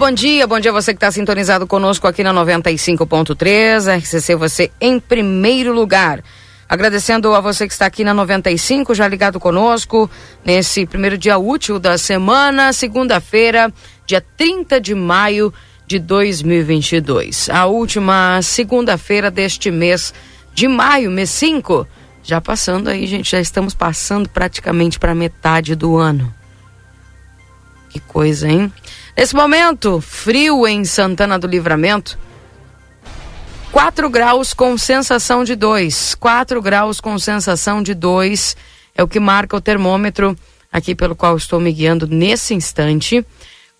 Bom dia, bom dia você que está sintonizado conosco aqui na 95.3, RCC você em primeiro lugar. Agradecendo a você que está aqui na 95, já ligado conosco, nesse primeiro dia útil da semana, segunda-feira, dia 30 de maio de 2022. A última segunda-feira deste mês de maio, mês 5. Já passando aí, gente, já estamos passando praticamente para metade do ano. Que coisa, hein? Nesse momento, frio em Santana do Livramento. 4 graus com sensação de 2. 4 graus com sensação de 2 é o que marca o termômetro aqui pelo qual estou me guiando nesse instante.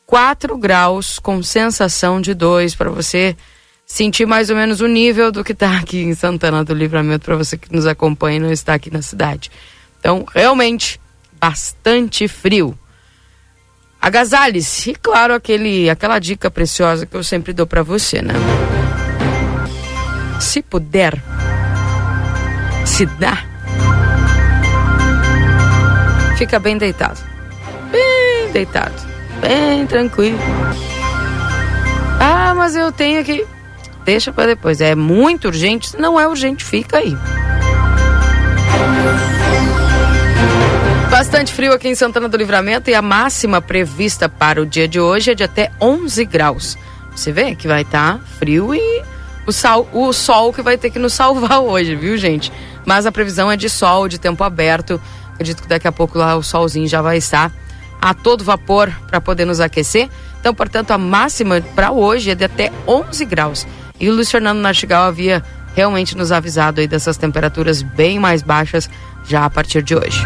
4 graus com sensação de 2 para você sentir mais ou menos o nível do que está aqui em Santana do Livramento para você que nos acompanha e não está aqui na cidade. Então, realmente, bastante frio. Agasalhe-se. E claro, aquele, aquela dica preciosa que eu sempre dou para você, né? Se puder, se dá, fica bem deitado. Bem deitado. Bem tranquilo. Ah, mas eu tenho que. Deixa para depois. É muito urgente. Se não é urgente, fica aí. Bastante frio aqui em Santana do Livramento e a máxima prevista para o dia de hoje é de até 11 graus. Você vê que vai estar tá frio e o, sal, o sol que vai ter que nos salvar hoje, viu, gente? Mas a previsão é de sol, de tempo aberto. Acredito que daqui a pouco lá o solzinho já vai estar a todo vapor para poder nos aquecer. Então, portanto, a máxima para hoje é de até 11 graus. E o Luiz Fernando Nartigal havia realmente nos avisado aí dessas temperaturas bem mais baixas já a partir de hoje.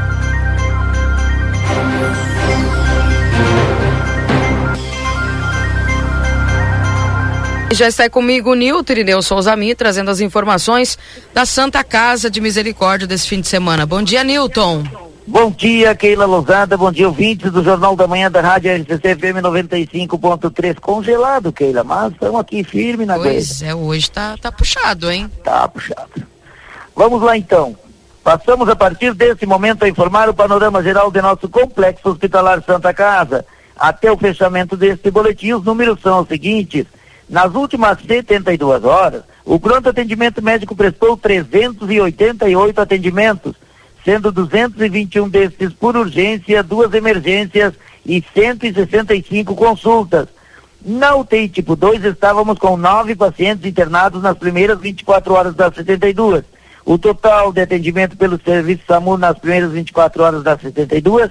Já está comigo o Nilton Irineu Souza Mi, trazendo as informações da Santa Casa de Misericórdia desse fim de semana. Bom dia, Nilton. Bom dia, Keila Lousada. Bom dia, ouvintes do Jornal da Manhã da Rádio RCC FM 95.3. Congelado, Keila, mas estamos aqui firme na Pois é, hoje tá, tá puxado, hein? Tá puxado. Vamos lá então. Passamos a partir desse momento a informar o panorama geral de nosso complexo hospitalar Santa Casa. Até o fechamento deste boletim, os números são os seguintes. Nas últimas 72 horas, o pronto atendimento médico prestou 388 atendimentos, sendo 221 desses por urgência, duas emergências e 165 consultas. Na UTI tipo 2, estávamos com nove pacientes internados nas primeiras 24 horas das 72. O total de atendimento pelo serviço SAMU nas primeiras 24 horas das 72,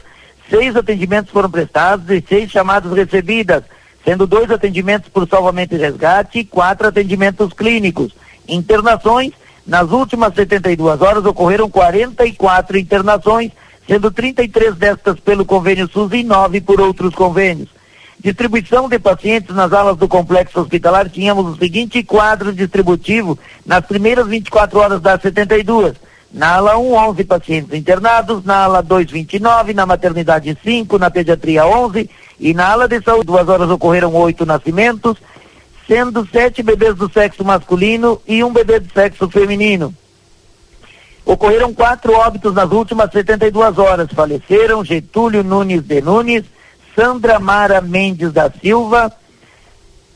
seis atendimentos foram prestados e seis chamadas recebidas sendo dois atendimentos por salvamento e resgate e quatro atendimentos clínicos. Internações, nas últimas 72 horas ocorreram 44 internações, sendo 33 destas pelo convênio SUS e nove por outros convênios. Distribuição de pacientes nas alas do complexo hospitalar, tínhamos o seguinte quadro distributivo nas primeiras 24 horas das 72. Na ala 1, 11 pacientes internados, na ala 2, 29, na maternidade 5, na pediatria 11 e na ala de saúde, duas horas ocorreram oito nascimentos, sendo sete bebês do sexo masculino e um bebê do sexo feminino. Ocorreram quatro óbitos nas últimas 72 horas. Faleceram Getúlio Nunes de Nunes, Sandra Mara Mendes da Silva,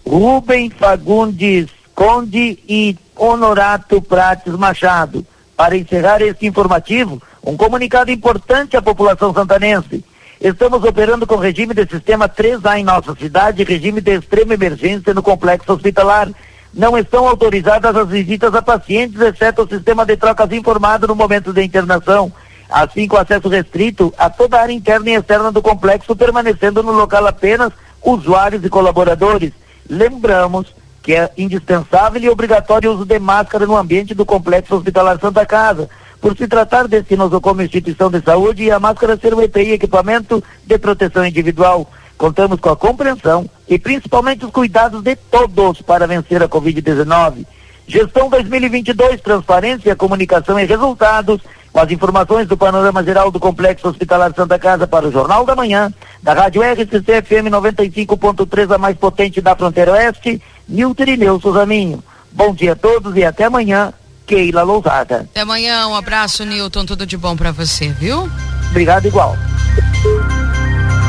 Rubem Fagundes Conde e Honorato Prates Machado. Para encerrar este informativo, um comunicado importante à população santanense. Estamos operando com regime de sistema 3A em nossa cidade, regime de extrema emergência no complexo hospitalar. Não estão autorizadas as visitas a pacientes, exceto o sistema de trocas informado no momento da internação, assim com acesso restrito a toda a área interna e externa do complexo, permanecendo no local apenas usuários e colaboradores. Lembramos que é indispensável e obrigatório o uso de máscara no ambiente do complexo hospitalar Santa Casa por se tratar desse nosocomio instituição de saúde e a máscara ser um EPI, equipamento de proteção individual. Contamos com a compreensão e principalmente os cuidados de todos para vencer a Covid-19. Gestão 2022, transparência, comunicação e resultados. Com as informações do panorama geral do Complexo Hospitalar Santa Casa para o Jornal da Manhã, da Rádio RCC FM 95.3, a mais potente da fronteira oeste, Nilton Ineu Suzaminho. Bom dia a todos e até amanhã, Keila Lousada. Até amanhã, um abraço, Nilton, tudo de bom para você, viu? Obrigado igual.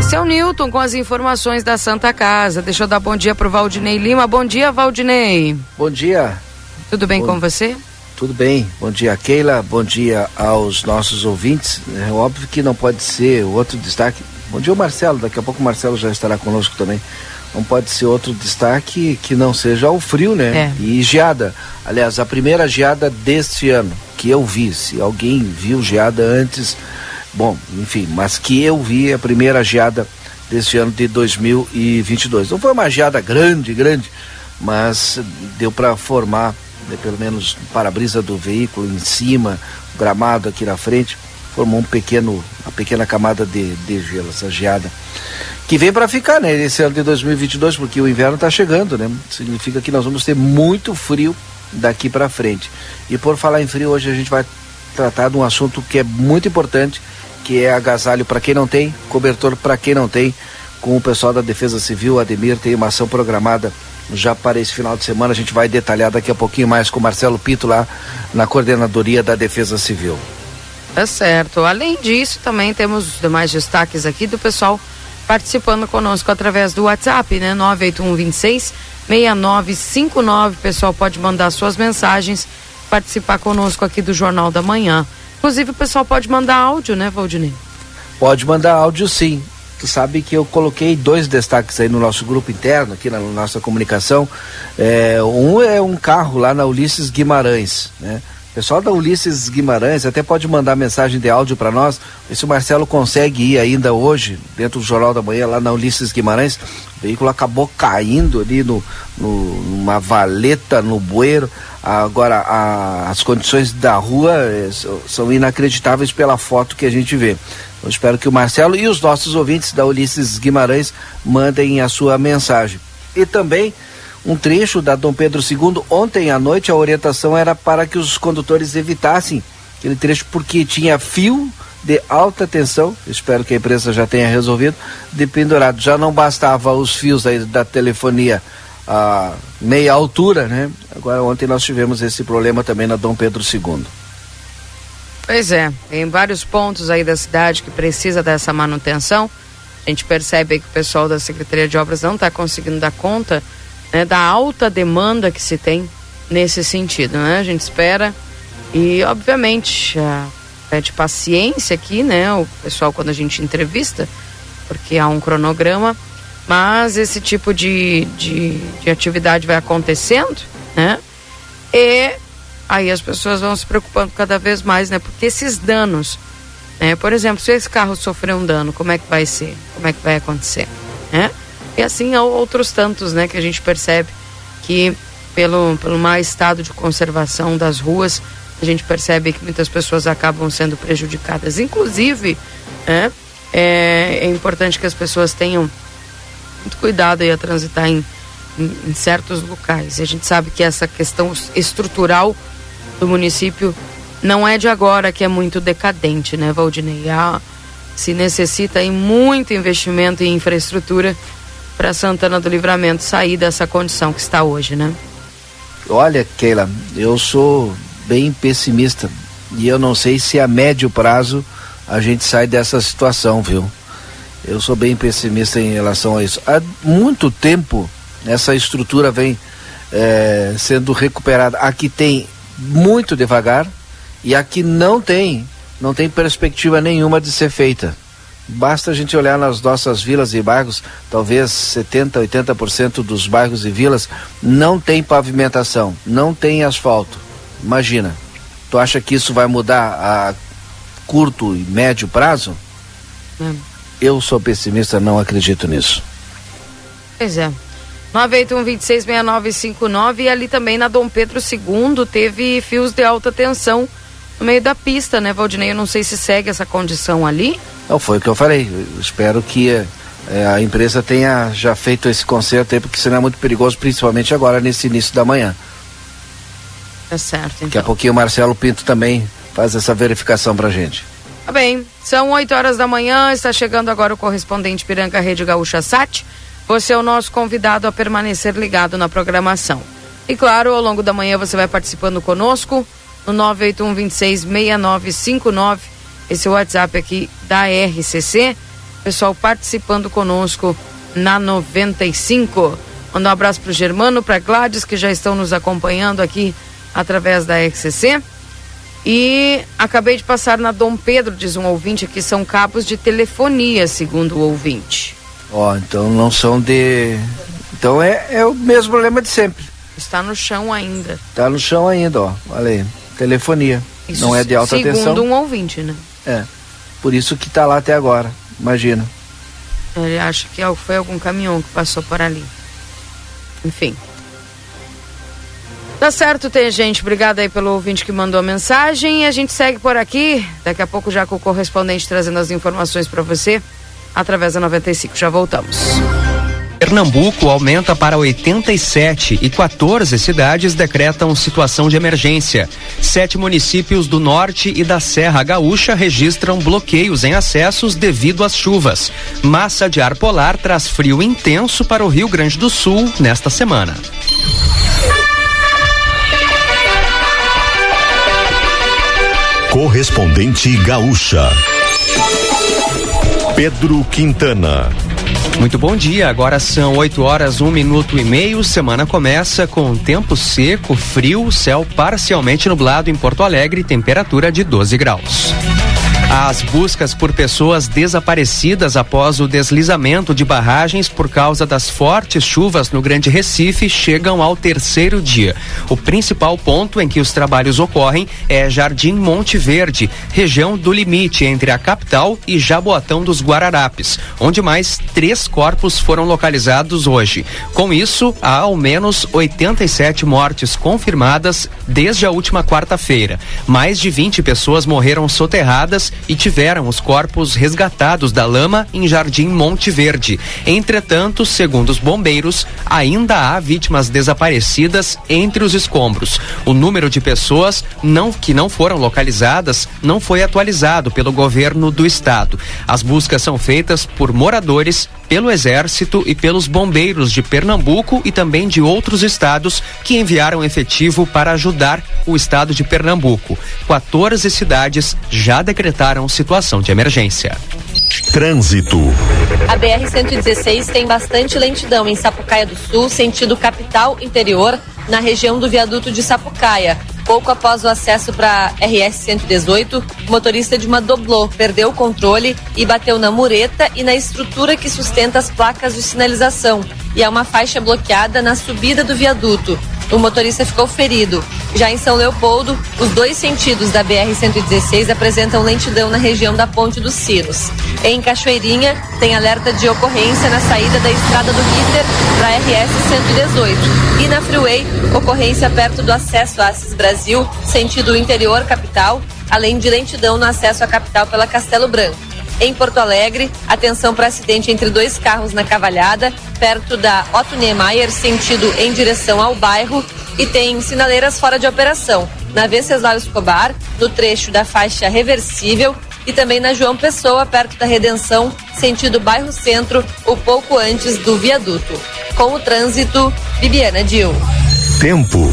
Esse é o Newton com as informações da Santa Casa. Deixa eu dar bom dia pro Valdinei Lima. Bom dia, Valdinei. Bom dia. Tudo bem bom, com você? Tudo bem. Bom dia, Keila. Bom dia aos nossos ouvintes. É óbvio que não pode ser outro destaque. Bom dia, Marcelo. Daqui a pouco o Marcelo já estará conosco também. Não pode ser outro destaque que não seja o frio, né? É. E geada. Aliás, a primeira geada deste ano que eu vi. Se alguém viu geada antes Bom, enfim, mas que eu vi a primeira geada deste ano de 2022. Não foi uma geada grande, grande, mas deu para formar né, pelo menos para-brisa do veículo em cima, gramado aqui na frente, formou um pequeno, uma pequena camada de, de gelo, essa geada. Que vem para ficar, né, esse ano de 2022, porque o inverno está chegando, né? Significa que nós vamos ter muito frio daqui para frente. E por falar em frio, hoje a gente vai tratar de um assunto que é muito importante que é agasalho para quem não tem, cobertor para quem não tem. Com o pessoal da Defesa Civil, Ademir tem uma ação programada já para esse final de semana. A gente vai detalhar daqui a pouquinho mais com o Marcelo Pinto lá na coordenadoria da Defesa Civil. Tá certo. Além disso, também temos os demais destaques aqui do pessoal participando conosco através do WhatsApp, né? 98126 6959. O pessoal pode mandar suas mensagens, participar conosco aqui do Jornal da Manhã. Inclusive o pessoal pode mandar áudio, né, Valdinei? Pode mandar áudio sim. Tu sabe que eu coloquei dois destaques aí no nosso grupo interno, aqui na nossa comunicação. É, um é um carro lá na Ulisses Guimarães, né? Pessoal da Ulisses Guimarães até pode mandar mensagem de áudio para nós. Se o Marcelo consegue ir ainda hoje, dentro do Jornal da Manhã, lá na Ulisses Guimarães. O veículo acabou caindo ali no, no numa valeta no bueiro. Agora, a, as condições da rua é, são inacreditáveis pela foto que a gente vê. Eu espero que o Marcelo e os nossos ouvintes da Ulisses Guimarães mandem a sua mensagem. E também um trecho da Dom Pedro II. Ontem à noite a orientação era para que os condutores evitassem aquele trecho porque tinha fio de alta tensão, espero que a empresa já tenha resolvido, de pendurado. Já não bastava os fios aí da telefonia a meia altura, né? Agora ontem nós tivemos esse problema também na Dom Pedro II. Pois é, tem vários pontos aí da cidade que precisa dessa manutenção. A gente percebe que o pessoal da Secretaria de Obras não está conseguindo dar conta né, da alta demanda que se tem nesse sentido, né? A gente espera e, obviamente, pede paciência aqui, né? O pessoal quando a gente entrevista, porque há um cronograma mas esse tipo de, de, de atividade vai acontecendo, né? E aí as pessoas vão se preocupando cada vez mais, né? Porque esses danos, né? Por exemplo, se esse carro sofrer um dano, como é que vai ser? Como é que vai acontecer? Né? E assim há outros tantos, né? Que a gente percebe que pelo, pelo mau estado de conservação das ruas, a gente percebe que muitas pessoas acabam sendo prejudicadas. Inclusive, né? é, é importante que as pessoas tenham muito cuidado aí a transitar em, em, em certos locais. E a gente sabe que essa questão estrutural do município não é de agora que é muito decadente, né, Valdinei? Há, se necessita aí muito investimento em infraestrutura para Santana do Livramento sair dessa condição que está hoje, né? Olha, Keila, eu sou bem pessimista e eu não sei se a médio prazo a gente sai dessa situação, viu? Eu sou bem pessimista em relação a isso. Há muito tempo essa estrutura vem é, sendo recuperada. Aqui tem muito devagar e aqui não tem, não tem perspectiva nenhuma de ser feita. Basta a gente olhar nas nossas vilas e bairros, talvez 70, 80% dos bairros e vilas não tem pavimentação, não tem asfalto. Imagina. Tu acha que isso vai mudar a curto e médio prazo? Não. Eu sou pessimista, não acredito nisso. Pois é. 981-266959 e ali também na Dom Pedro II teve fios de alta tensão no meio da pista, né, Valdinei? Eu não sei se segue essa condição ali. Não, foi o que eu falei. Eu espero que é, a empresa tenha já feito esse conserto aí, porque senão é muito perigoso, principalmente agora nesse início da manhã. Tá certo, então. Daqui a pouquinho o Marcelo Pinto também faz essa verificação pra gente. Tá bem, são 8 horas da manhã, está chegando agora o correspondente Piranca Rede Gaúcha Sat. Você é o nosso convidado a permanecer ligado na programação. E claro, ao longo da manhã você vai participando conosco no 981 26 6959. Esse é o WhatsApp aqui da RCC. Pessoal participando conosco na 95. Manda um abraço para o Germano, para Gladys, que já estão nos acompanhando aqui através da RCC. E acabei de passar na Dom Pedro, diz um ouvinte aqui, são cabos de telefonia, segundo o ouvinte. Ó, então não são de. Então é, é o mesmo problema de sempre. Está no chão ainda. Está no chão ainda, ó. Olha aí. Telefonia. Isso não é de alta segundo tensão. Segundo um ouvinte, né? É. Por isso que está lá até agora. Imagina. Ele acha que foi algum caminhão que passou por ali. Enfim. Tá certo, tem gente. Obrigada aí pelo ouvinte que mandou a mensagem. A gente segue por aqui. Daqui a pouco já com o correspondente trazendo as informações para você através da 95. Já voltamos. Pernambuco aumenta para 87 e 14 cidades decretam situação de emergência. Sete municípios do norte e da Serra Gaúcha registram bloqueios em acessos devido às chuvas. Massa de ar polar traz frio intenso para o Rio Grande do Sul nesta semana. Correspondente Gaúcha. Pedro Quintana. Muito bom dia, agora são 8 horas, um minuto e meio. Semana começa com tempo seco, frio, céu parcialmente nublado em Porto Alegre, temperatura de 12 graus. As buscas por pessoas desaparecidas após o deslizamento de barragens por causa das fortes chuvas no Grande Recife chegam ao terceiro dia. O principal ponto em que os trabalhos ocorrem é Jardim Monte Verde, região do limite entre a capital e Jaboatão dos Guararapes, onde mais três corpos foram localizados hoje. Com isso, há ao menos 87 mortes confirmadas desde a última quarta-feira. Mais de 20 pessoas morreram soterradas e tiveram os corpos resgatados da lama em Jardim Monte Verde. Entretanto, segundo os bombeiros, ainda há vítimas desaparecidas entre os escombros. O número de pessoas não, que não foram localizadas não foi atualizado pelo governo do estado. As buscas são feitas por moradores, pelo Exército e pelos bombeiros de Pernambuco e também de outros estados que enviaram efetivo para ajudar o estado de Pernambuco. 14 cidades já decretaram situação de emergência. Trânsito. A BR-116 tem bastante lentidão em Sapucaia do Sul, sentido capital interior, na região do viaduto de Sapucaia. Pouco após o acesso para RS 118, o motorista de uma doblô perdeu o controle e bateu na mureta e na estrutura que sustenta as placas de sinalização. E há uma faixa bloqueada na subida do viaduto. O motorista ficou ferido. Já em São Leopoldo, os dois sentidos da BR-116 apresentam lentidão na região da Ponte dos Sinos. Em Cachoeirinha, tem alerta de ocorrência na saída da estrada do Ritter para RS 118. E na Freeway, ocorrência perto do acesso a Assis Brasil, sentido interior capital, além de lentidão no acesso à capital pela Castelo Branco. Em Porto Alegre, atenção para acidente entre dois carros na Cavalhada, perto da Otto Niemeyer, sentido em direção ao bairro, e tem sinaleiras fora de operação. Na Venceslau Escobar, no trecho da faixa reversível, e também na João Pessoa, perto da Redenção, sentido bairro Centro, ou pouco antes do viaduto. Com o trânsito, Bibiana Dil. Tempo.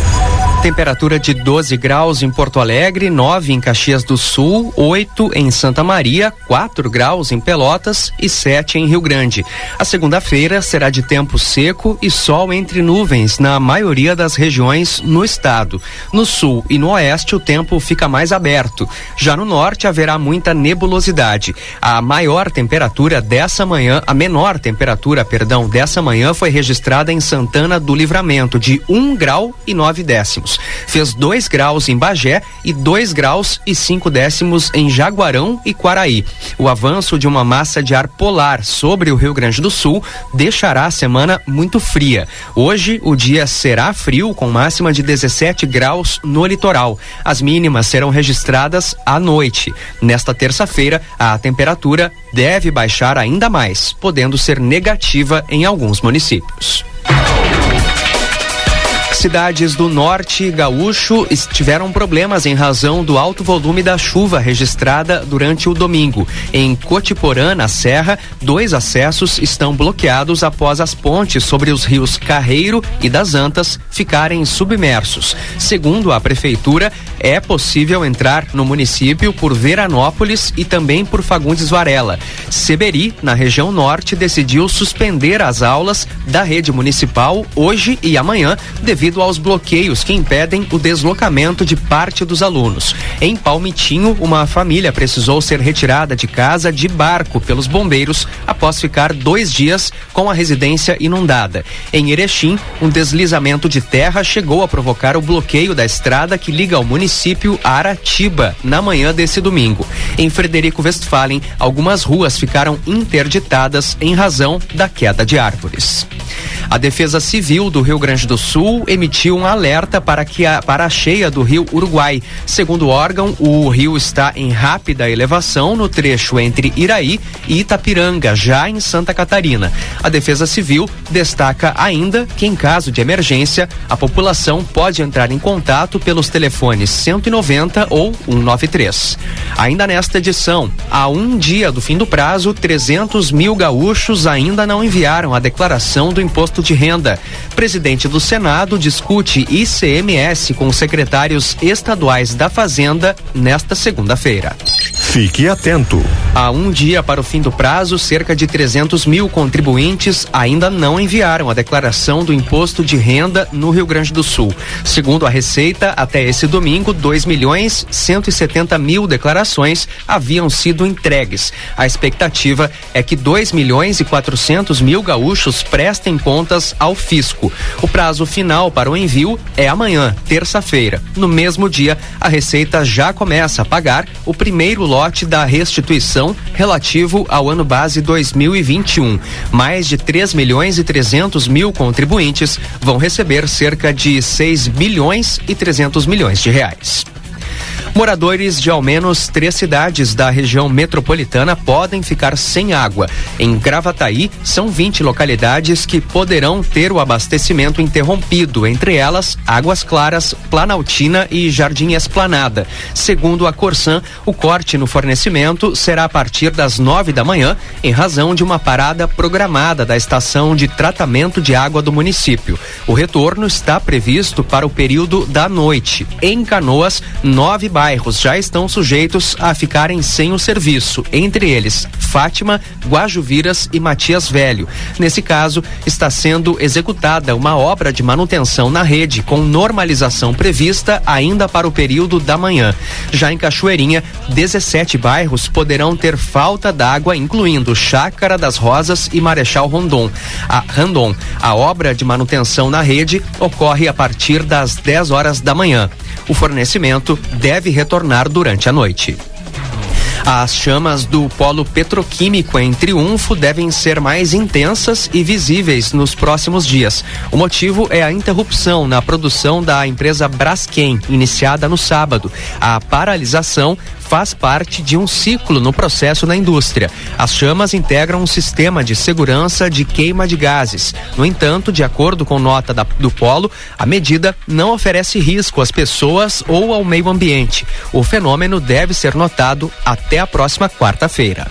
Temperatura de 12 graus em Porto Alegre, 9 em Caxias do Sul, 8 em Santa Maria, 4 graus em Pelotas e 7 em Rio Grande. A segunda-feira será de tempo seco e sol entre nuvens na maioria das regiões no estado. No sul e no oeste o tempo fica mais aberto. Já no norte haverá muita nebulosidade. A maior temperatura dessa manhã, a menor temperatura, perdão, dessa manhã foi registrada em Santana do Livramento de 1 grau e 9 décimos. Fez 2 graus em Bagé e 2 graus e 5 décimos em Jaguarão e Quaraí. O avanço de uma massa de ar polar sobre o Rio Grande do Sul deixará a semana muito fria. Hoje o dia será frio com máxima de 17 graus no litoral. As mínimas serão registradas à noite. Nesta terça-feira, a temperatura deve baixar ainda mais, podendo ser negativa em alguns municípios. Cidades do norte gaúcho tiveram problemas em razão do alto volume da chuva registrada durante o domingo. Em Cotiporã, na Serra, dois acessos estão bloqueados após as pontes sobre os rios Carreiro e das Antas ficarem submersos. Segundo a prefeitura, é possível entrar no município por Veranópolis e também por Fagundes Varela. Seberi, na região norte, decidiu suspender as aulas da rede municipal hoje e amanhã devido devido aos bloqueios que impedem o deslocamento de parte dos alunos. Em Palmitinho, uma família precisou ser retirada de casa de barco pelos bombeiros após ficar dois dias com a residência inundada. Em Erechim, um deslizamento de terra chegou a provocar o bloqueio da estrada que liga ao município Aratiba na manhã desse domingo. Em Frederico Westphalen, algumas ruas ficaram interditadas em razão da queda de árvores. A Defesa Civil do Rio Grande do Sul emitiu um alerta para que a, para a cheia do Rio Uruguai. Segundo o órgão, o rio está em rápida elevação no trecho entre Iraí e Itapiranga, já em Santa Catarina. A Defesa Civil destaca ainda que em caso de emergência, a população pode entrar em contato pelos telefones 190 ou 193. Ainda nesta edição, a um dia do fim do prazo, 300 mil gaúchos ainda não enviaram a declaração do imposto de renda. Presidente do Senado discute ICMS com secretários estaduais da Fazenda nesta segunda-feira. Fique atento. Há um dia para o fim do prazo, cerca de 300 mil contribuintes ainda não enviaram a declaração do imposto de renda no Rio Grande do Sul. Segundo a Receita, até esse domingo, 2 milhões 170 mil declarações haviam sido entregues. A expectativa é que 2 milhões e 400 mil gaúchos prestem contas ao fisco. O prazo final para o envio é amanhã, terça-feira. No mesmo dia, a Receita já começa a pagar o primeiro lote da restituição relativo ao ano base 2021. Mais de 3 milhões e 300 mil contribuintes vão receber cerca de 6 bilhões e 300 milhões de reais. Moradores de ao menos três cidades da região metropolitana podem ficar sem água. Em Gravataí, são 20 localidades que poderão ter o abastecimento interrompido, entre elas Águas Claras, Planaltina e Jardim Esplanada. Segundo a Corsan, o corte no fornecimento será a partir das nove da manhã, em razão de uma parada programada da estação de tratamento de água do município. O retorno está previsto para o período da noite. Em Canoas, nove bairros já estão sujeitos a ficarem sem o serviço, entre eles Fátima, Guajuviras e Matias Velho. Nesse caso, está sendo executada uma obra de manutenção na rede com normalização prevista ainda para o período da manhã. Já em Cachoeirinha, 17 bairros poderão ter falta d'água, incluindo Chácara das Rosas e Marechal Rondon. A Randon, a obra de manutenção na rede ocorre a partir das 10 horas da manhã. O fornecimento deve retornar durante a noite. As chamas do polo petroquímico em Triunfo devem ser mais intensas e visíveis nos próximos dias. O motivo é a interrupção na produção da empresa Braskem, iniciada no sábado. A paralisação faz parte de um ciclo no processo na indústria. As chamas integram um sistema de segurança de queima de gases. No entanto, de acordo com nota da, do Polo, a medida não oferece risco às pessoas ou ao meio ambiente. O fenômeno deve ser notado até a próxima quarta-feira.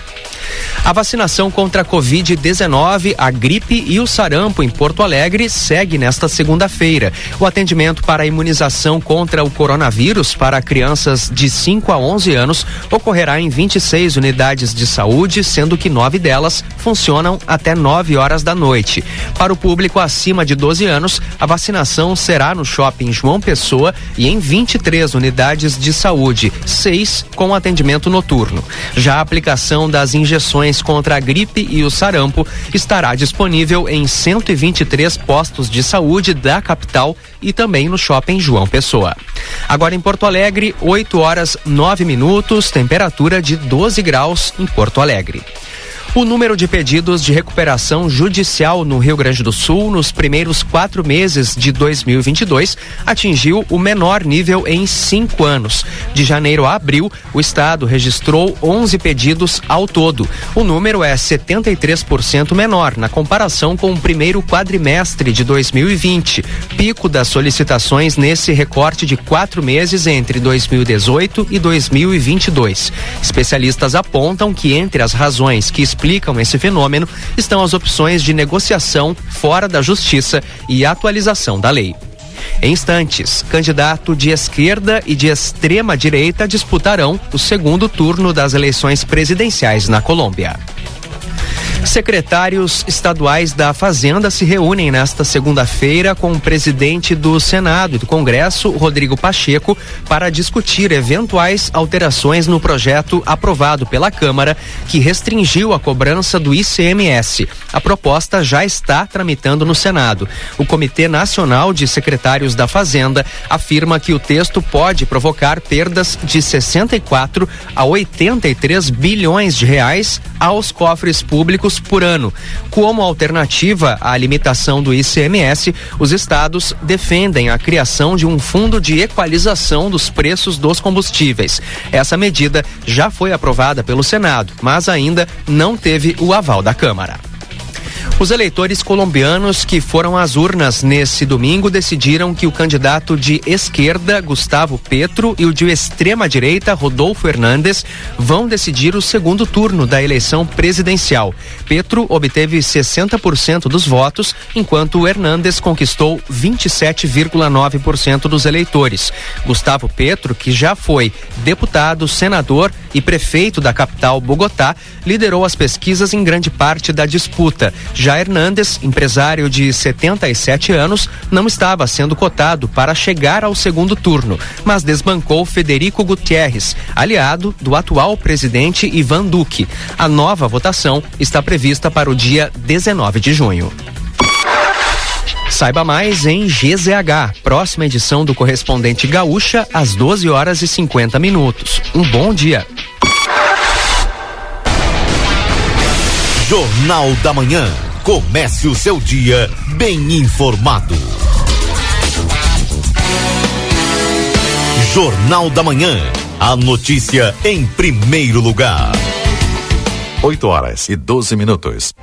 A vacinação contra a Covid-19, a gripe e o sarampo em Porto Alegre segue nesta segunda-feira. O atendimento para a imunização contra o coronavírus para crianças de 5 a 11 anos ocorrerá em 26 unidades de saúde, sendo que nove delas funcionam até 9 horas da noite. Para o público acima de 12 anos, a vacinação será no shopping João Pessoa e em 23 unidades de saúde, seis com atendimento noturno. Já a aplicação das injeções injeções contra a gripe e o sarampo estará disponível em 123 postos de saúde da capital e também no shopping João Pessoa. Agora em Porto Alegre, 8 horas 9 minutos, temperatura de 12 graus em Porto Alegre. O número de pedidos de recuperação judicial no Rio Grande do Sul nos primeiros quatro meses de 2022 atingiu o menor nível em cinco anos. De janeiro a abril, o Estado registrou 11 pedidos ao todo. O número é 73% menor na comparação com o primeiro quadrimestre de 2020, pico das solicitações nesse recorte de quatro meses entre 2018 e 2022. Especialistas apontam que entre as razões que explicam explicam esse fenômeno estão as opções de negociação fora da justiça e atualização da lei. Em instantes, candidato de esquerda e de extrema direita disputarão o segundo turno das eleições presidenciais na Colômbia. Secretários estaduais da Fazenda se reúnem nesta segunda-feira com o presidente do Senado e do Congresso, Rodrigo Pacheco, para discutir eventuais alterações no projeto aprovado pela Câmara que restringiu a cobrança do ICMS. A proposta já está tramitando no Senado. O Comitê Nacional de Secretários da Fazenda afirma que o texto pode provocar perdas de 64 a 83 bilhões de reais aos cofres públicos por ano. Como alternativa à limitação do ICMS, os estados defendem a criação de um fundo de equalização dos preços dos combustíveis. Essa medida já foi aprovada pelo Senado, mas ainda não teve o aval da Câmara. Os eleitores colombianos que foram às urnas nesse domingo decidiram que o candidato de esquerda, Gustavo Petro, e o de extrema direita, Rodolfo Hernandes, vão decidir o segundo turno da eleição presidencial. Petro obteve 60% dos votos, enquanto Hernandes conquistou 27,9% dos eleitores. Gustavo Petro, que já foi deputado, senador e prefeito da capital Bogotá, liderou as pesquisas em grande parte da disputa. Já Hernandes, empresário de 77 anos, não estava sendo cotado para chegar ao segundo turno, mas desbancou Federico Gutierrez, aliado do atual presidente Ivan Duque. A nova votação está prevista para o dia 19 de junho. Saiba mais em GZH, próxima edição do correspondente Gaúcha, às 12 horas e 50 minutos. Um bom dia. Jornal da Manhã. Comece o seu dia bem informado. Jornal da Manhã. A notícia em primeiro lugar. 8 horas e 12 minutos.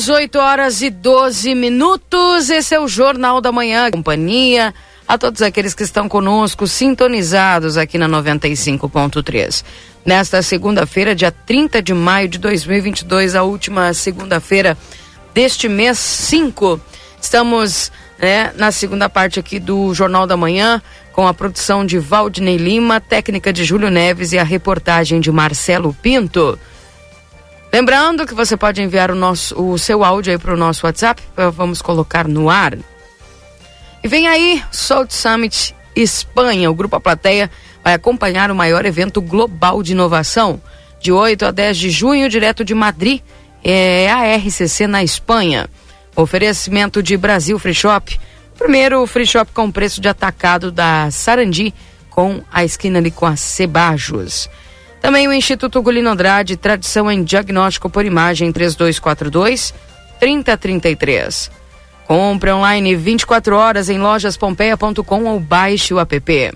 Voltamos 8 horas e 12 minutos. Esse é o Jornal da Manhã. Companhia a todos aqueles que estão conosco, sintonizados aqui na 95.3. Nesta segunda-feira, dia 30 de maio de 2022, a última segunda-feira deste mês 5. Estamos né, na segunda parte aqui do Jornal da Manhã, com a produção de Valdinei Lima, técnica de Júlio Neves e a reportagem de Marcelo Pinto. Lembrando que você pode enviar o, nosso, o seu áudio aí para o nosso WhatsApp, vamos colocar no ar. E vem aí, Salt Summit Espanha. O Grupo A Plateia vai acompanhar o maior evento global de inovação, de 8 a 10 de junho, direto de Madrid, é a RCC na Espanha. Oferecimento de Brasil Free Shop. Primeiro free shop com preço de atacado da Sarandi, com a esquina ali com a Cebajos. Também o Instituto Gulino Andrade, tradição em diagnóstico por imagem 3242 3033. Compre online 24 horas em lojaspompeia.com ou baixe o app.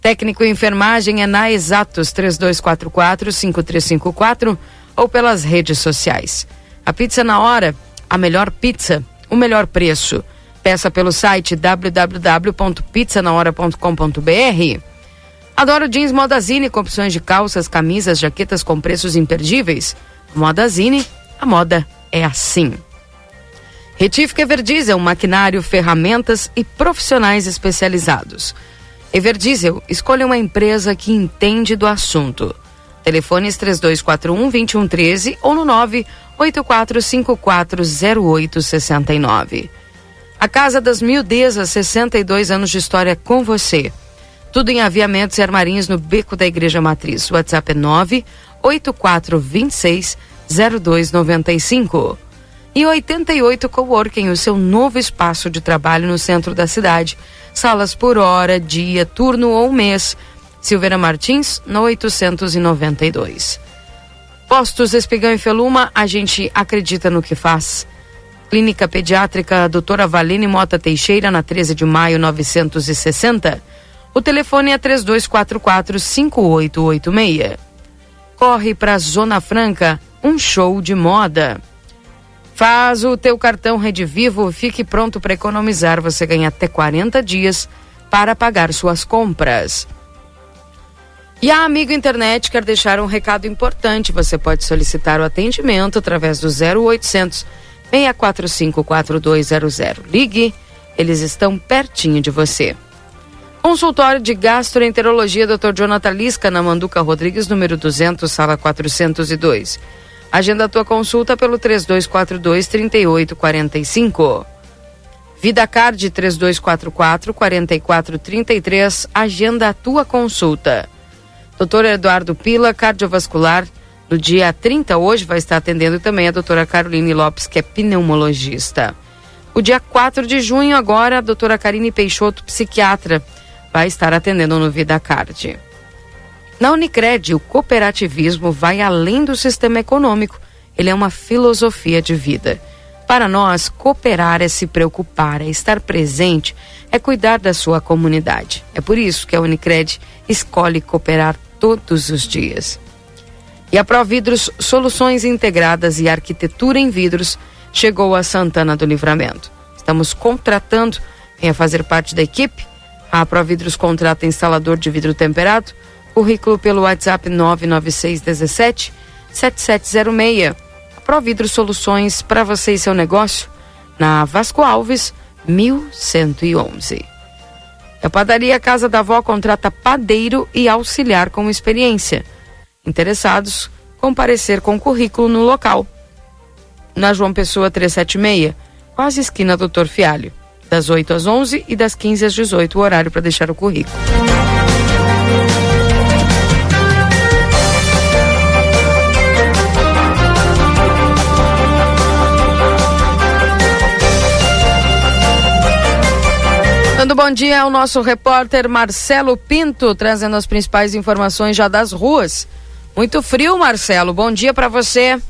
Técnico em enfermagem é na Exatos 3244 5354 ou pelas redes sociais. A pizza na hora, a melhor pizza, o melhor preço. Peça pelo site www.pizzanahora.com.br. Adoro jeans Modazine com opções de calças, camisas, jaquetas com preços imperdíveis. Modazine, a moda é assim. Retífica Everdiesel, maquinário, ferramentas e profissionais especializados. Everdiesel, escolha uma empresa que entende do assunto. Telefones 3241-2113 ou no 984540869. A Casa das Mildezas, 62 anos de história com você. Tudo em aviamentos e armarinhos no beco da Igreja Matriz. O WhatsApp é 98426 0295. E 88 Coworking, o seu novo espaço de trabalho no centro da cidade. Salas por hora, dia, turno ou mês. Silveira Martins, no 892. Postos Espigão e Feluma, a gente acredita no que faz. Clínica Pediátrica Doutora Valine Mota Teixeira, na 13 de maio 960. O telefone é 3244-5886. Corre para Zona Franca, um show de moda. Faz o teu cartão Rede Vivo, fique pronto para economizar. Você ganha até 40 dias para pagar suas compras. E a Amigo Internet quer deixar um recado importante. Você pode solicitar o atendimento através do 0800 645 4200. Ligue, eles estão pertinho de você. Consultório de Gastroenterologia Dr. Jonathan Lisca, na Manduca Rodrigues, número 200, sala 402. Agenda a tua consulta pelo 3242 3845. Vida Card 3244 4433. Agenda a tua consulta. Doutor Eduardo Pila, cardiovascular. No dia 30, hoje, vai estar atendendo também a doutora Caroline Lopes, que é pneumologista. O dia 4 de junho, agora, a doutora Karine Peixoto, psiquiatra, vai estar atendendo no Vida Card. Na Unicred, o cooperativismo vai além do sistema econômico. Ele é uma filosofia de vida. Para nós, cooperar é se preocupar, é estar presente, é cuidar da sua comunidade. É por isso que a Unicred escolhe cooperar todos os dias. E a Providros Soluções Integradas e Arquitetura em Vidros chegou a Santana do Livramento. Estamos contratando, venha fazer parte da equipe. A Providros contrata instalador de vidro temperado, Currículo pelo WhatsApp 99617 7706. Providro Soluções para você e seu negócio na Vasco Alves 1111. A padaria Casa da Vó contrata padeiro e auxiliar com experiência. Interessados, comparecer com currículo no local. Na João Pessoa 376, quase esquina Doutor Fialho. Das 8 às 11 e das 15 às 18, o horário para deixar o currículo. Dando bom dia ao nosso repórter Marcelo Pinto, trazendo as principais informações já das ruas. Muito frio, Marcelo. Bom dia para você.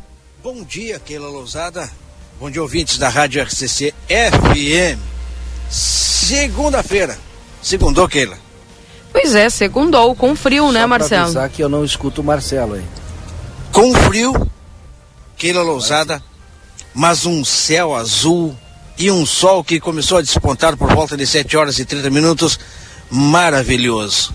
Bom dia, Keila Lousada. Bom dia, ouvintes da Rádio RCC FM. Segunda-feira. Segundou, Keila? Pois é, segundou, com frio, Só né, Marcelo? Pra que eu não escuto o Marcelo aí. Com frio, Keila Lousada, mas um céu azul e um sol que começou a despontar por volta de 7 horas e 30 minutos. Maravilhoso.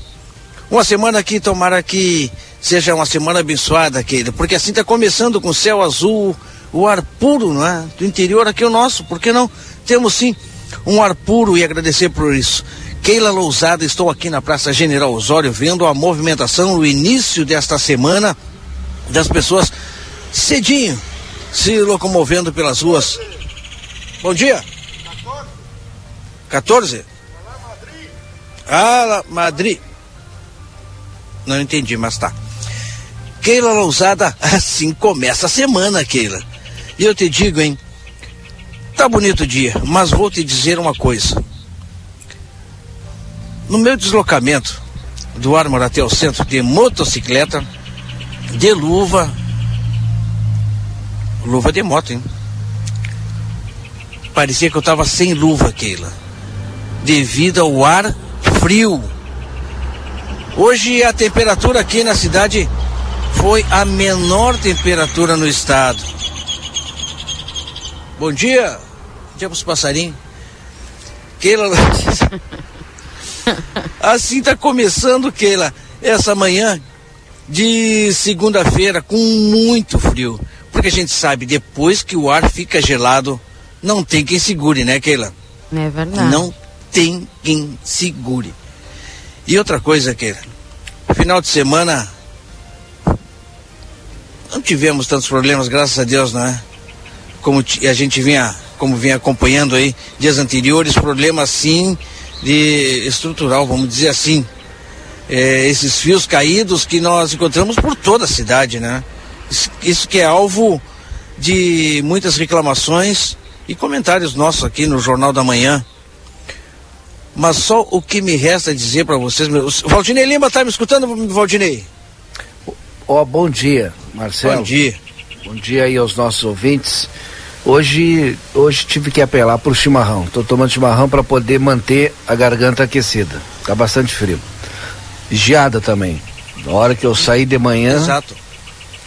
Uma semana que tomara que seja uma semana abençoada, querida, porque assim está começando com céu azul, o ar puro, não é? Do interior aqui é o nosso, por que não? Temos sim um ar puro e agradecer por isso. Keila Lousada, estou aqui na Praça General Osório vendo a movimentação, o início desta semana das pessoas cedinho se locomovendo pelas ruas Bom dia. 14? Ah, Madrid. Não entendi, mas tá. Keila Lousada, assim começa a semana, Keila. E eu te digo, hein? Tá bonito o dia, mas vou te dizer uma coisa. No meu deslocamento do Ármor até o centro de motocicleta, de luva, luva de moto, hein? Parecia que eu estava sem luva, Keila. Devido ao ar frio. Hoje a temperatura aqui na cidade foi a menor temperatura no estado. Bom dia. Bom dia para os passarinhos. Keila. assim está começando, Keila, essa manhã de segunda-feira com muito frio. Porque a gente sabe, depois que o ar fica gelado, não tem quem segure, né, Keila? É verdade. Não tem quem segure. E outra coisa, Keila, final de semana não tivemos tantos problemas, graças a Deus, não é? Como a gente vinha, como vinha acompanhando aí dias anteriores, problemas sim de estrutural, vamos dizer assim. É, esses fios caídos que nós encontramos por toda a cidade, né? Isso, isso que é alvo de muitas reclamações e comentários nossos aqui no Jornal da Manhã. Mas só o que me resta dizer para vocês, meus... Valdinei Lima, tá me escutando, Valdinei? Ó, oh, bom dia, Marcelo. Bom dia. Bom dia aí aos nossos ouvintes. Hoje, hoje tive que apelar pro chimarrão. Tô tomando chimarrão para poder manter a garganta aquecida. Tá bastante frio. Geada também. Na hora que eu saí de manhã, Exato.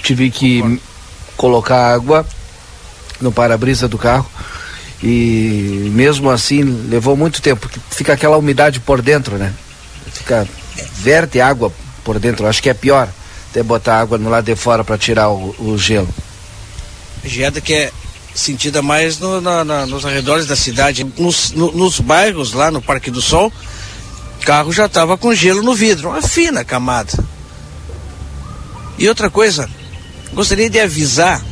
tive que Concordo. colocar água no para-brisa do carro e mesmo assim levou muito tempo, porque fica aquela umidade por dentro, né? Fica verte água por dentro. Acho que é pior até botar água no lado de fora para tirar o, o gelo. Geada que é sentida mais no, na, na, nos arredores da cidade. Nos, no, nos bairros, lá no Parque do Sol, carro já estava com gelo no vidro, uma fina camada. E outra coisa, gostaria de avisar,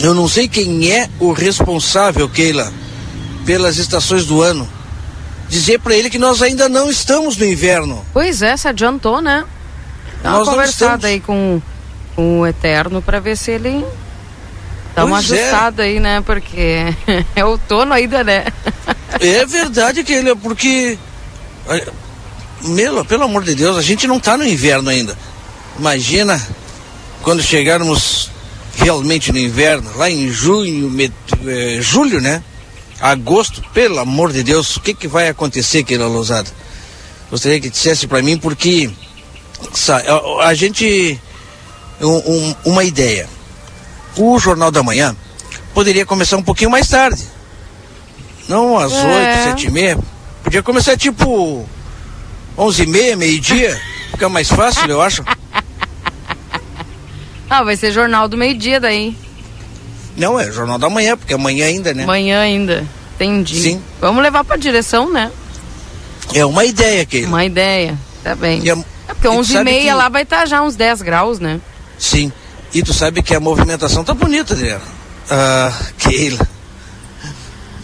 eu não sei quem é o responsável, Keila, pelas estações do ano. Dizer para ele que nós ainda não estamos no inverno. Pois é, se adiantou, né? Dá uma conversada aí com, com o Eterno para ver se ele dá uma Pois é. ajustada aí, né? Porque é outono ainda, né? É verdade, Keila, porque. olha, Meu, pelo amor de Deus, a gente não está no inverno ainda. Imagina quando chegarmos realmente no inverno, lá em junho, me- eh, julho, né? Agosto, pelo amor de Deus, o que, que vai acontecer, Keila Lousada? Gostaria que dissesse para mim, porque sa- a, a gente. um- um- uma ideia. O Jornal da Manhã poderia começar um pouquinho mais tarde. Não às É. oito, sete e meia. Podia começar tipo onze e meia, meio-dia. Fica mais fácil, eu acho. Ah, vai ser jornal do meio-dia daí. Não, é Jornal da Manhã, porque amanhã ainda, né? Manhã ainda. Entendi. Sim. Vamos levar pra direção, né? É uma ideia, Keila. Uma ideia. Tá bem. A- É porque e 11 e meia que- lá vai estar já uns 10 graus, né? Sim. E tu sabe que a movimentação tá bonita, Adriana. Ah, Keila.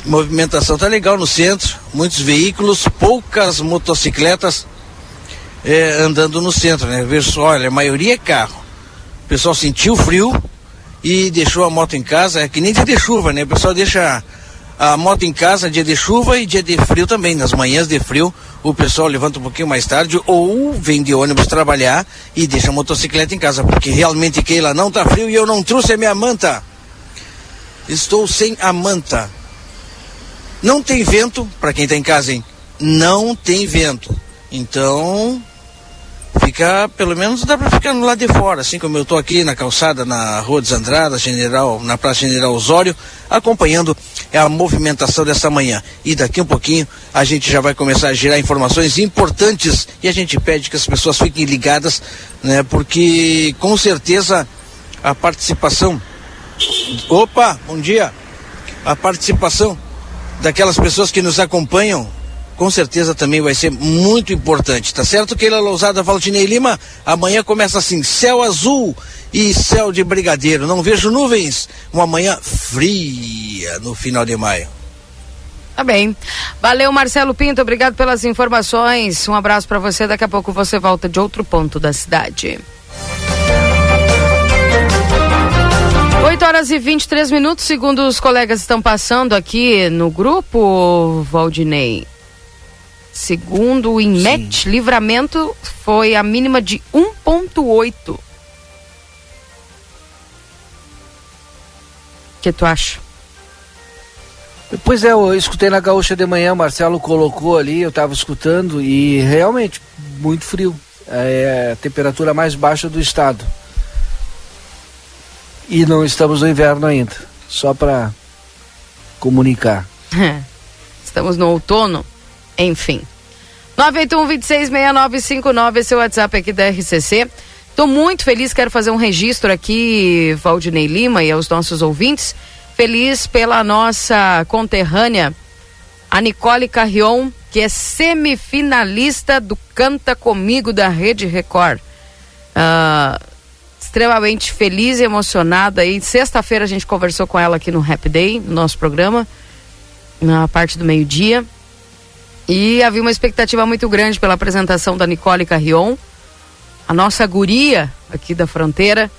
Movimentação tá legal no centro. Muitos veículos, poucas motocicletas eh, andando no centro, né? Ver só, olha, a maioria é carro. O pessoal sentiu frio e deixou a moto em casa. É que nem dia de chuva, né? O pessoal deixa a moto em casa dia de chuva e dia de frio também. Nas manhãs de frio, o pessoal levanta um pouquinho mais tarde ou vem de ônibus trabalhar e deixa a motocicleta em casa, porque realmente Keila não tá frio e eu não trouxe a minha manta. Estou sem a manta. Não tem vento, para quem tá em casa, hein? Não tem vento. Então, fica, pelo menos dá para ficar no lado de fora, assim como eu tô aqui na calçada, na Rua dos Andradas, General, na Praça General Osório, acompanhando a movimentação dessa manhã. E daqui um pouquinho a gente já vai começar a gerar informações importantes e a gente pede que as pessoas fiquem ligadas, né? Porque com certeza a participação. Opa, bom dia! A participação daquelas pessoas que nos acompanham com certeza também vai ser muito importante, tá certo, Keila Lousada, Valdinei Lima? Amanhã começa assim, céu azul e céu de brigadeiro. Não vejo nuvens, uma manhã fria no final de maio. Tá bem. Valeu, Marcelo Pinto. Obrigado pelas informações. Um abraço pra você. Daqui a pouco você volta de outro ponto da cidade. 8 horas e 23 minutos, segundo os colegas estão passando aqui no grupo, Valdinei. Segundo o INMET, livramento foi a mínima de 1,8. O que tu acha? Pois é, eu escutei na gaúcha de manhã, o Marcelo colocou ali, eu estava escutando e realmente muito frio. É a temperatura mais baixa do estado. E não estamos no inverno ainda, só para comunicar. Estamos no outono, enfim. 981-266959, esse é o WhatsApp aqui da RCC. Estou muito feliz, quero fazer um registro aqui, Valdinei Lima e aos nossos ouvintes, feliz pela nossa conterrânea, a Nicole Carrion, que é semifinalista do Canta Comigo da Rede Record. Uh, extremamente feliz e emocionada. E sexta-feira a gente conversou com ela aqui no Happy Day, no nosso programa, na parte do meio-dia. E havia uma expectativa muito grande pela apresentação da Nicole Carrion, a nossa guria aqui da fronteira,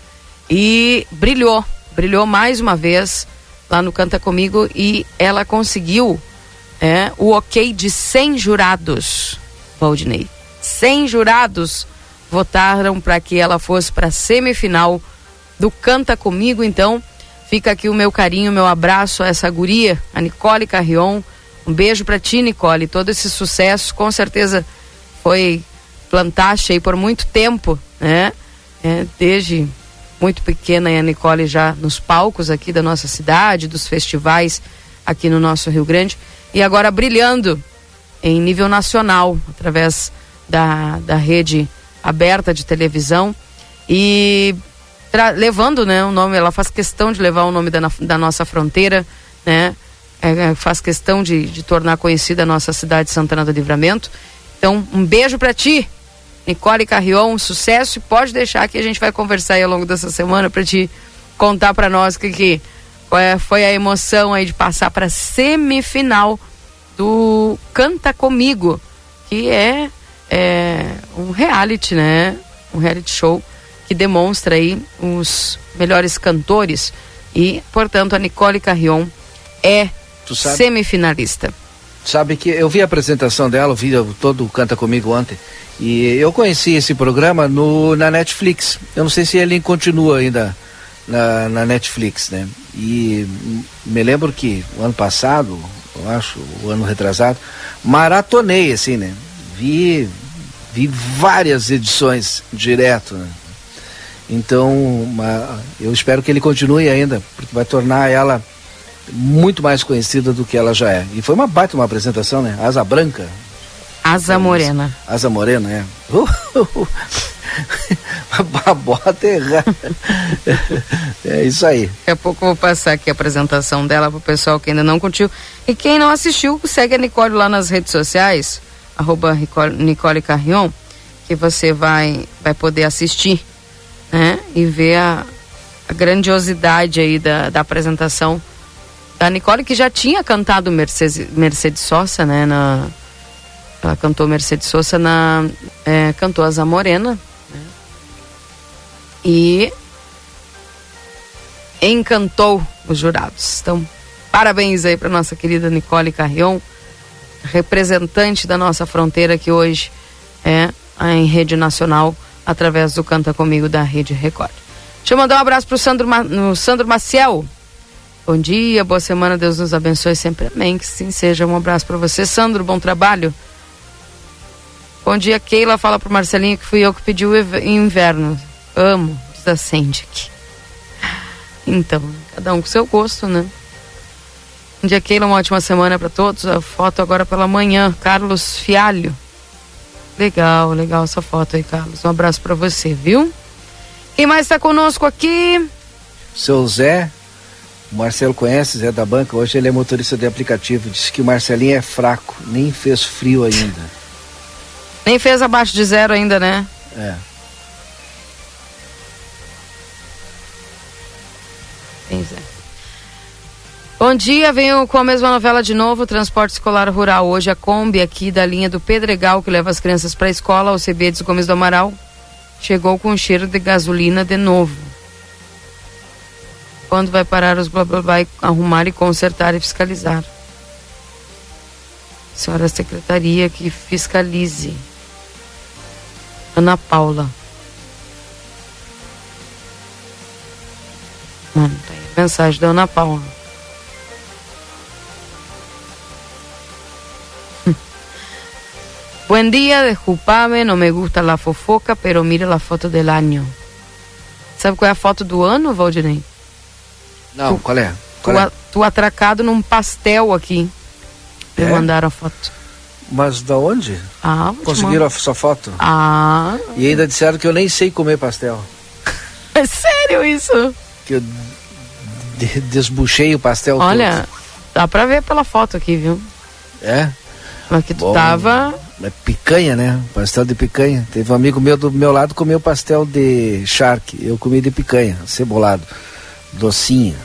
e brilhou, brilhou mais uma vez lá no Canta Comigo e ela conseguiu é, o ok de 100 jurados, Valdinei. 100 jurados votaram para que ela fosse para a semifinal do Canta Comigo, então fica aqui o meu carinho, meu abraço a essa guria, a Nicole Carrion, um beijo para ti, Nicole. Todo esse sucesso, com certeza, foi plantaste aí por muito tempo, né? É, desde muito pequena a Nicole já nos palcos aqui da nossa cidade, dos festivais aqui no nosso Rio Grande e agora brilhando em nível nacional através da, da rede aberta de televisão e levando né, o nome, ela faz questão de levar o nome da, da nossa fronteira, né? É, é, faz questão de, de tornar conhecida a nossa cidade de Santana do Livramento. Então, um beijo para ti, Nicole Carrion, um sucesso e pode deixar que a gente vai conversar aí ao longo dessa semana para te contar para nós que, que é, foi a emoção aí de passar para semifinal do Canta Comigo, que é, é um reality, né? Um reality show que demonstra aí os melhores cantores e, portanto, a Nicole Carrion é semifinalista. Sabe que eu vi a apresentação dela, vídeo todo Canta Comigo ontem, e eu conheci esse programa no, na Netflix. Eu não sei se ele continua ainda na, na Netflix, né? E me lembro que o ano passado, eu acho, o ano retrasado, maratonei assim, né? Vi, vi várias edições direto, né? Então, eu espero que ele continue ainda, porque vai tornar ela muito mais conhecida do que ela já é. E foi uma baita uma apresentação, né? Asa Branca. Asa Morena. Asa Morena, é. a bota errada. é isso aí. Daqui a pouco eu vou passar aqui a apresentação dela pro pessoal que ainda não curtiu. E quem não assistiu, segue a Nicole lá nas redes sociais, arroba Nicole Carrion, que você vai, vai poder assistir, né? E ver a, a grandiosidade aí da, da apresentação da Nicole, que já tinha cantado Mercedes, Mercedes Sosa, né? Na, ela cantou Mercedes Sosa na. É, cantou Asa Morena. Né? E encantou os jurados. Então, parabéns aí para nossa querida Nicole Carrion, representante da nossa fronteira que hoje é em rede nacional através do Canta Comigo da Rede Record. Deixa eu mandar um abraço pro Sandro, no Sandro Maciel, Bom dia, boa semana, Deus nos abençoe sempre. Amém. Que sim seja. Um abraço para você, Sandro. Bom trabalho. Bom dia, Keila. Fala pro Marcelinho que fui eu que pedi o inverno. Amo, desacende aqui. Então, cada um com seu gosto, né? Bom dia, Keila. Uma ótima semana para todos. A foto agora pela manhã. Carlos Fialho. Legal, legal essa foto aí, Carlos. Um abraço para você, viu? Quem mais está conosco aqui? Seu Zé o Marcelo conhece Zé da Banca, hoje ele é motorista de aplicativo. Disse que o Marcelinho é fraco, nem fez frio ainda. Nem fez abaixo de zero ainda, né? É. Pois é. Bom dia, venho com a mesma novela de novo, Transporte Escolar Rural. Hoje a Kombi aqui da linha do Pedregal, que leva as crianças para a escola, o CB de Gomes do Amaral, chegou com cheiro de gasolina de novo. Quando vai parar os blá blá blá e arrumar e consertar e fiscalizar? Senhora Secretaria que fiscalize. Ana Paula. Mano, tá aí a mensagem da Ana Paula. Buen día, desculpame, no me gusta la fofoca, pero mira la foto del año. Sabe qual é a foto do ano, Valdinei? Não, tu, qual é? Qual tu, é? tu atracado num pastel aqui. Me é? mandaram a foto. Mas da onde? Ah, Conseguiram a sua foto? Ah. E ainda disseram que eu nem sei comer pastel. É sério isso? Que eu de- desbuchei o pastel Olha, dá pra ver pela foto aqui, viu? todo. É? Mas que tu Bom. tava. É picanha, né? Pastel de picanha. Teve um amigo meu do meu lado que comeu pastel de charque. Eu comi de picanha, cebolado. Docinho.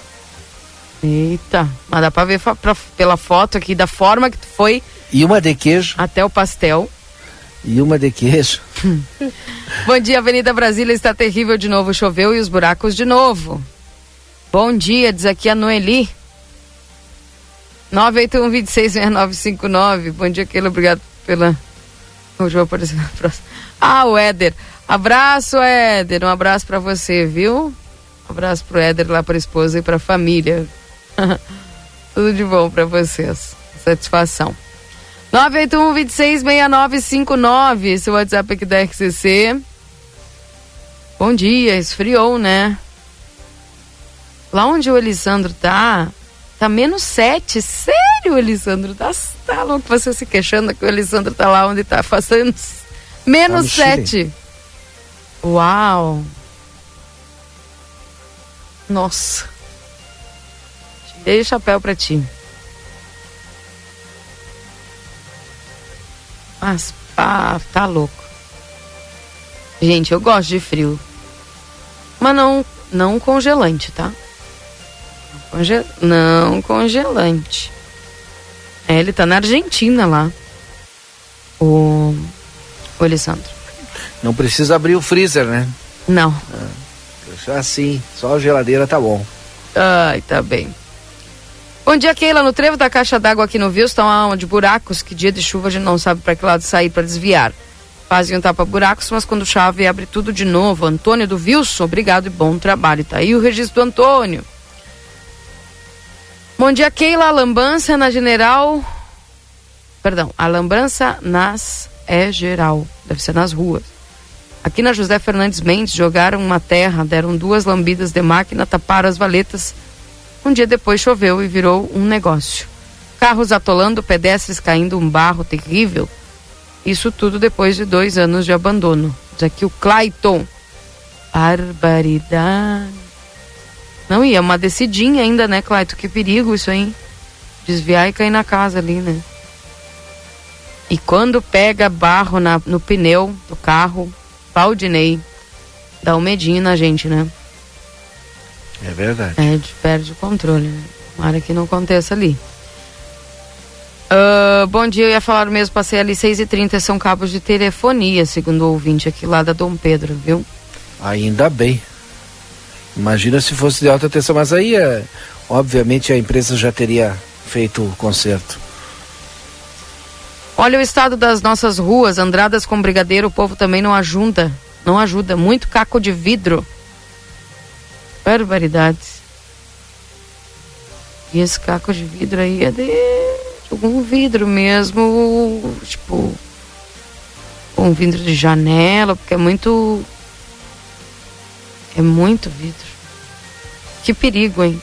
Eita, mas dá pra ver pra- pela foto aqui da forma que foi E uma de queijo. até o pastel. E uma de queijo. Bom dia, Avenida Brasília está terrível de novo. Choveu e os buracos de novo. Bom dia, diz aqui a Noeli. 981-266959. Bom dia, Keila. Obrigado pela. Hoje vou aparecer na próxima. Ah, o Éder. Abraço, Éder. Um abraço pra você, viu? Um abraço pro Éder lá pra esposa e pra família. Tudo de bom pra vocês. Satisfação. 981-266959. Esse WhatsApp aqui da RCC. Bom dia, esfriou, né? Lá onde o Elisandro tá, tá menos 7. Sério, Elisandro? Tá, tá louco você se queixando que o Elisandro tá lá onde tá fazendo menos no Chile. 7. Uau! Nossa. Tirei o chapéu pra ti. Mas, pá, tá louco. Gente, eu gosto de frio. Mas não, não congelante, tá? Não conge- Não congelante. É, ele tá na Argentina lá. O, o Alessandro. Não precisa abrir o freezer, né? Não. Deixar assim, só a geladeira tá bom. Ai, tá bem. Bom dia, Keila. No trevo da caixa d'água aqui no Viu estão onde buracos que dia de chuva a gente não sabe para que lado sair para desviar. Fazem um tapa-buracos, mas quando chove abre tudo de novo. Antônio do Wilson, obrigado e bom trabalho. Tá aí o registro do Antônio. Bom dia, Keila. Lambança na general. Perdão, a lambança nas é geral. Deve ser nas ruas. Aqui na José Fernandes Mendes jogaram uma terra, deram duas lambidas de máquina, taparam as valetas. Um dia depois choveu e virou um negócio. Carros atolando, pedestres caindo, um barro terrível. Isso tudo depois de dois anos de abandono. Diz aqui o Clayton. Barbaridade. Não, e é uma descidinha ainda, né, Clayton? Que perigo isso aí. Desviar e cair na casa ali, né? E quando pega barro na, no pneu do carro, Valdinei, dá um medinho na gente, né? É verdade. É, de- perde o controle, né? Tomara que não aconteça ali. Ah, bom dia, eu ia falar mesmo, passei ali 6h30, são cabos de telefonia, segundo o ouvinte aqui lá da Dom Pedro, viu? Ainda bem. Imagina se fosse de alta tensão, mas aí, é, obviamente, a empresa já teria feito o conserto. Olha o estado das nossas ruas, andradas com brigadeiro, o povo também não ajuda, não ajuda, muito caco de vidro. Barbaridades. E esse caco de vidro aí é de algum vidro mesmo, tipo, um vidro de janela, porque é muito é muito vidro. Que perigo, hein?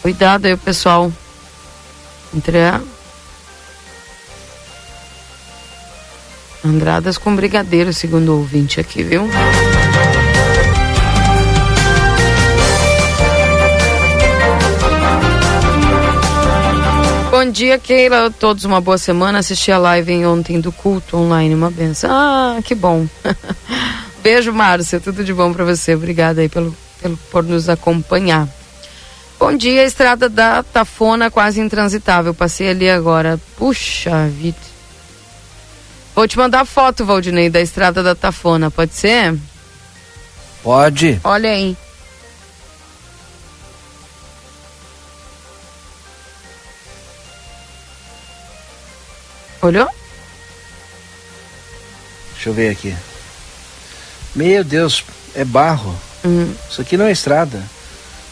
Cuidado aí, pessoal. Entre a Andradas com brigadeiro, segundo o ouvinte aqui, viu? Bom dia, Keila. Todos uma boa semana. Assisti a live em ontem do culto online, uma benção. Ah, que bom. Beijo, Márcia. Tudo de bom pra você. Obrigada aí pelo, pelo por nos acompanhar. Bom dia, estrada da Tafona quase intransitável. Passei ali agora. Puxa vida. Vou te mandar foto, Valdinei, da estrada da Tafona, pode ser? Pode. Olha aí. Olhou? Deixa eu ver aqui. Meu Deus, é barro. Hum. Isso aqui não é estrada.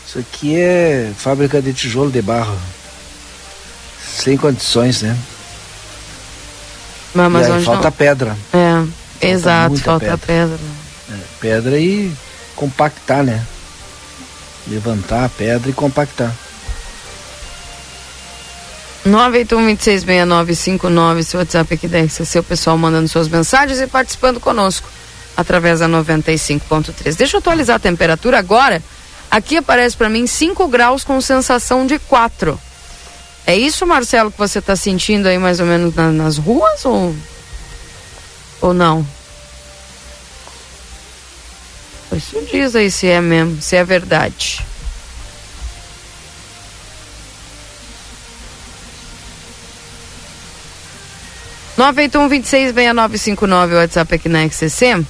Isso aqui é fábrica de tijolo de barro. Sem condições, né? Mas, mas e falta não... pedra. É, exato, muita falta pedra. pedra. É, pedra e compactar, né? Levantar a pedra e compactar. 981-266959, esse WhatsApp aqui da RCC, o pessoal mandando suas mensagens e participando conosco através da 95.3. Deixa eu atualizar a temperatura agora. Aqui aparece para mim 5 graus com sensação de 4. É isso, Marcelo, que você está sentindo aí mais ou menos na, nas ruas ou, ou não? Isso diz aí se é mesmo, se é verdade. Nove oito um vinte seis o WhatsApp aqui na XCC.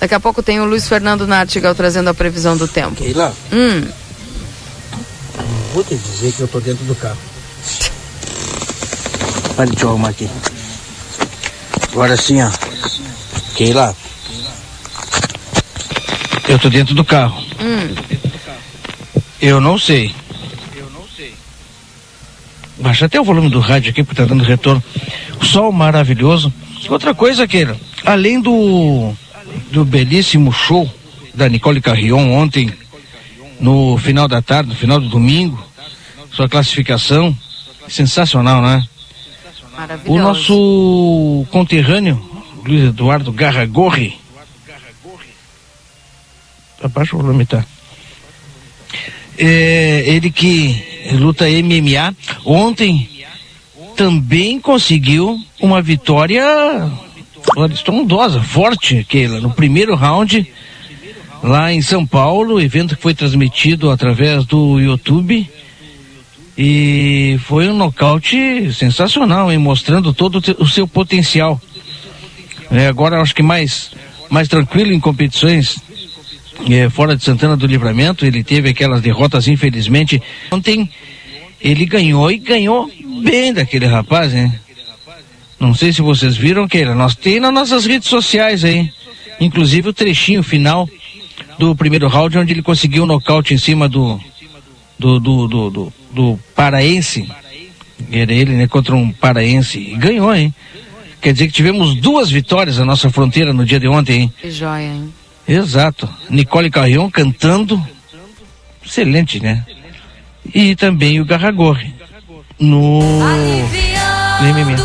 Daqui a pouco tem o Luiz Fernando Nartigal trazendo a previsão do tempo. Keila, Hum, vou te dizer que eu tô dentro do carro. Olha, deixa eu arrumar aqui. Agora sim, ó. Keila. Eu tô dentro do carro. hum. Eu não sei. Baixa até o volume do rádio aqui, porque tá dando retorno. Sol maravilhoso. Outra coisa, Keila, além do, do belíssimo show da Nicole Carrion ontem, no final da tarde, no final do domingo, sua classificação, sensacional, né? O nosso conterrâneo, Luiz Eduardo Garragorri. Abaixa o volume, tá? É, ele que luta MMA, ontem também conseguiu uma vitória estrondosa, forte, Keila, no primeiro round lá em São Paulo, evento que foi transmitido através do YouTube. E foi um nocaute sensacional, hein? mostrando todo o seu potencial. É, agora acho que mais, mais tranquilo em competições é, fora de Santana do Livramento, ele teve aquelas derrotas, infelizmente. Ontem ele ganhou e ganhou bem daquele rapaz, hein? Não sei se vocês viram, Keila, nós tem nas nossas redes sociais aí, inclusive o trechinho final do primeiro round, onde ele conseguiu o nocaute em cima do, do, do, do, do, do paraense. Era ele, né, contra um paraense. E ganhou, hein? Quer dizer que tivemos duas vitórias na nossa fronteira no dia de ontem, hein? Que joia, hein? Exato. Nicole Carrion cantando. Excelente, né? E também o Garragorri. No. no MMA.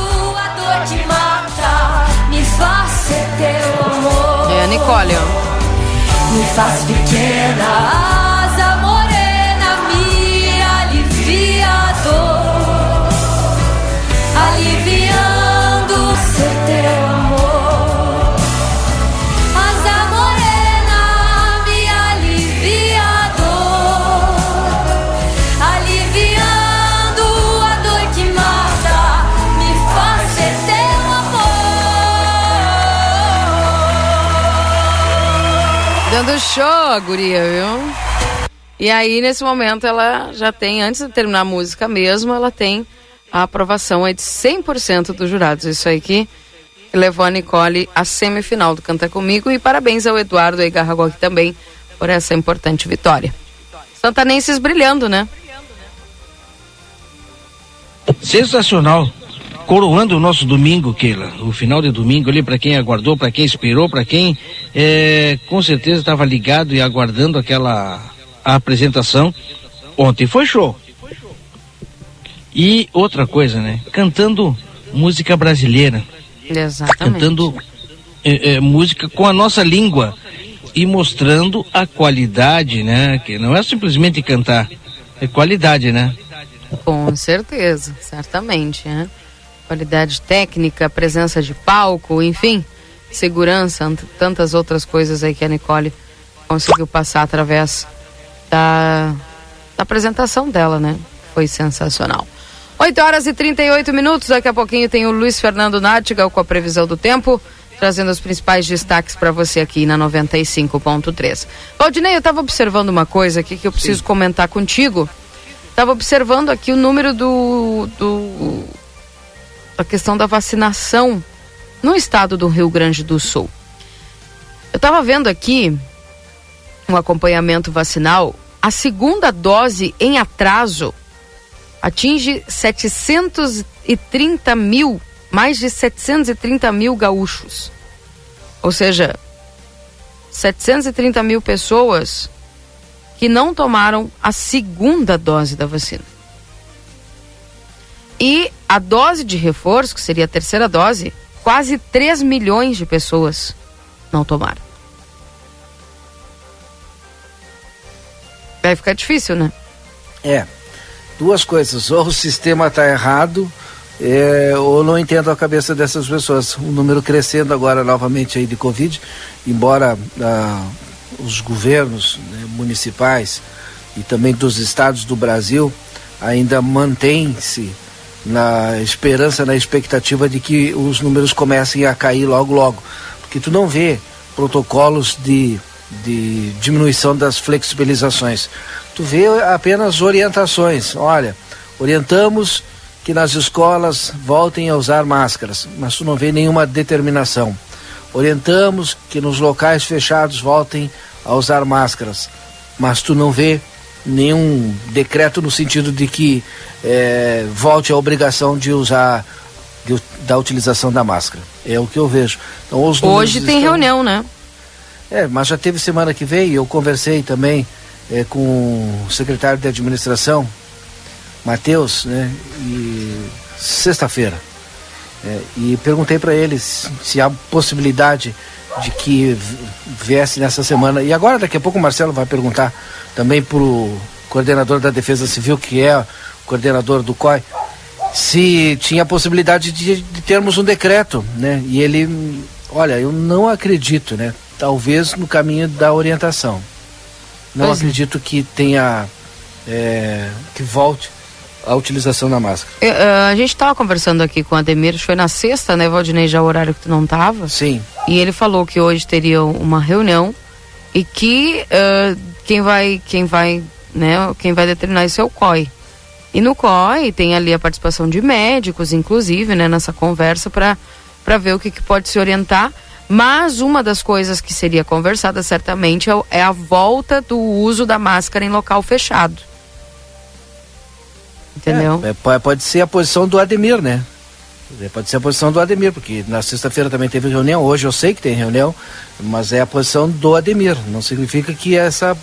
Me faz ser teu amor. É a Nicole, ó. Me faz pequena show, a guria, viu? E aí, nesse momento, ela já tem, antes de terminar a música mesmo, ela tem a aprovação aí de 100% dos jurados. Isso aí que levou a Nicole à semifinal do Canta Comigo. E parabéns ao Eduardo aí Garragog também por essa importante vitória. Santanenses brilhando, né? Sensacional. Coroando o nosso domingo, Keila. O final de domingo ali, para quem aguardou, para quem esperou, para quem é, com certeza estava ligado e aguardando aquela apresentação. Ontem foi show. E outra coisa, né? Cantando música brasileira. Exatamente. Cantando é, é, música com a nossa língua. E mostrando a qualidade, né? Que não é simplesmente cantar, é qualidade, né? Com certeza, certamente, né? Qualidade técnica, presença de palco, enfim, segurança, ant- tantas outras coisas aí que a Nicole conseguiu passar através da, da apresentação dela, né? Foi sensacional. 8 horas e 38 minutos, daqui a pouquinho tem o Luiz Fernando Nátigal com a previsão do tempo, trazendo os principais destaques para você aqui na 95.3. Valdinei, eu estava observando uma coisa aqui que eu preciso comentar contigo. Estava observando aqui o número do, do a questão da vacinação no estado do Rio Grande do Sul. Eu estava vendo aqui um acompanhamento vacinal. A segunda dose em atraso atinge 730 mil, mais de 730 mil gaúchos. Ou seja, 730 mil pessoas que não tomaram a segunda dose da vacina. E a dose de reforço, que seria a terceira dose, quase 3 milhões de pessoas não tomaram. Vai ficar difícil, né? É. Duas coisas. Ou o sistema está errado, é, ou não entendo a cabeça dessas pessoas. O número crescendo agora novamente aí de Covid, embora ah, os governos né, municipais e também dos estados do Brasil ainda mantém-se na esperança, na expectativa de que os números comecem a cair logo, logo. Porque tu não vê protocolos de, de diminuição das flexibilizações. Tu vê apenas orientações. Olha, orientamos que nas escolas voltem a usar máscaras, mas tu não vê nenhuma determinação. Orientamos que nos locais fechados voltem a usar máscaras, mas tu não vê nenhum decreto no sentido de que é, volte a obrigação de usar de, da utilização da máscara. É o que eu vejo. Então, Hoje tem estão... reunião, né? É, mas já teve semana que veio, eu conversei também é, com o secretário de administração, Matheus, né? E sexta-feira. É, e perguntei para ele se, se há possibilidade de que viesse nessa semana. E agora, daqui a pouco, o Marcelo vai perguntar também para o coordenador da Defesa Civil, que é o coordenador do COI, se tinha possibilidade de, de termos um decreto, né? E ele, olha, eu não acredito, né? Talvez no caminho da orientação. Não pois é. acredito é. que tenha, é, que volte a utilização da máscara. Eu, uh, a gente estava conversando aqui com o Ademir, foi na sexta, né, Valdinei, já o horário que tu não estava? Sim. E ele falou que hoje teria uma reunião e que uh, quem vai, quem vai, né, quem vai determinar isso é o COI. E no COI tem ali a participação de médicos, inclusive, né, nessa conversa para para ver o que, que pode se orientar. Mas uma das coisas que seria conversada certamente é, é a volta do uso da máscara em local fechado. Entendeu? É, pode ser a posição do Ademir, né? Pode ser a posição do Ademir, porque na sexta-feira também teve reunião, hoje eu sei que tem reunião, mas é a posição do Ademir. Não significa que essa,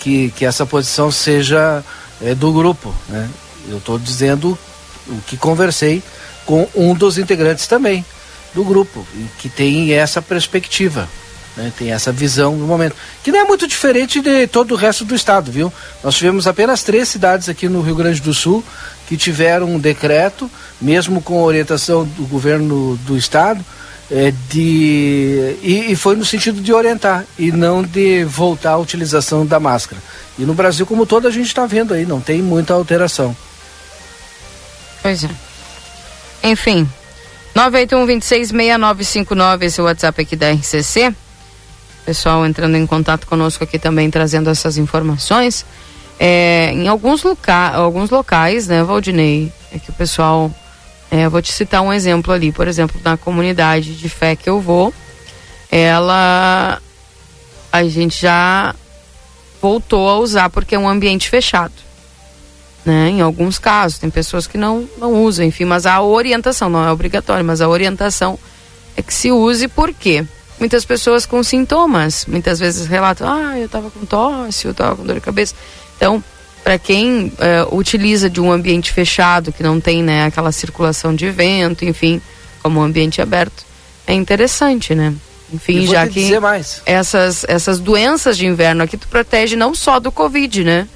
que, que essa posição seja é, do grupo. Né? Eu estou dizendo o que conversei com um dos integrantes também do grupo, que tem essa perspectiva. Né, tem essa visão no momento. Que não é muito diferente de todo o resto do estado, viu? Nós tivemos apenas três cidades aqui no Rio Grande do Sul que tiveram um decreto, mesmo com orientação do governo do estado, é, de, e, e, foi no sentido de orientar e não de voltar à utilização da máscara. E no Brasil, como todo, a gente está vendo aí, não tem muita alteração. Pois é. Enfim, 981 26 6959, esse é o WhatsApp aqui da RCC pessoal entrando em contato conosco aqui também trazendo essas informações. É, em alguns, loca alguns locais, né, Valdinei, é que o pessoal. É, vou te citar um exemplo ali, por exemplo, na comunidade de fé que eu vou, ela. A gente já voltou a usar porque é um ambiente fechado. Né? Em alguns casos, tem pessoas que não, não usam, enfim, mas a orientação, não é obrigatório, mas a orientação é que se use por quê? Muitas pessoas com sintomas. Muitas vezes relatam, ah, eu estava com tosse, eu estava com dor de cabeça. Então, para quem é, utiliza de um ambiente fechado, que não tem né, aquela circulação de vento, enfim, como um ambiente aberto, é interessante, né? Enfim, já que essas, essas doenças de inverno aqui tu protege não só do Covid, né?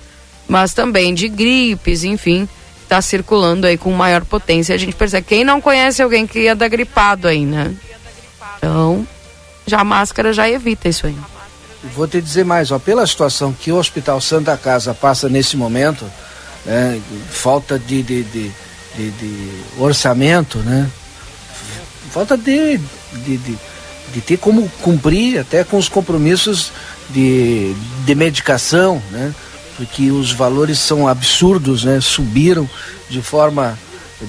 Mas também de gripes, enfim, está circulando aí com maior potência. A gente percebe, quem não conhece alguém que ia dar gripado aí, né? Então, já a máscara já evita isso aí. Vou te dizer mais, ó, pela situação que o Hospital Santa Casa passa nesse momento, né, falta de, de, de, de, de orçamento, né? Falta de, de, de, de, ter como cumprir até com os compromissos de, de medicação, né? Porque os valores são absurdos, né? Subiram de forma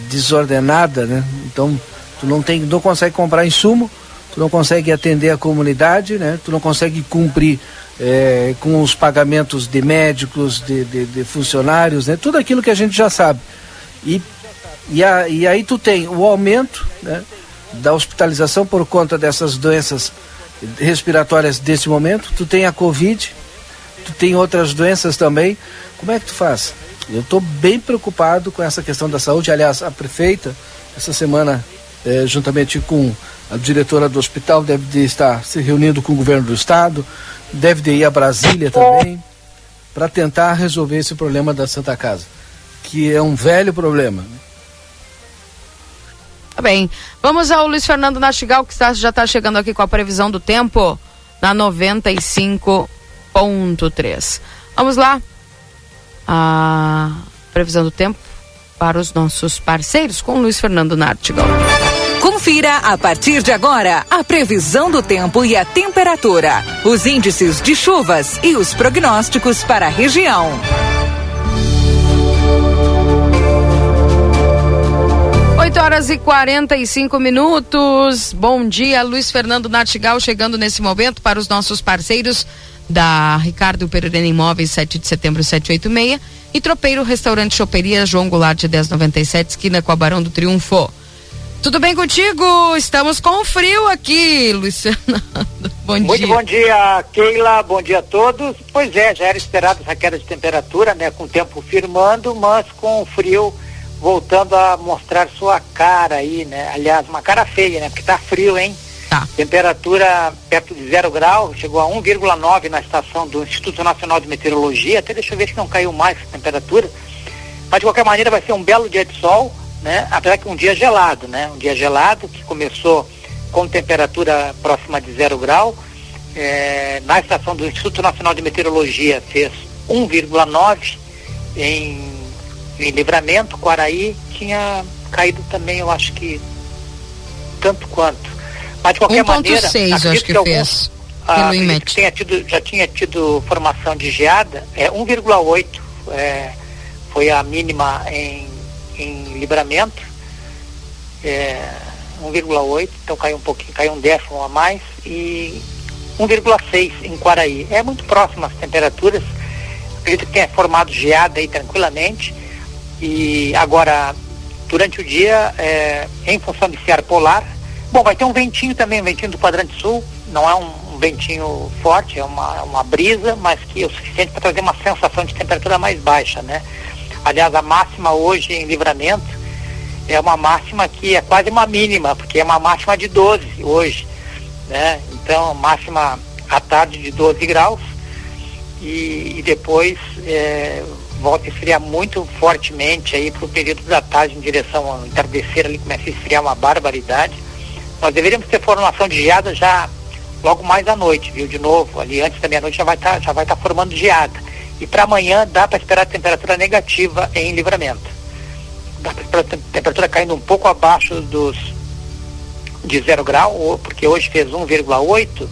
desordenada, né? Então, tu não tem, não consegue comprar insumo, tu não consegue atender a comunidade, né? tu não consegue cumprir é, com os pagamentos de médicos, de, de, de, funcionários, né? tudo aquilo que a gente já sabe. E, e, a, e aí tu tem o aumento né, da hospitalização por conta dessas doenças respiratórias desse momento, tu tem a Covid, tu tem outras doenças também. Como é que tu faz? Eu estou bem preocupado com essa questão da saúde. Aliás, a prefeita, essa semana, é, juntamente com a diretora do hospital deve de estar se reunindo com o governo do estado, deve de ir a Brasília também, para tentar resolver esse problema da Santa Casa, que é um velho problema. né? Tá bem. Vamos ao Luiz Fernando Nastigal, que está- já está chegando aqui com a previsão do tempo na 95.3. Vamos lá. A previsão do tempo para os nossos parceiros com o Luiz Fernando Nartigal. Confira a partir de agora a previsão do tempo e a temperatura, os índices de chuvas e os prognósticos para a região. Oito horas e 45 minutos. Bom dia, Luiz Fernando Nartigal, chegando nesse momento para os nossos parceiros da Ricardo Pereira Imóveis, 7 de setembro 786 e Tropeiro Restaurante Choperia João Goulart de 1097, esquina com a Barão do Triunfo. Tudo bem contigo? Estamos com frio aqui, Fernando. Bom Muito dia. bom dia, Keila. Bom dia a todos. Pois é, já era esperado essa queda de temperatura, né? Com o tempo firmando, mas com o frio voltando a mostrar sua cara aí, né? Aliás, uma cara feia, né? Porque tá frio, hein? Tá. Temperatura perto de zero grau, chegou a 1,9 na estação do Instituto Nacional de Meteorologia. Até deixa eu ver se não caiu mais essa temperatura. Mas de qualquer maneira vai ser um belo dia de sol, né? Apesar que um dia gelado, né? Um dia gelado que começou com temperatura próxima de zero grau. É, na estação do Instituto Nacional de Meteorologia fez 1,9 em, em livramento, Quaraí tinha caído também, eu acho que tanto quanto. Mas de qualquer maneira, 1.6 eu acho acredito que alguns- fez. ah, que tenha tido, já tinha tido formação de geada, é 1,8 é, foi a mínima em, em livramento, é, 1,8, então caiu um pouquinho, caiu um décimo a mais, e 1,6 em Quaraí. É muito próximo as temperaturas, acredito que tenha formado geada aí tranquilamente, e agora, durante o dia, é, em função desse ar polar, bom, vai ter um ventinho também, um ventinho do quadrante sul, não é um, um ventinho forte, é uma, uma brisa, mas que é o suficiente para trazer uma sensação de temperatura mais baixa, né? Aliás, a máxima hoje em livramento é uma máxima que é quase uma mínima, porque é uma máxima de 12 hoje, né? Então, máxima à tarde de 12 graus e, e depois é, volta a esfriar muito fortemente aí para o período da tarde em direção ao entardecer ali começa a esfriar uma barbaridade. Nós deveríamos ter formação de geada já logo mais à noite, viu? De novo, ali antes da meia-noite já vai estar já vai estar formando geada. E para amanhã dá para esperar temperatura negativa em livramento. Dá para esperar tem- temperatura caindo um pouco abaixo dos de zero grau, porque hoje fez 1,8,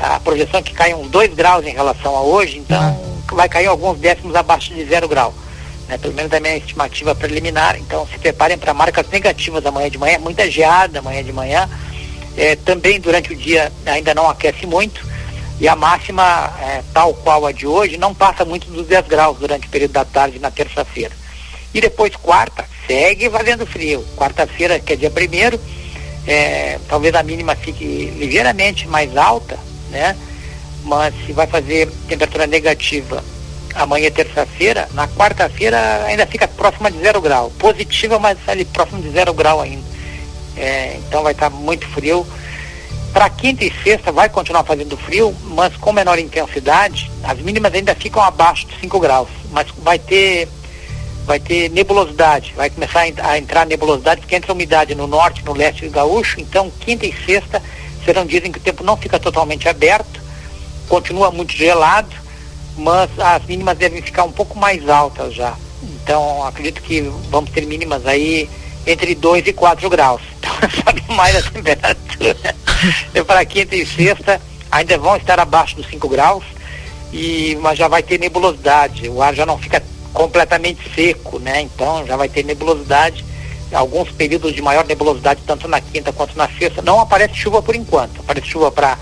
a projeção é que cai uns 2 graus em relação a hoje, então vai cair alguns décimos abaixo de zero grau. Né? Pelo menos da minha estimativa preliminar, então se preparem para marcas negativas amanhã de manhã, muita geada amanhã de manhã. É, também durante o dia ainda não aquece muito e a máxima, é, tal qual a de hoje, não passa muito dos 10 graus durante o período da tarde na terça-feira. E depois quarta, segue fazendo frio. Quarta-feira, que é dia primeiro, é, talvez a mínima fique ligeiramente mais alta, né? Mas se vai fazer temperatura negativa amanhã, terça-feira, na quarta-feira ainda fica próxima de zero grau. Positiva, mas ali próximo de zero grau ainda. É, então vai estar muito frio. Para quinta e sexta vai continuar fazendo frio, mas com menor intensidade. As mínimas ainda ficam abaixo de 5 graus, mas vai ter vai ter nebulosidade, vai começar a en- a entrar nebulosidade, porque entra umidade no norte, no leste gaúcho, então quinta e sexta serão dias em que o tempo não fica totalmente aberto, continua muito gelado, mas as mínimas devem ficar um pouco mais altas já. Então acredito que vamos ter mínimas aí entre 2 e 4 graus. Então sabe mais a temperatura. Para quinta e sexta ainda vão estar abaixo dos 5 graus, e, mas já vai ter nebulosidade. O ar já não fica completamente seco, né? Então já vai ter nebulosidade. Alguns períodos de maior nebulosidade, tanto na quinta quanto na sexta. Não aparece chuva por enquanto. Aparece chuva para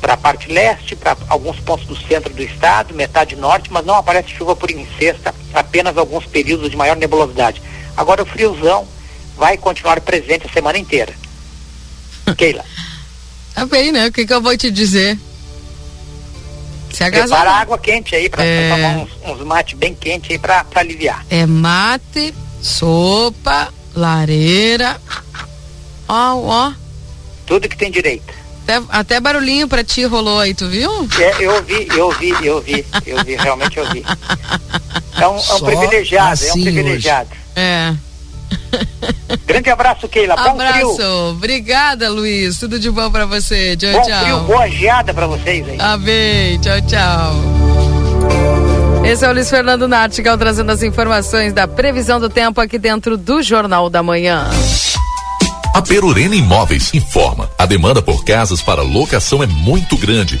para a parte leste, para alguns pontos do centro do estado, metade norte, mas não aparece chuva por em sexta, apenas alguns períodos de maior nebulosidade. Agora o friozão vai continuar presente a semana inteira. Keila. Tá bem, né? O que, que eu vou te dizer? Se Prepara agasalhar. água quente aí para É. tomar uns, uns mates bem quentes aí para aliviar. É mate, sopa, lareira. Ó, ó. Tudo que tem direito. Até, até barulhinho pra ti rolou aí, tu viu? É, eu ouvi, eu ouvi, eu ouvi, eu ouvi, realmente eu ouvi. É um, é um privilegiado, é um assim privilegiado. É. Grande abraço, Keila. Bom Abraço. frio. Obrigada, Luiz. Tudo de bom pra você. Tchau, Bom tchau. frio, boa geada pra vocês aí. Amém. Tchau, tchau. Esse é o Luiz Fernando Nartigal trazendo as informações da previsão do tempo aqui dentro do Jornal da Manhã. A Perurena Imóveis informa. A demanda por casas para locação é muito grande.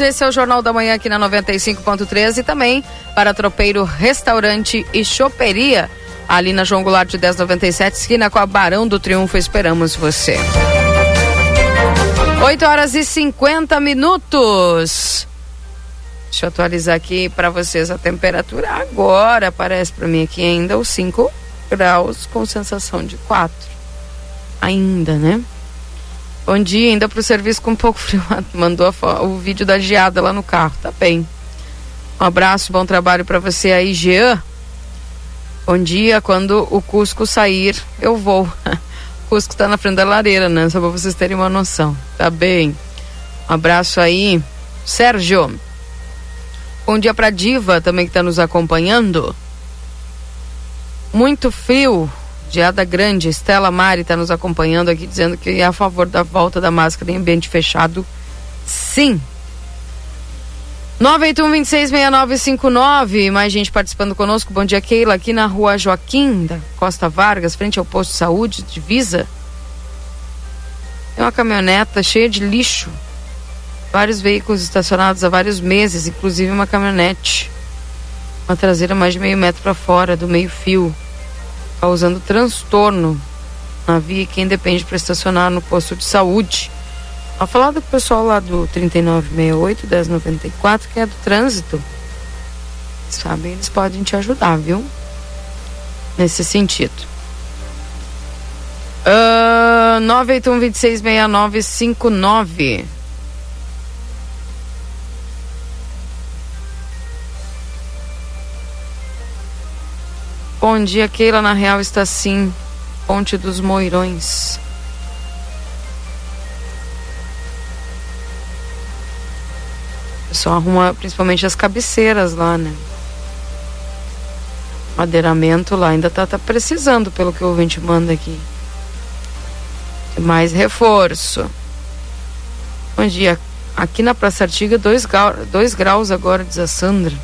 Esse é o Jornal da Manhã aqui na 95.13 e também para Tropeiro Restaurante e Choperia, ali na João Goulart de 1097, esquina com a Barão do Triunfo, esperamos você. 8 horas e 50 minutos. Deixa eu atualizar aqui para vocês a temperatura agora, aparece para mim aqui ainda os 5 graus com sensação de 4. Ainda, né? Bom dia, ainda pro serviço com um pouco frio. Mandou o vídeo da geada lá no carro, tá bem. Um abraço, bom trabalho para você aí, Jean. Bom dia, quando o Cusco sair, eu vou. o Cusco tá na frente da lareira, né? Só pra vocês terem uma noção. Tá bem. Um abraço aí, Sérgio. Bom dia pra Diva também que tá nos acompanhando. Muito frio, geada grande. Estela Mari está nos acompanhando aqui dizendo que é a favor da volta da máscara em ambiente fechado. Sim. 981-266959. Mais gente participando conosco. Bom dia, Keila. Aqui na rua Joaquim da Costa Vargas, frente ao posto de saúde, divisa. Tem uma caminhoneta cheia de lixo. Vários veículos estacionados há vários meses, inclusive uma caminhonete. Uma traseira mais de meio metro para fora, do meio-fio causando transtorno na via quem depende para estacionar no posto de saúde. A falar do pessoal lá do 3968 1094, que é do trânsito. Sabe, eles podem te ajudar, viu? Nesse sentido. Uh, 981 266959. Bom dia, Keila. Na real está sim. Ponte dos Moirões. Pessoal arruma principalmente as cabeceiras lá, né? Madeiramento lá ainda tá, tá precisando, pelo que o ouvinte manda aqui. Mais reforço. Bom dia. Aqui na Praça Artiga, 2 grau, dois graus agora, diz a Sandra.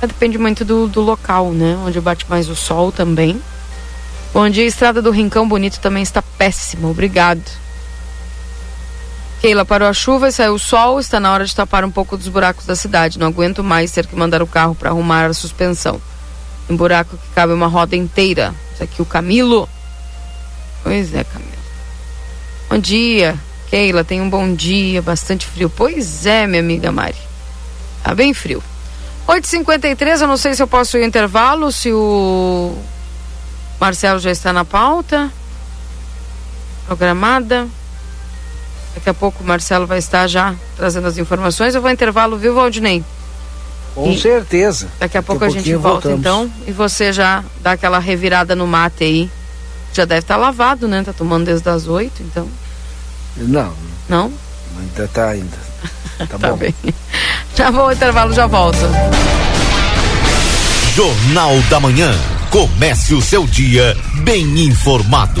Depende muito do, do local, né? Onde bate mais o sol também. Bom dia, Estrada do Rincão Bonito também está péssima, obrigado. Keila, parou a chuva e saiu o sol, está na hora de tapar um pouco dos buracos da cidade. Não aguento mais ter que mandar o carro para arrumar a suspensão. Um buraco que cabe uma roda inteira. Isso aqui o Camilo. Pois é, Camilo. Bom dia, Keila, tenha um bom dia, bastante frio. Pois é, minha amiga Mari. Tá bem frio. 8h53, eu não sei se eu posso ir intervalo, se o Marcelo já está na pauta. Programada. Daqui a pouco o Marcelo vai estar já trazendo as informações. Eu vou ao intervalo, viu, Valdinei? Com E- certeza. Daqui a pouco a gente pouquinho volta, voltamos. então. E você já dá aquela revirada no mate aí. Já deve estar lavado, né? Tá tomando desde as 8, então. Não, Não? ainda tá ainda. Tá, Tá bom. bem. Já vou ao intervalo, já volto. Jornal da Manhã. Comece o seu dia bem informado.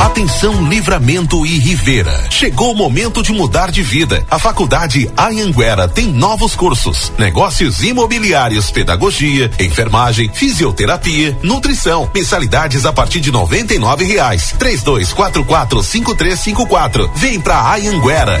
Atenção Livramento e Rivera. Chegou o momento de mudar de vida. A Faculdade Anhanguera tem novos cursos: negócios imobiliários, pedagogia, enfermagem, fisioterapia, nutrição. Mensalidades a partir de noventa e nove reais. Três dois quatro quatro cinco três cinco quatro. Vem pra Anhanguera.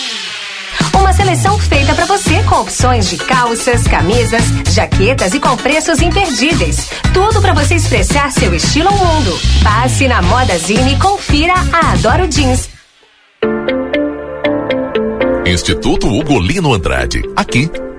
Uma seleção feita para você com opções de calças, camisas, jaquetas e com preços imperdíveis. Tudo para você expressar seu estilo ao mundo. Passe na Moda Zine e confira a Adoro Jeans. Instituto Ugolino Andrade. Aqui,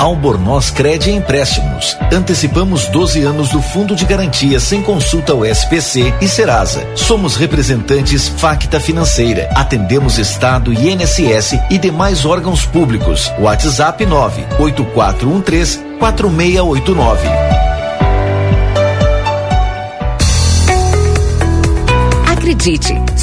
Albornoz Cred Empréstimos. Antecipamos 12 anos do Fundo de Garantia sem consulta ao SPC e Serasa. Somos representantes Facta Financeira. Atendemos Estado, INSS e demais órgãos públicos. WhatsApp 98413 4689. Acredite,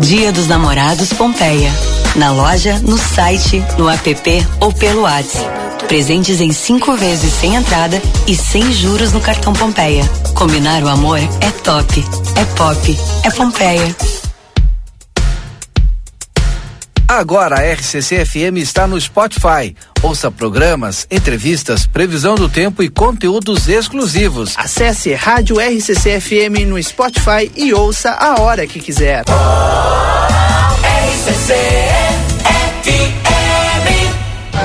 Dia dos Namorados Pompeia. Na loja, no site, no app ou pelo WhatsApp. Presentes em cinco vezes sem entrada e sem juros no cartão Pompeia. Combinar o amor é top, é pop, é Pompeia. Agora a RCC FM está no Spotify. Ouça programas, entrevistas, previsão do tempo e conteúdos exclusivos. Acesse Rádio RCC FM no Spotify e ouça a hora que quiser.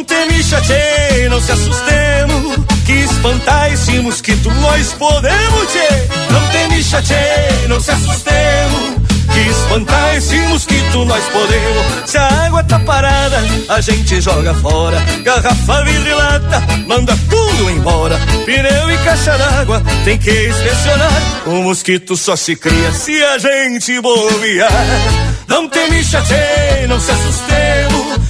Não teme chatei, não se assustemos Que espantar esse mosquito nós podemos tchê Não teme chatei, não se assustemos Que espantar esse mosquito nós podemos. Se a água tá parada, a gente joga fora. Garrafa, vidro e lata, manda tudo embora. Pneu e caixa d'água, tem que inspecionar. O mosquito só se cria se a gente bobear. Não teme chatei, não se assustemos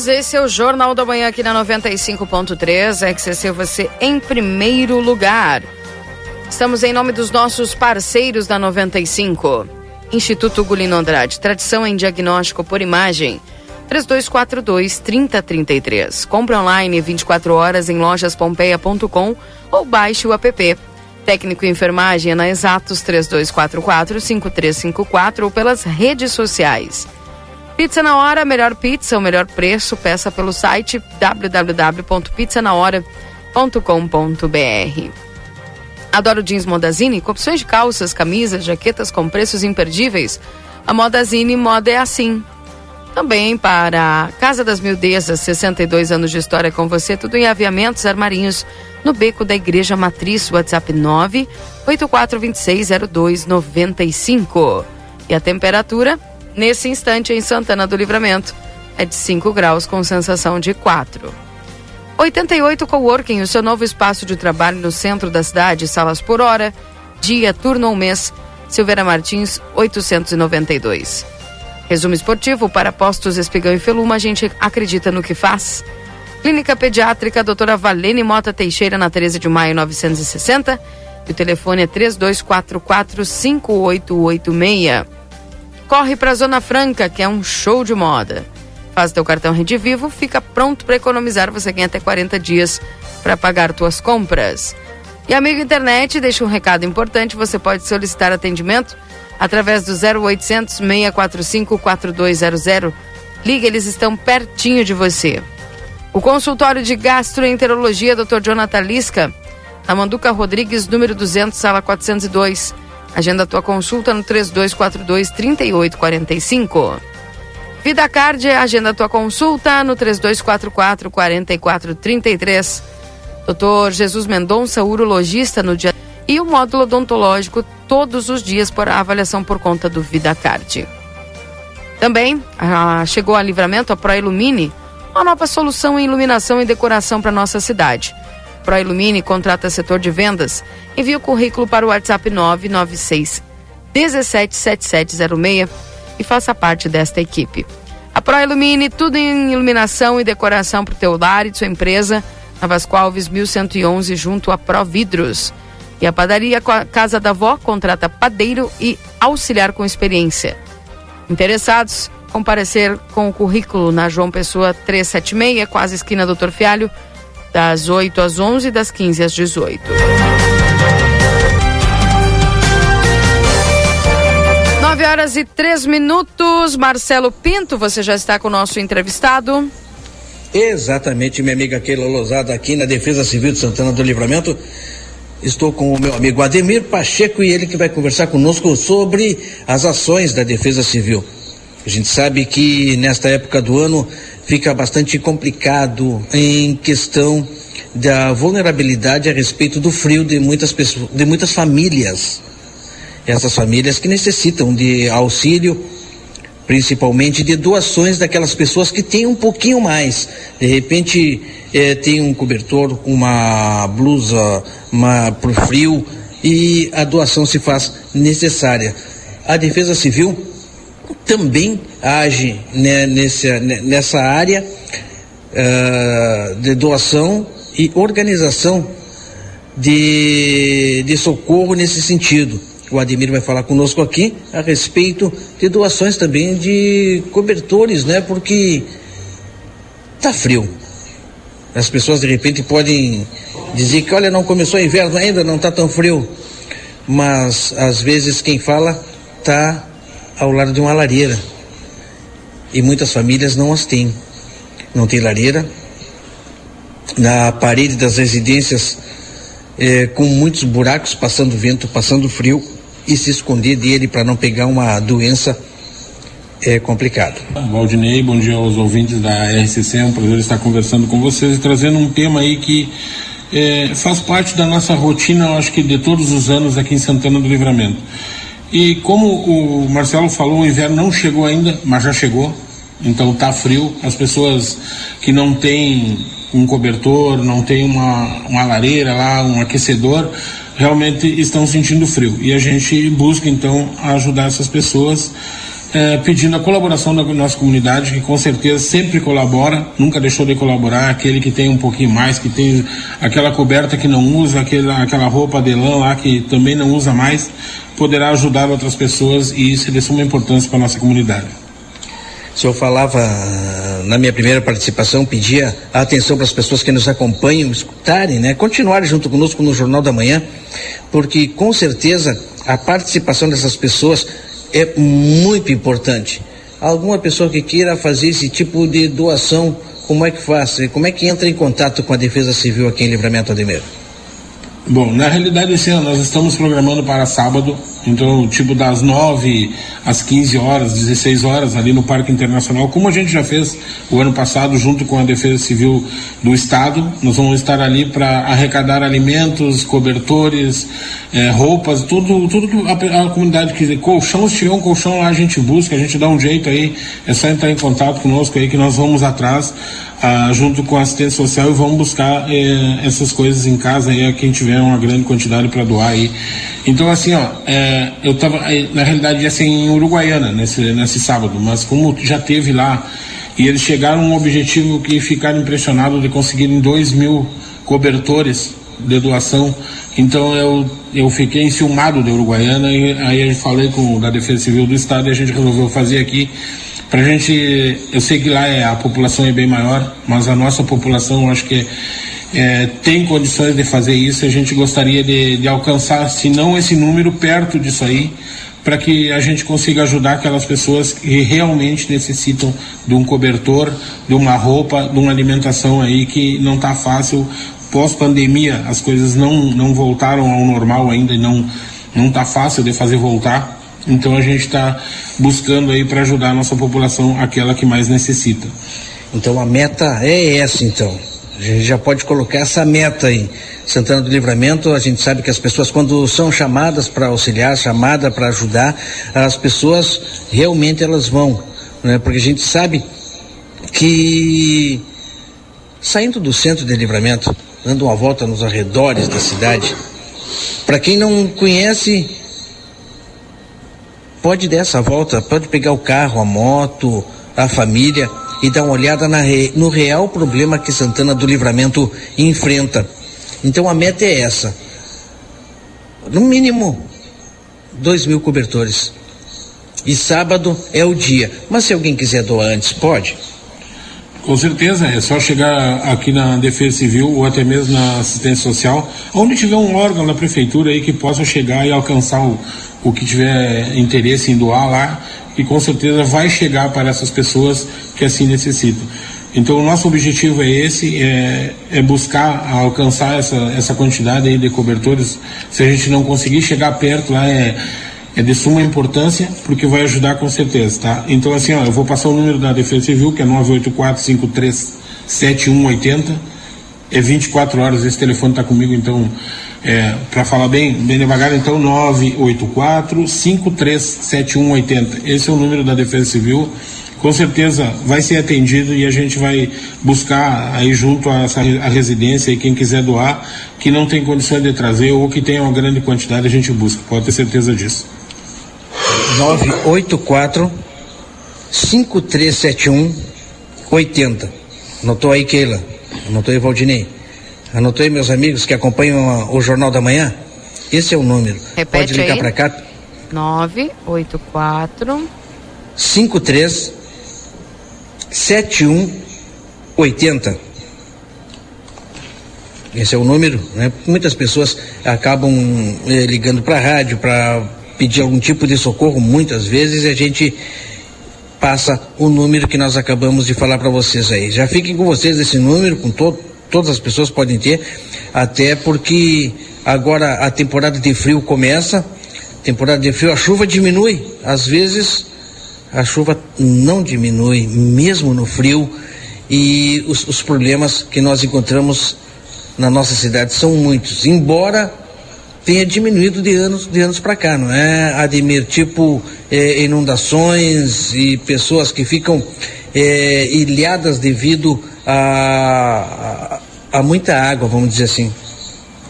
Voltamos, esse é o Jornal da Manhã aqui na 95.3, RCC você em primeiro lugar. Estamos em nome dos nossos parceiros da 95. Instituto Gulino Andrade, tradição em diagnóstico por imagem. 3242-3033. Compre online 24 horas em lojaspompeia.com ou baixe o app. Técnico em enfermagem é na Exatos 3244-5354 ou pelas redes sociais. Pizza na hora, melhor pizza, o melhor preço, peça pelo site www.pizzanahora.com.br. Adoro jeans Modazine, com opções de calças, camisas, jaquetas com preços imperdíveis. A Modazine Moda é assim. Também para Casa das Mildezas, 62 anos de história com você, tudo em aviamentos, armarinhos, no beco da Igreja Matriz, WhatsApp 984260295. E a temperatura, nesse instante em Santana do Livramento, é de 5 graus com sensação de 4. 88 Coworking, o seu novo espaço de trabalho no centro da cidade, salas por hora, dia, turno ou mês. Silveira Martins, 892. Resumo esportivo para postos Espigão e Feluma, a gente acredita no que faz. Clínica Pediátrica Doutora Valene Mota Teixeira, na 13 de maio 960. E o telefone é 3244-5886. Corre para a Zona Franca, que é um show de moda. Faz teu cartão Rede Vivo, fica pronto para economizar. Você ganha até 40 dias para pagar tuas compras. E amigo internet, deixa um recado importante. Você pode solicitar atendimento através do 0800 645 4200. Liga, eles estão pertinho de você. O consultório de gastroenterologia Dr. Jonathan Lisca, na Manduca Rodrigues, número 200, sala 402. Agenda tua consulta no 3242 3845. Vida Card, agenda tua consulta no 3244 4433. Doutor Jesus Mendonça, urologista no dia e o módulo odontológico todos os dias por avaliação por conta do Vida Card. Também ah, chegou a livramento a Proilumine, uma nova solução em iluminação e decoração para nossa cidade. Proilumine contrata setor de vendas. Envie o currículo para o WhatsApp 996 177706 e faça parte desta equipe. A Proilumine, tudo em iluminação e decoração para o teu lar e de sua empresa. Na Vasco Alves 1111, junto a Providros. E a padaria Casa da Vó contrata padeiro e auxiliar com experiência. Interessados? Comparecer com o currículo na João Pessoa 376, quase esquina Doutor Fialho, das 8 às 11 das 15 às 18. 9 horas e 3 minutos. Marcelo Pinto, você já está com o nosso entrevistado. Exatamente, minha amiga Keila Lozada, aqui na Defesa Civil de Santana do Livramento. Estou com o meu amigo Ademir Pacheco e ele que vai conversar conosco sobre as ações da Defesa Civil. A gente sabe que nesta época do ano fica bastante complicado em questão da vulnerabilidade a respeito do frio de muitas pessoas, de muitas famílias. Essas famílias que necessitam de auxílio, principalmente de doações daquelas pessoas que têm um pouquinho mais. De repente eh, tem um cobertor, uma blusa para o frio e a doação se faz necessária. A Defesa Civil também age né, nessa, nessa área uh, de doação e organização de, de socorro nesse sentido. O Ademir vai falar conosco aqui a respeito de doações também de cobertores, né? Porque tá frio. As pessoas de repente podem dizer que olha, não começou o inverno ainda, não tá tão frio. Mas às vezes quem fala tá ao lado de uma lareira. E muitas famílias não as têm. Não tem lareira. Na parede das residências, é, com muitos buracos, passando vento, passando frio, e se esconder dele para não pegar uma doença é complicado. Valdinei, bom dia aos ouvintes da RCC, é um prazer estar conversando com vocês e trazendo um tema aí que é, faz parte da nossa rotina, eu acho que de todos os anos aqui em Santana do Livramento. E como o Marcelo falou, o inverno não chegou ainda, mas já chegou. Então tá frio. As pessoas que não têm um cobertor, não tem uma, uma lareira lá, um aquecedor, realmente estão sentindo frio. E a gente busca então ajudar essas pessoas é, pedindo a colaboração da nossa comunidade, que com certeza sempre colabora, nunca deixou de colaborar, aquele que tem um pouquinho mais, que tem aquela coberta que não usa, aquela, aquela roupa de lã lá que também não usa mais, poderá ajudar outras pessoas e isso é de suma importância para a nossa comunidade. O senhor falava na minha primeira participação, pedia a atenção para as pessoas que nos acompanham, escutarem, né? Continuarem junto conosco no Jornal da Manhã, porque com certeza a participação dessas pessoas é muito importante. Alguma pessoa que queira fazer esse tipo de doação, como é que faz? Como é que entra em contato com a Defesa Civil aqui em Livramento Ademir? Bom, na realidade ano nós estamos programando para sábado, então tipo das 9 às 15 horas, 16 horas ali no Parque Internacional, como a gente já fez o ano passado junto com a Defesa Civil do Estado, nós vamos estar ali para arrecadar alimentos, cobertores, eh, roupas, tudo, tudo que a, a, comunidade quiser, colchão, se tiver um colchão lá a gente busca, a gente dá um jeito aí, é só entrar em contato conosco aí que nós vamos atrás ah, junto com a assistência social e vamos buscar eh, essas coisas em casa aí a quem tiver uma grande quantidade para doar aí. Então assim, ó, eh, eu estava na realidade ia ser em Uruguaiana nesse, nesse sábado, mas como já teve lá e eles chegaram a um objetivo que ficaram impressionados de conseguirem dois mil cobertores de doação. Então eu, eu fiquei enciumado de Uruguaiana e aí eu falei com da Defesa Civil do Estado e a gente resolveu fazer aqui Pra gente, eu sei que lá é, a população é bem maior, mas a nossa população, eu acho que é, tem condições de fazer isso. A gente gostaria de, de alcançar, se não esse número, perto disso aí, para que a gente consiga ajudar aquelas pessoas que realmente necessitam de um cobertor, de uma roupa, de uma alimentação aí que não está fácil. Pós-pandemia, as coisas não, não voltaram ao normal ainda e não não está fácil de fazer voltar. Então a gente está buscando aí para ajudar a nossa população, aquela que mais necessita. Então a meta é essa então. A gente já pode colocar essa meta aí. Santana do Livramento, a gente sabe que as pessoas quando são chamadas para auxiliar, chamada para ajudar, as pessoas realmente elas vão, né? Porque a gente sabe que saindo do centro de Livramento, dando uma volta nos arredores da cidade, para quem não conhece, pode dar essa volta, pode pegar o carro, a moto, a família e dar uma olhada re, no real problema que Santana do Livramento enfrenta. Então a meta é essa. No mínimo, dois mil cobertores. E sábado é o dia. Mas se alguém quiser doar antes, pode? Com certeza, é só chegar aqui na Defesa Civil ou até mesmo na assistência social, onde tiver um órgão da prefeitura aí que possa chegar e alcançar o, o que tiver interesse em doar lá, e com certeza vai chegar para essas pessoas que assim necessitam. Então o nosso objetivo é esse, é, é, buscar alcançar essa, essa quantidade aí de cobertores. Se a gente não conseguir chegar perto lá é, é de suma importância, porque vai ajudar com certeza, tá? Então assim, ó, eu vou passar o número da Defesa Civil, que é 984-53-7180. É 24 horas, esse telefone está comigo, então é, para falar bem, bem devagar, então 984 537180. Esse é o número da Defesa Civil. Com certeza vai ser atendido e a gente vai buscar aí junto a essa a residência e quem quiser doar, que não tem condições de trazer ou que tenha uma grande quantidade, a gente busca. Pode ter certeza disso. 984 5371 80. Anotou aí, Keila? Anotou aí, Valdinei? Anotou aí, meus amigos que acompanham o Jornal da Manhã? Esse é o número. Repete Pode ligar para cá. 984 53 7180. Esse é o número, né? Muitas pessoas acabam eh, ligando para a rádio para pedir algum tipo de socorro, muitas vezes, e a gente passa o número que nós acabamos de falar para vocês aí. Já fiquem com vocês esse número, com todas as pessoas podem ter, até porque agora a temporada de frio começa, temporada de frio, a chuva diminui, às vezes a chuva não diminui, mesmo no frio, e os, os problemas que nós encontramos na nossa cidade, são muitos. Embora tenha diminuído de anos de anos para cá, não é, Ademir? Tipo eh, inundações e pessoas que ficam eh, ilhadas devido a, a, a muita água, vamos dizer assim.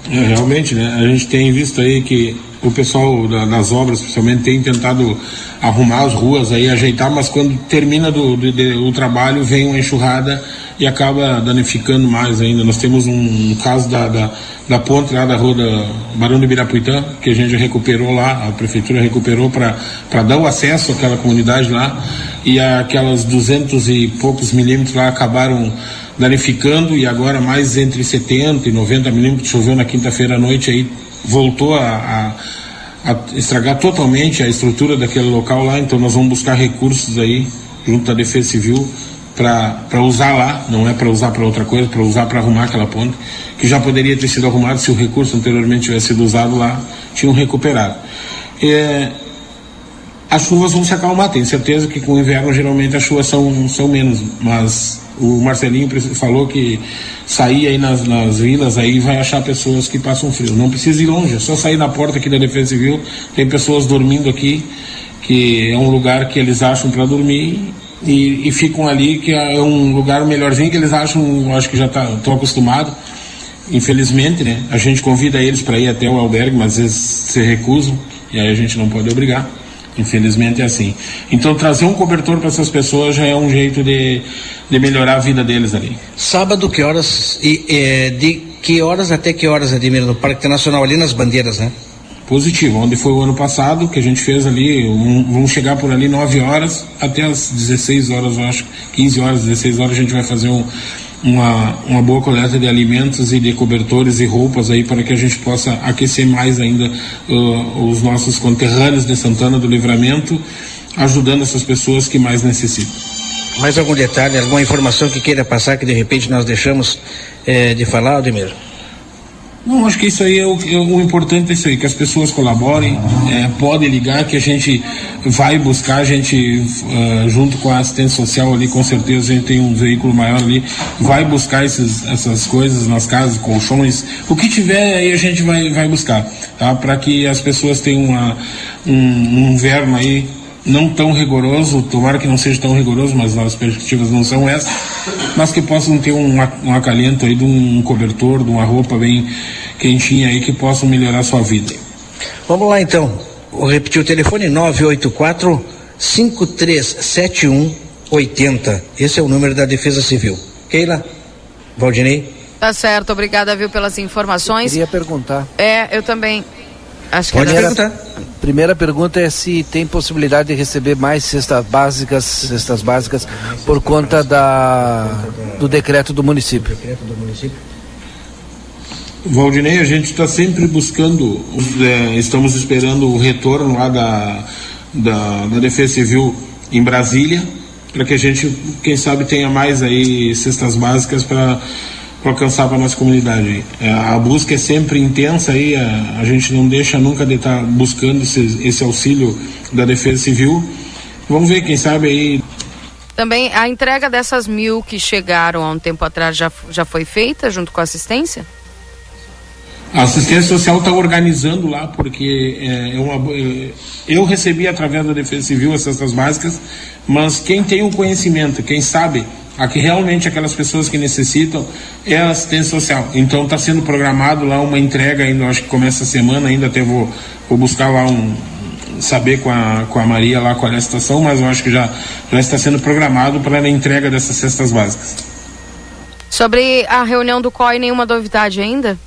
É, realmente, né? A gente tem visto aí que o pessoal da, das obras, principalmente, tem tentado arrumar as ruas aí, ajeitar, mas quando termina do, do, do, o trabalho, vem uma enxurrada e acaba danificando mais ainda. Nós temos um, um caso da, da, da, ponte lá da rua da Barão de Birapuitã, que a gente recuperou lá, a prefeitura recuperou para dar o acesso àquela comunidade lá, e aquelas duzentos e poucos milímetros lá acabaram danificando e agora mais entre 70 e 90 milímetros choveu na quinta-feira à noite aí voltou a, a, a, estragar totalmente a estrutura daquele local lá, então nós vamos buscar recursos aí junto à Defesa Civil para usar lá, não é para usar para outra coisa, para usar para arrumar aquela ponte, que já poderia ter sido arrumado se o recurso anteriormente tivesse sido usado lá, tinham recuperado. É, as chuvas vão se acalmar, tenho certeza que com o inverno geralmente as chuvas são, são menos, mas o Marcelinho falou que sair aí nas, nas vilas aí vai achar pessoas que passam frio. Não precisa ir longe, é só sair na porta aqui da Defesa Civil, tem pessoas dormindo aqui, que é um lugar que eles acham para dormir e, e, ficam ali, que é um lugar melhorzinho que eles acham, acho que já estão tá, acostumados. Infelizmente, né? A gente convida eles para ir até o albergue, mas vezes se recusam e aí a gente não pode obrigar. Infelizmente é assim. Então trazer um cobertor para essas pessoas já é um jeito de, de melhorar a vida deles ali. Sábado, que horas e é, de que horas até que horas, Ademir, no Parque Internacional, ali nas bandeiras, né? Positivo, onde foi o ano passado, que a gente fez ali, um, vamos chegar por ali 9 horas até as 16 horas, eu acho, 15 horas, 16 horas, a gente vai fazer um, uma, uma boa coleta de alimentos e de cobertores e roupas aí para que a gente possa aquecer mais ainda uh, os nossos conterrâneos de Santana do Livramento, ajudando essas pessoas que mais necessitam. Mais algum detalhe, alguma informação que queira passar que de repente nós deixamos eh, de falar, Ademir? Não, acho que isso aí é o, é o importante é isso aí, que as pessoas colaborem, é, podem ligar, que a gente vai buscar, a gente, uh, junto com a assistência social ali, com certeza a gente tem um veículo maior ali, vai buscar esses, essas coisas nas casas, colchões, o que tiver aí a gente vai, vai buscar, tá? Para que as pessoas tenham uma, um, um inverno aí não tão rigoroso, tomara que não seja tão rigoroso, mas as perspectivas não são essas, mas que possam ter um, um acalento aí de um cobertor, de uma roupa bem quentinha aí que possam melhorar a sua vida. Vamos lá então, vou repetir o telefone 984 5371 80. Esse é o número da Defesa Civil. Keila, Valdinei. Tá certo, obrigada, viu, pelas informações. Eu queria perguntar. É, eu também. Acho que Pode perguntar. Primeira pergunta é se tem possibilidade de receber mais cestas básicas, cestas básicas por conta da, do decreto do município. Valdinei, a gente está sempre buscando, é, estamos esperando o retorno lá da, da, da Defesa Civil em Brasília, para que a gente, quem sabe, tenha mais aí cestas básicas para para alcançar para nossa comunidade. É, a busca é sempre intensa aí, a, a gente não deixa nunca de estar tá buscando esse, esse auxílio da Defesa Civil. Vamos ver, quem sabe aí. Também a entrega dessas mil que chegaram há um tempo atrás já, já foi feita junto com a assistência? A assistência social está organizando lá, porque é, é uma, é, eu recebi através da Defesa Civil as cestas básicas, mas quem tem o conhecimento, quem sabe a que realmente aquelas pessoas que necessitam é a assistência social. Então está sendo programado lá uma entrega ainda, acho que começa a semana, ainda até vou, vou buscar lá um saber com a, com a Maria lá qual é a situação, mas eu acho que já, já está sendo programado para a entrega dessas cestas básicas. Sobre a reunião do COI, nenhuma novidade ainda?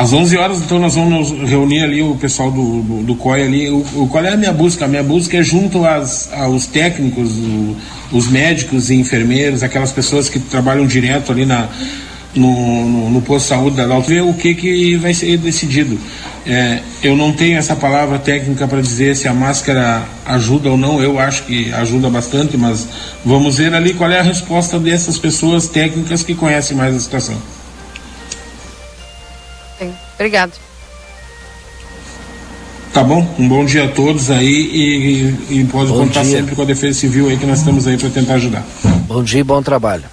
Às 11 horas, então, nós vamos reunir ali o pessoal do, do, do COI ali. O, o, qual é a minha busca? A minha busca é junto às, aos técnicos, o, os médicos e enfermeiros, aquelas pessoas que trabalham direto ali na, no, no, no posto de saúde da Dalto, ver o que, que vai ser decidido. É, eu não tenho essa palavra técnica para dizer se a máscara ajuda ou não, eu acho que ajuda bastante, mas vamos ver ali qual é a resposta dessas pessoas técnicas que conhecem mais a situação. Obrigado. Tá bom? Um bom dia a todos aí e, e pode bom contar dia. sempre com a Defesa Civil aí que nós estamos aí para tentar ajudar. Bom dia e bom trabalho.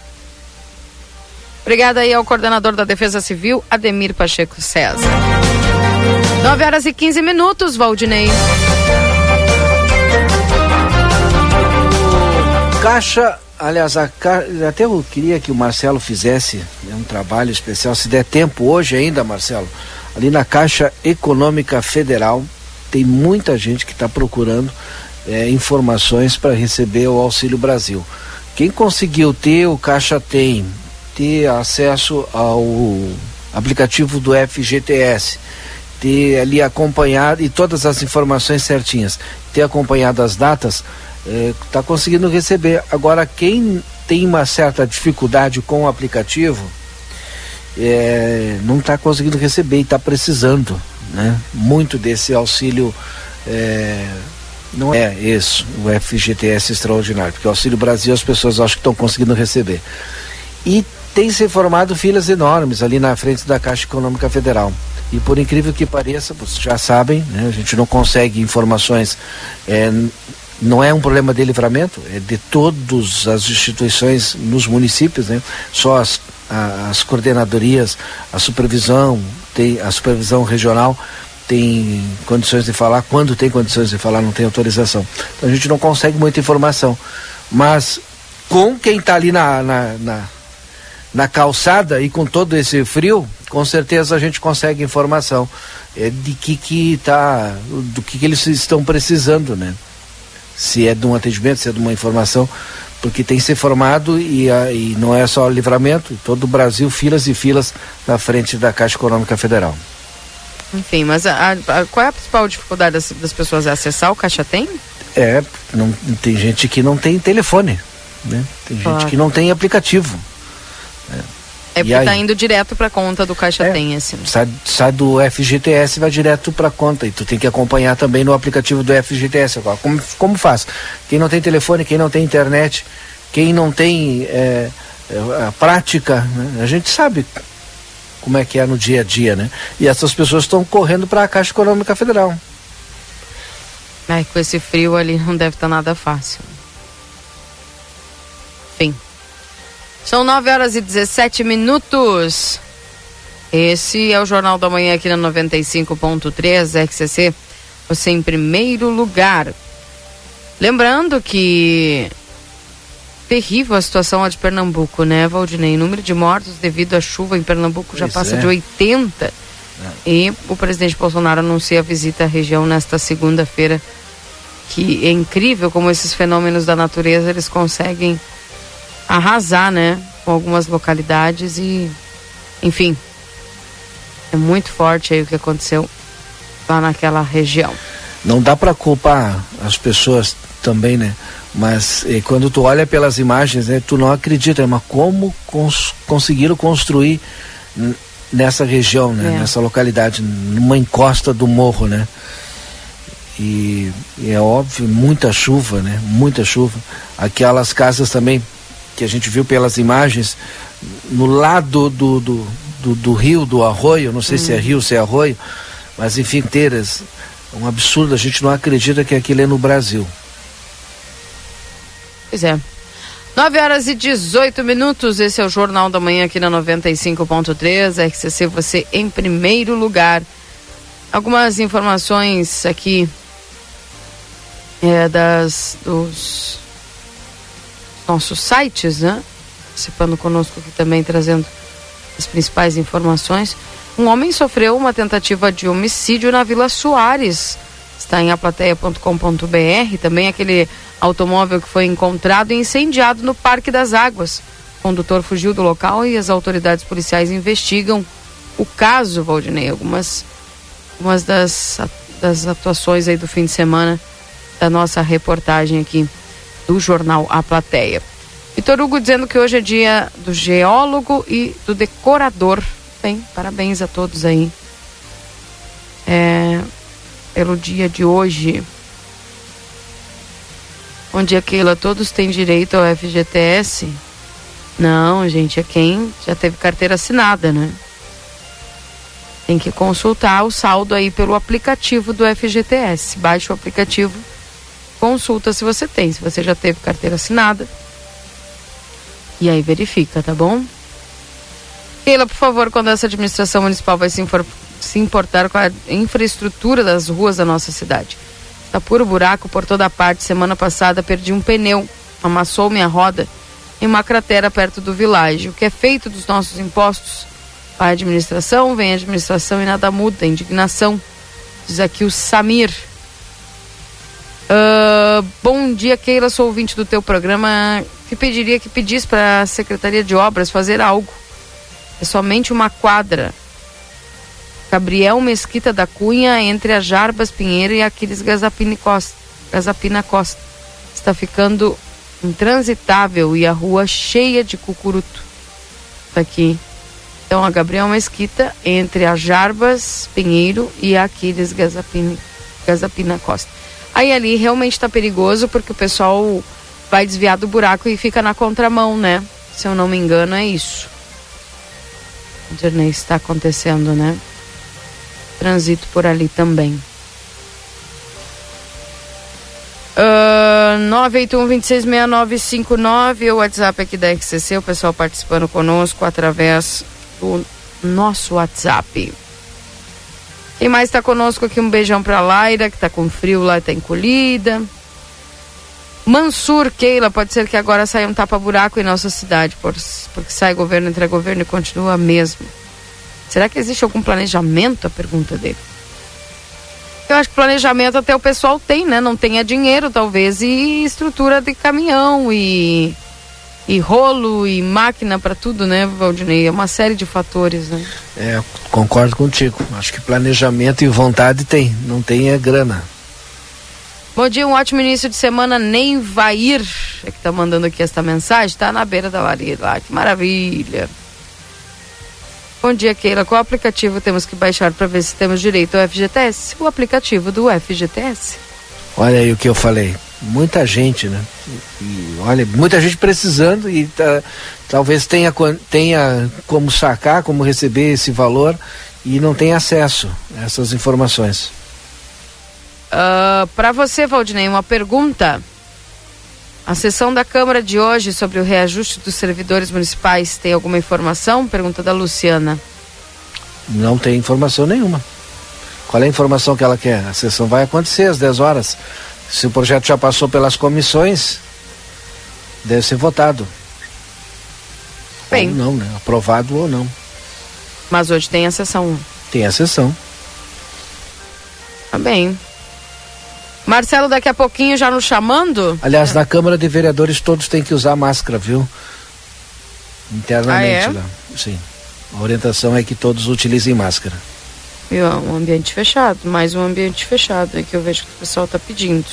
Obrigada aí ao coordenador da Defesa Civil, Ademir Pacheco César. 9 horas e 15 minutos, Valdinei. Caixa, aliás, a, ca- até eu queria que o Marcelo fizesse um trabalho especial, se der tempo hoje ainda, Marcelo, ali na Caixa Econômica Federal, tem muita gente que está procurando eh, informações para receber o Auxílio Brasil. Quem conseguiu ter, o Caixa tem, ter acesso ao aplicativo do FGTS, ter ali acompanhado e todas as informações certinhas, ter acompanhado as datas, está conseguindo receber. Agora, quem tem uma certa dificuldade com o aplicativo, eh, não está conseguindo receber e está precisando, né? Muito desse auxílio eh, não é isso, o FGTS extraordinário, porque o Auxílio Brasil as pessoas acham que estão conseguindo receber. E tem se formado filas enormes ali na frente da Caixa Econômica Federal. E por incrível que pareça, vocês já sabem, né, a gente não consegue informações, é, não é um problema de livramento, é de todas as instituições nos municípios, né? Só as, as coordenadorias, a supervisão, tem a supervisão regional tem condições de falar, quando tem condições de falar, não tem autorização. Então a gente não consegue muita informação. Mas com quem está ali na, na, na, na calçada e com todo esse frio, com certeza a gente consegue informação é, de que que tá, do que, que eles estão precisando, né? Se é de um atendimento, se é de uma informação, porque tem que ser formado e, a- e não é só livramento, todo o Brasil, filas e filas na frente da Caixa Econômica Federal. Enfim, mas a- a- qual é a principal dificuldade das, das pessoas? É acessar o Caixa Tem? É, não, tem gente que não tem telefone, né? Tem Claro. gente que não tem aplicativo. É porque aí? tá indo direto pra conta do Caixa Tem, assim. Sai, sai do FGTS e vai direto para conta. E tu tem que acompanhar também no aplicativo do FGTS. Agora, como, como faz? Quem não tem telefone, quem não tem internet, quem não tem é, é, a prática, né? a gente sabe como é que é no dia a dia, né? E essas pessoas estão correndo para a Caixa Econômica Federal. Ai, com esse frio ali não deve estar nada fácil. São 9 horas e 17 minutos. Esse é o Jornal da Manhã aqui na 95.3 RCC. Você em primeiro lugar. Lembrando que terrível a situação lá de Pernambuco, né, Valdinei? O número de mortos devido à chuva em Pernambuco já passa é. de 80. E o presidente Bolsonaro anuncia a visita à região nesta segunda-feira. Que é incrível como esses fenômenos da natureza eles conseguem arrasar, né? Com algumas localidades e, enfim, é muito forte aí o que aconteceu lá naquela região. Não dá para culpar as pessoas também, né? Mas quando tu olha pelas imagens, né, tu não acredita, mas como cons- conseguiram construir nessa região, né, É. nessa localidade, numa encosta do morro, né? E, e é óbvio, muita chuva, né? Muita chuva. Aquelas casas também que a gente viu pelas imagens, no lado do, do, do, do rio, do arroio, não sei se é rio, se é arroio, mas enfim, inteiras. É um absurdo, a gente não acredita que aquilo é no Brasil. Pois é. 9 horas e 18 minutos, esse é o Jornal da Manhã aqui na 95.3, RCC, você em primeiro lugar. Algumas informações aqui é, das, dos nossos sites, né? Participando conosco aqui também, trazendo as principais informações. Um homem sofreu uma tentativa de homicídio na Vila Soares. Está em aplateia.com.br. Também aquele automóvel que foi encontrado e incendiado no Parque das Águas. O condutor fugiu do local e as autoridades policiais investigam o caso, Valdinei. Algumas, algumas das, das atuações aí do fim de semana da nossa reportagem aqui do jornal A Plateia. Vitor Hugo dizendo que hoje é dia do geólogo e do decorador. Bem, parabéns a todos aí. É, pelo dia de hoje. Dia, Keila. Todos têm direito ao FGTS? Não, gente, é quem já teve carteira assinada, né? Tem que consultar o saldo aí pelo aplicativo do FGTS. Baixa o aplicativo, consulta se você tem, se você já teve carteira assinada. E aí verifica, tá bom? Keila, por favor, quando essa administração municipal vai se, se importar com a infraestrutura das ruas da nossa cidade? Tá puro buraco por toda parte. Semana passada perdi um pneu, amassou minha roda em uma cratera perto do világio. O que é feito dos nossos impostos? A administração, vem a administração e nada muda. Indignação. Diz aqui o Samir. Ah, bom dia, Keila. Sou ouvinte do teu programa. Que pediria que pedisse para a Secretaria de Obras fazer algo. É somente uma quadra. Gabriel Mesquita da Cunha, entre a Jarbas Pinheiro e Aquiles Gazapina Costa. Gazapina Costa. Está ficando intransitável e a rua cheia de cucuruto. Tá aqui. Então, a Gabriel Mesquita, entre a Jarbas Pinheiro e a Aquiles Gazapina Costa. Aí ali realmente está perigoso porque o pessoal vai desviar do buraco e fica na contramão, né? Se eu não me engano, é isso. Dirney está acontecendo, né? Transito por ali também. Uh, 981-266959, o WhatsApp aqui da RCC, o pessoal participando conosco através do nosso WhatsApp. Quem mais está conosco aqui? Um beijão pra Laira, que tá com frio lá e tá encolhida. Mansur Keila, pode ser que agora saia um tapa-buraco em nossa cidade, por- porque sai governo, entra governo e continua a mesma. Será que existe algum planejamento? A pergunta dele. Eu acho que planejamento até o pessoal tem, né? Não tenha dinheiro, talvez, e estrutura de caminhão e, e rolo e máquina para tudo, né, Valdinei? É uma série de fatores, né? É, concordo contigo. Acho que planejamento e vontade tem, não tem é grana. Bom dia, um ótimo início de semana. Nem vai ir, é que tá mandando aqui esta mensagem, tá na beira da lareira lá, que maravilha. Bom dia, Keila. Qual aplicativo temos que baixar para ver se temos direito ao FGTS? O aplicativo do FGTS. Olha aí o que eu falei. Muita gente, né? E, olha, muita gente precisando e tá- talvez tenha, tenha como sacar, como receber esse valor e não tem acesso a essas informações. para você, Valdinei, uma pergunta. A sessão da Câmara de hoje sobre o reajuste dos servidores municipais tem alguma informação? Pergunta da Luciana. Não tem informação nenhuma. Qual é a informação que ela quer? A sessão vai acontecer às 10 horas. Se o projeto já passou pelas comissões, deve ser votado. Bem. Ou não, né? Aprovado ou não. Mas hoje tem a sessão. Tem a sessão. Tá bem. Marcelo, daqui a pouquinho já nos chamando? Aliás, na Câmara de Vereadores todos têm que usar máscara, viu? Internamente Ah, é? lá. Sim. A orientação é que todos utilizem máscara. Viu? É Um ambiente fechado, mais um ambiente fechado é que eu vejo que o pessoal está pedindo.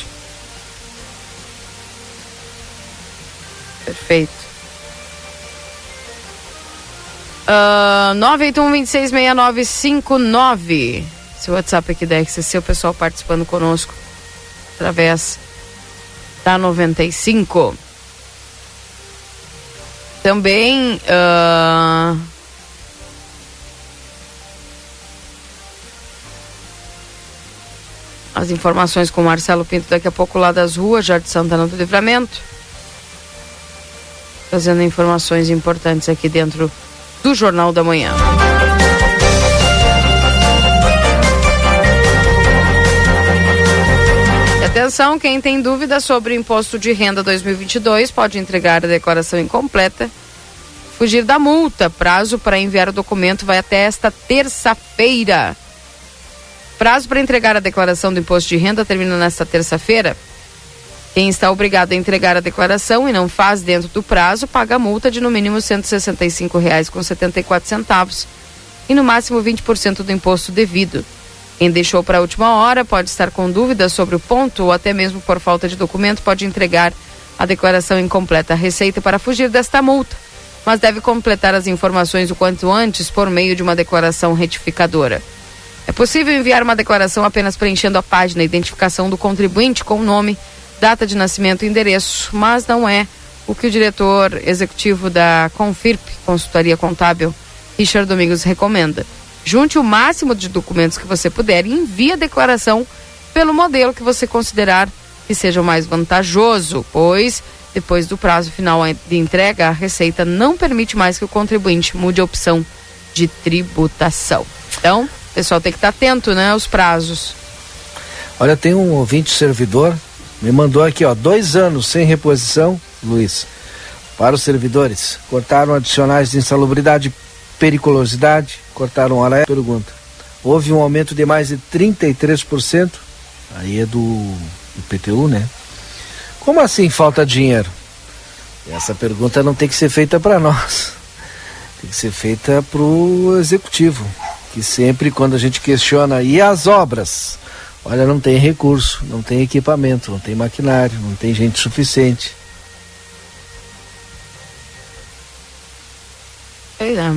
Perfeito. Uh, 981-266959. Esse WhatsApp aqui da RCC, o pessoal participando conosco através da 95. Também. ah, as informações com o Marcelo Pinto daqui a pouco lá das ruas, Jardim Santana do Livramento. Trazendo informações importantes aqui dentro do Jornal da Manhã. Atenção, quem tem dúvida sobre o imposto de renda 2022 pode entregar a declaração incompleta. Fugir da multa. Prazo para enviar o documento vai até esta terça-feira. Prazo para entregar a declaração do imposto de renda termina nesta terça-feira. Quem está obrigado a entregar a declaração e não faz dentro do prazo, paga multa de no mínimo R$ 165,74 e no máximo 20% do imposto devido. Quem deixou para a última hora pode estar com dúvidas sobre o ponto ou até mesmo por falta de documento pode entregar a declaração incompleta. A Receita para fugir desta multa, mas deve completar as informações o quanto antes por meio de uma declaração retificadora. É possível enviar uma declaração apenas preenchendo a página identificação do contribuinte com o nome, data de nascimento e endereço, mas não é o que o diretor executivo da Confirp, Consultoria Contábil, Richard Domingos, recomenda. Junte o máximo de documentos que você puder e envie a declaração pelo modelo que você considerar que seja o mais vantajoso, pois depois do prazo final de entrega, a Receita não permite mais que o contribuinte mude a opção de tributação. Então, o pessoal tem que estar atento, né, aos prazos. Olha, tem um ouvinte servidor, me mandou aqui, ó, dois anos sem reposição, Luiz, para os servidores. Cortaram adicionais de insalubridade, periculosidade, cortaram hora. Pergunta: houve um aumento de mais de 33%? Aí é do, do PTU, né? Como assim falta dinheiro? Essa pergunta não tem que ser feita para nós, tem que ser feita para o executivo, que sempre quando a gente questiona e as obras, olha, não tem recurso, não tem equipamento, não tem maquinário, não tem gente suficiente. Pois é.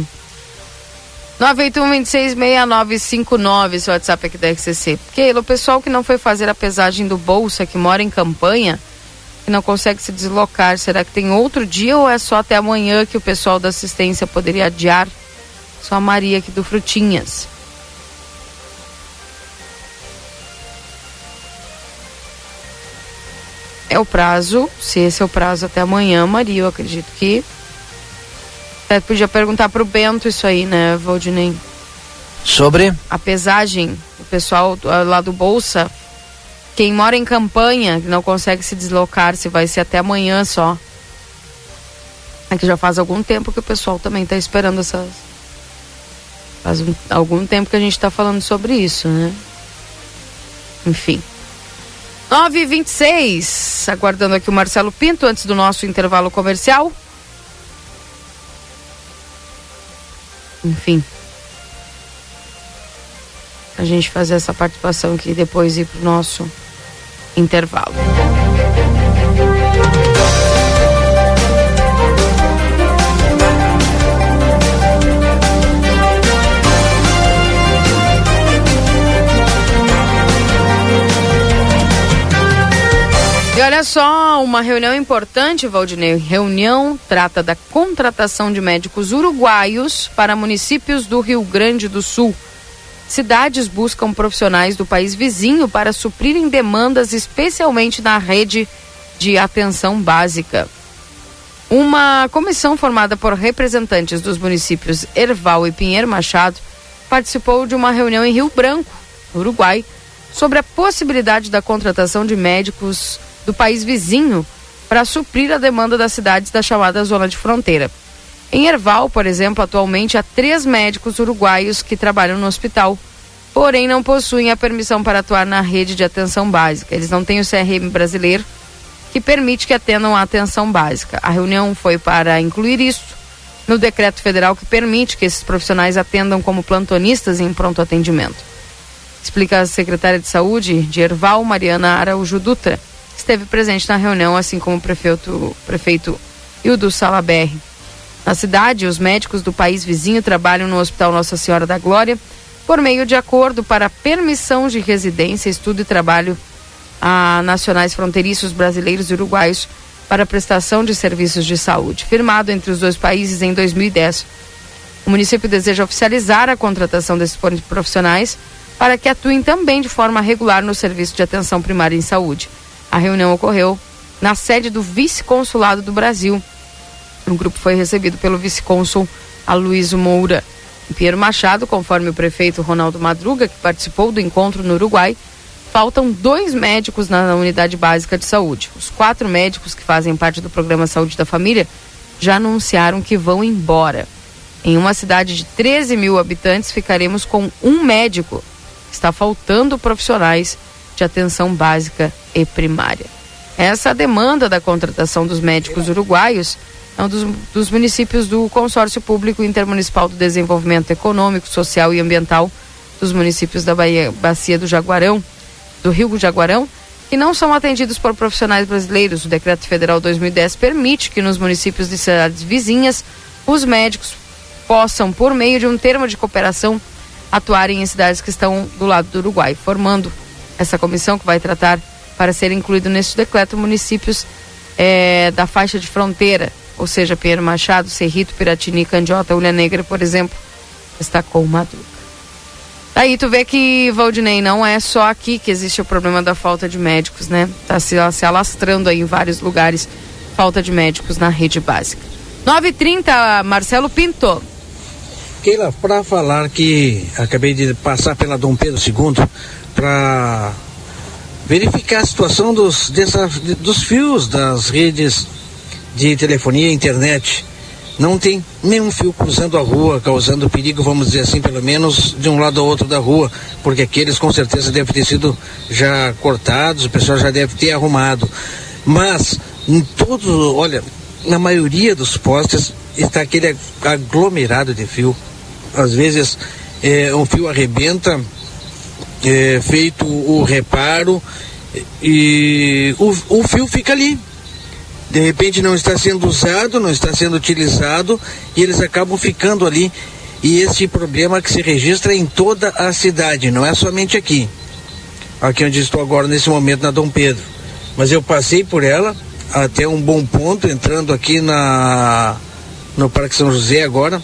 981-266959, esse WhatsApp aqui da RCC. Keila, o pessoal que não foi fazer a pesagem do Bolsa, que mora em campanha, que não consegue se deslocar, será que tem outro dia ou é só até amanhã que o pessoal da assistência poderia adiar? Só a Maria aqui do Frutinhas. É o prazo, se esse é o prazo até amanhã, Maria, eu acredito que. Até podia perguntar pro Bento isso aí, né, Valdinei? Sobre? A pesagem, o pessoal ah, lá do Bolsa, quem mora em campanha, que não consegue se deslocar, se vai ser até amanhã só. É que já faz algum tempo que o pessoal também está esperando essas. Faz um- algum tempo que a gente está falando sobre isso, né? Enfim. 9 h 26 aguardando aqui o Marcelo Pinto antes do nosso intervalo comercial. Enfim. A gente fazer essa participação aqui e depois ir pro nosso intervalo. Olha só, uma reunião importante, Valdinei. Reunião trata da contratação de médicos uruguaios para municípios do Rio Grande do Sul. Cidades buscam profissionais do país vizinho para suprirem demandas, especialmente na rede de atenção básica. Uma comissão formada por representantes dos municípios Erval e Pinheiro Machado participou de uma reunião em Rio Branco, Uruguai, sobre a possibilidade da contratação de médicos do país vizinho para suprir a demanda das cidades da chamada zona de fronteira. Em Erval, por exemplo, atualmente há três médicos uruguaios que trabalham no hospital, porém não possuem a permissão para atuar na rede de atenção básica. Eles não têm o CRM brasileiro, que permite que atendam a atenção básica. A reunião foi para incluir isso no decreto federal que permite que esses profissionais atendam como plantonistas em pronto atendimento. Explica a secretária de Saúde de Erval, Mariana Araújo Dutra, esteve presente na reunião, assim como o prefeito, prefeito Hildo Salaberry. Na cidade, os médicos do país vizinho trabalham no Hospital Nossa Senhora da Glória por meio de acordo para permissão de residência, estudo e trabalho a nacionais fronteiriços brasileiros e uruguaios para prestação de serviços de saúde, firmado entre os dois países em 2010. O município deseja oficializar a contratação desses profissionais para que atuem também de forma regular no serviço de atenção primária em saúde. A reunião ocorreu na sede do Vice-Consulado do Brasil. O grupo foi recebido pelo vice-cônsul Aloysio Moura. Em Pinheiro Machado, conforme o prefeito Ronaldo Madruga, que participou do encontro no Uruguai, faltam dois médicos na unidade básica de saúde. Os quatro médicos que fazem parte do programa Saúde da Família já anunciaram que vão embora. Em uma cidade de 13 mil habitantes, ficaremos com um médico. Está faltando profissionais de atenção básica e primária. Essa demanda da contratação dos médicos uruguaios é um dos, dos municípios do Consórcio Público Intermunicipal do Desenvolvimento Econômico, Social e Ambiental dos municípios da Bahia, Bacia do Jaguarão, do Rio do Jaguarão, que não são atendidos por profissionais brasileiros. O Decreto Federal 2010 permite que nos municípios de cidades vizinhas os médicos possam, por meio de um termo de cooperação, atuarem em cidades que estão do lado do Uruguai, formando essa comissão que vai tratar para ser incluído neste decreto municípios eh, da faixa de fronteira, ou seja, Pinheiro Machado, Cerrito, Piratini, Candiota, Ulha Negra, por exemplo, destacou o Madruga. Aí tu vê que, Valdinei, não é só aqui que existe o problema da falta de médicos, né? Tá se, se alastrando aí em vários lugares, falta de médicos na rede básica. 9h30, Marcelo Pinto. Keila, para falar que acabei de passar pela Dom Pedro II para verificar a situação dos, dessa, dos fios das redes de telefonia e internet. Não tem nenhum fio cruzando a rua, causando perigo, vamos dizer assim, pelo menos de um lado ao outro da rua, porque aqueles com certeza devem ter sido já cortados, o pessoal já deve ter arrumado. Mas, em todos, olha, na maioria dos postes está aquele aglomerado de fio. Às vezes é, um fio arrebenta, é, feito o reparo e o, o fio fica ali. De repente não está sendo usado, não está sendo utilizado e eles acabam ficando ali. E esse problema que se registra em toda a cidade, não é somente aqui. Aqui onde estou agora nesse momento na Dom Pedro. Mas eu passei por ela até um bom ponto, entrando aqui na no Parque São José agora.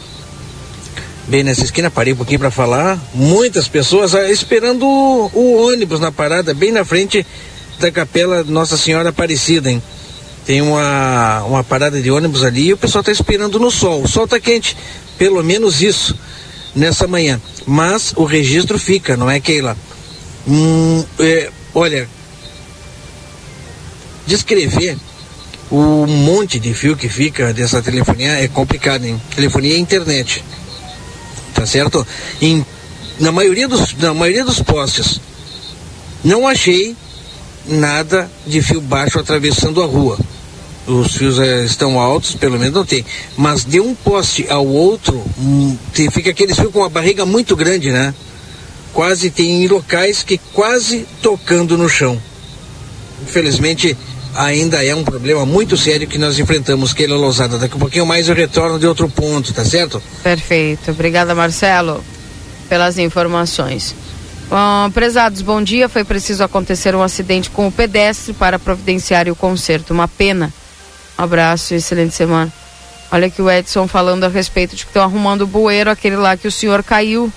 Bem nessa esquina, parei um pouquinho para falar. Muitas pessoas ah, esperando o, ônibus na parada, bem na frente da Capela Nossa Senhora Aparecida, hein? Tem uma, uma parada de ônibus ali e o pessoal está esperando no sol. O sol está quente, pelo menos isso, nessa manhã. Mas o registro fica, não é, Keila? Hum, é, olha, descrever o monte de fio que fica dessa telefonia é complicado, hein? Telefonia e internet. Tá certo? Em, na, maioria dos, na maioria dos postes, não achei nada de fio baixo atravessando a rua. Os fios é, estão altos, pelo menos não tem. Mas de um poste ao outro, hum, tem, fica aqueles fios com uma barriga muito grande, né? Quase tem locais que quase tocando no chão. Infelizmente, ainda é um problema muito sério que nós enfrentamos, Keila Lousada. Daqui a um pouquinho mais eu retorno de outro ponto, tá certo? Perfeito. Obrigada, Marcelo, pelas informações. Bom, prezados, bom dia. Foi preciso acontecer um acidente com o pedestre para providenciar o conserto. Uma pena. Um abraço e excelente semana. Olha aqui o Edson falando a respeito de que estão arrumando o bueiro, aquele lá que o senhor caiu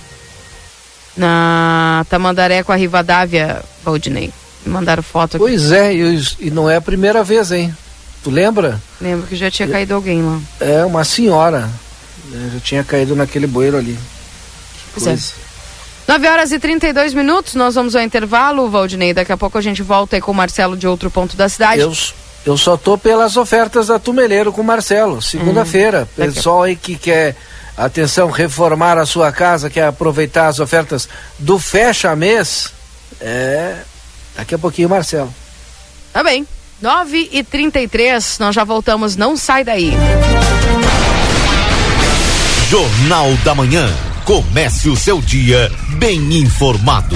na Tamandaré com a Rivadavia, Valdinei. Mandaram foto aqui. Pois é, e, e não é a primeira vez, hein? Tu lembra? Lembro que já tinha caído alguém lá. É, uma senhora. né, Já tinha caído naquele bueiro ali. Pois é. 9 horas e 32 minutos, nós vamos ao intervalo, Valdinei. Daqui a pouco a gente volta aí com o Marcelo de outro ponto da cidade. Eu, eu só tô pelas ofertas da Tumeleiro com o Marcelo, segunda-feira. Hum, Pessoal aí que quer, atenção, reformar a sua casa, quer aproveitar as ofertas do fecha mês, é. Daqui a pouquinho, Marcelo. Tá bem. 9 e 33 nós já voltamos, não sai daí. Jornal da Manhã. Comece o seu dia bem informado.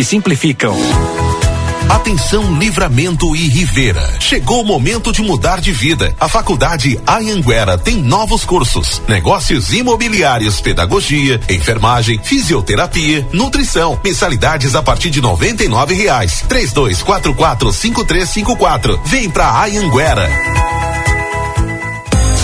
simplificam. Atenção Livramento e Rivera. Chegou o momento de mudar de vida. A Faculdade Anhanguera tem novos cursos: negócios imobiliários, pedagogia, enfermagem, fisioterapia, nutrição. Mensalidades a partir de 99 reais. Três dois quatro quatro cinco três cinco quatro. Vem pra Anhanguera.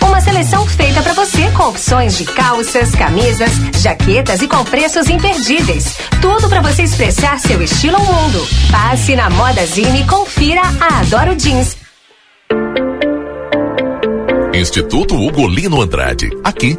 Uma seleção feita para você com opções de calças, camisas, jaquetas e com preços imperdíveis. Tudo para você expressar seu estilo ao mundo. Passe na Moda Zine e confira a Adoro Jeans. Instituto Ugolino Andrade. Aqui,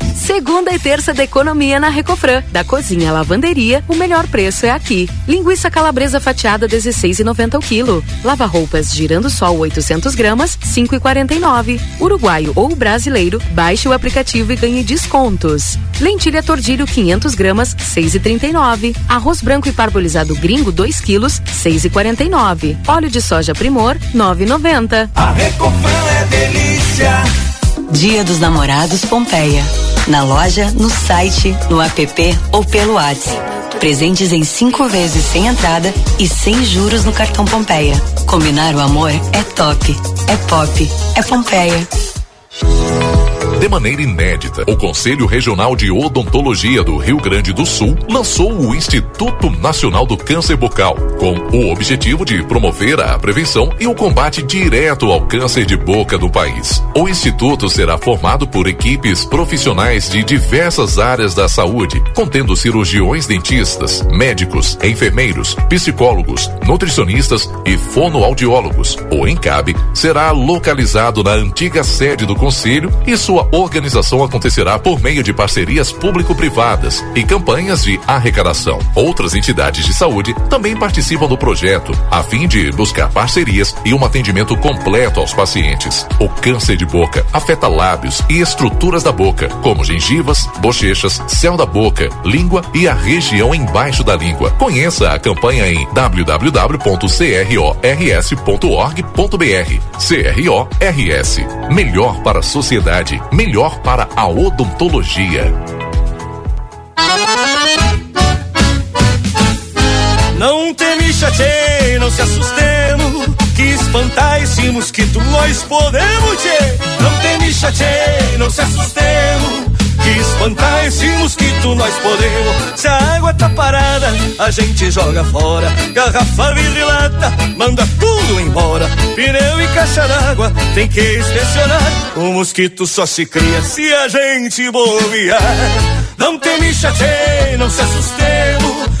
Segunda e terça da economia na Recofran. Da cozinha à lavanderia, o melhor preço é aqui. Linguiça calabresa fatiada 16,90 o quilo. Lava roupas girando sol 800 gramas 5,49. Uruguaio ou brasileiro, baixe o aplicativo e ganhe descontos. Lentilha tordilho 500 gramas 6,39. Arroz branco e parbolizado gringo 2 quilos 6,49. Óleo de soja Primor 9,90. A Recofran é delícia. Dia dos Namorados Pompeia. Na loja, no site, no app ou pelo WhatsApp. Presentes em cinco vezes sem entrada e sem juros no cartão Pompeia. Combinar o amor é top, é pop, é Pompeia. De maneira inédita, o Conselho Regional de Odontologia do Rio Grande do Sul lançou o Instituto Nacional do Câncer Bucal, com o objetivo de promover a prevenção e o combate direto ao câncer de boca do país. O instituto será formado por equipes profissionais de diversas áreas da saúde, contendo cirurgiões dentistas, médicos, enfermeiros, psicólogos, nutricionistas e fonoaudiólogos. O ENCAB será localizado na antiga sede do Conselho e sua organização acontecerá por meio de parcerias público-privadas e campanhas de arrecadação. Outras entidades de saúde também participam do projeto, a fim de buscar parcerias e um atendimento completo aos pacientes. O câncer de boca afeta lábios e estruturas da boca, como gengivas, bochechas, céu da boca, língua e a região embaixo da língua. Conheça a campanha em www.crors.org.br. CRORS. Melhor para a sociedade, melhor para a odontologia. Não teme não se assustemos Que espantar esse mosquito nós podemos tchê Não teme não se assustemos que espantar esse mosquito nós podemos. Se a água tá parada, a gente joga fora. Garrafa, vidro e lata, manda tudo embora. Pneu e caixa d'água, tem que inspecionar. O mosquito só se cria se a gente bobear. Não teme chateio, não se assustemos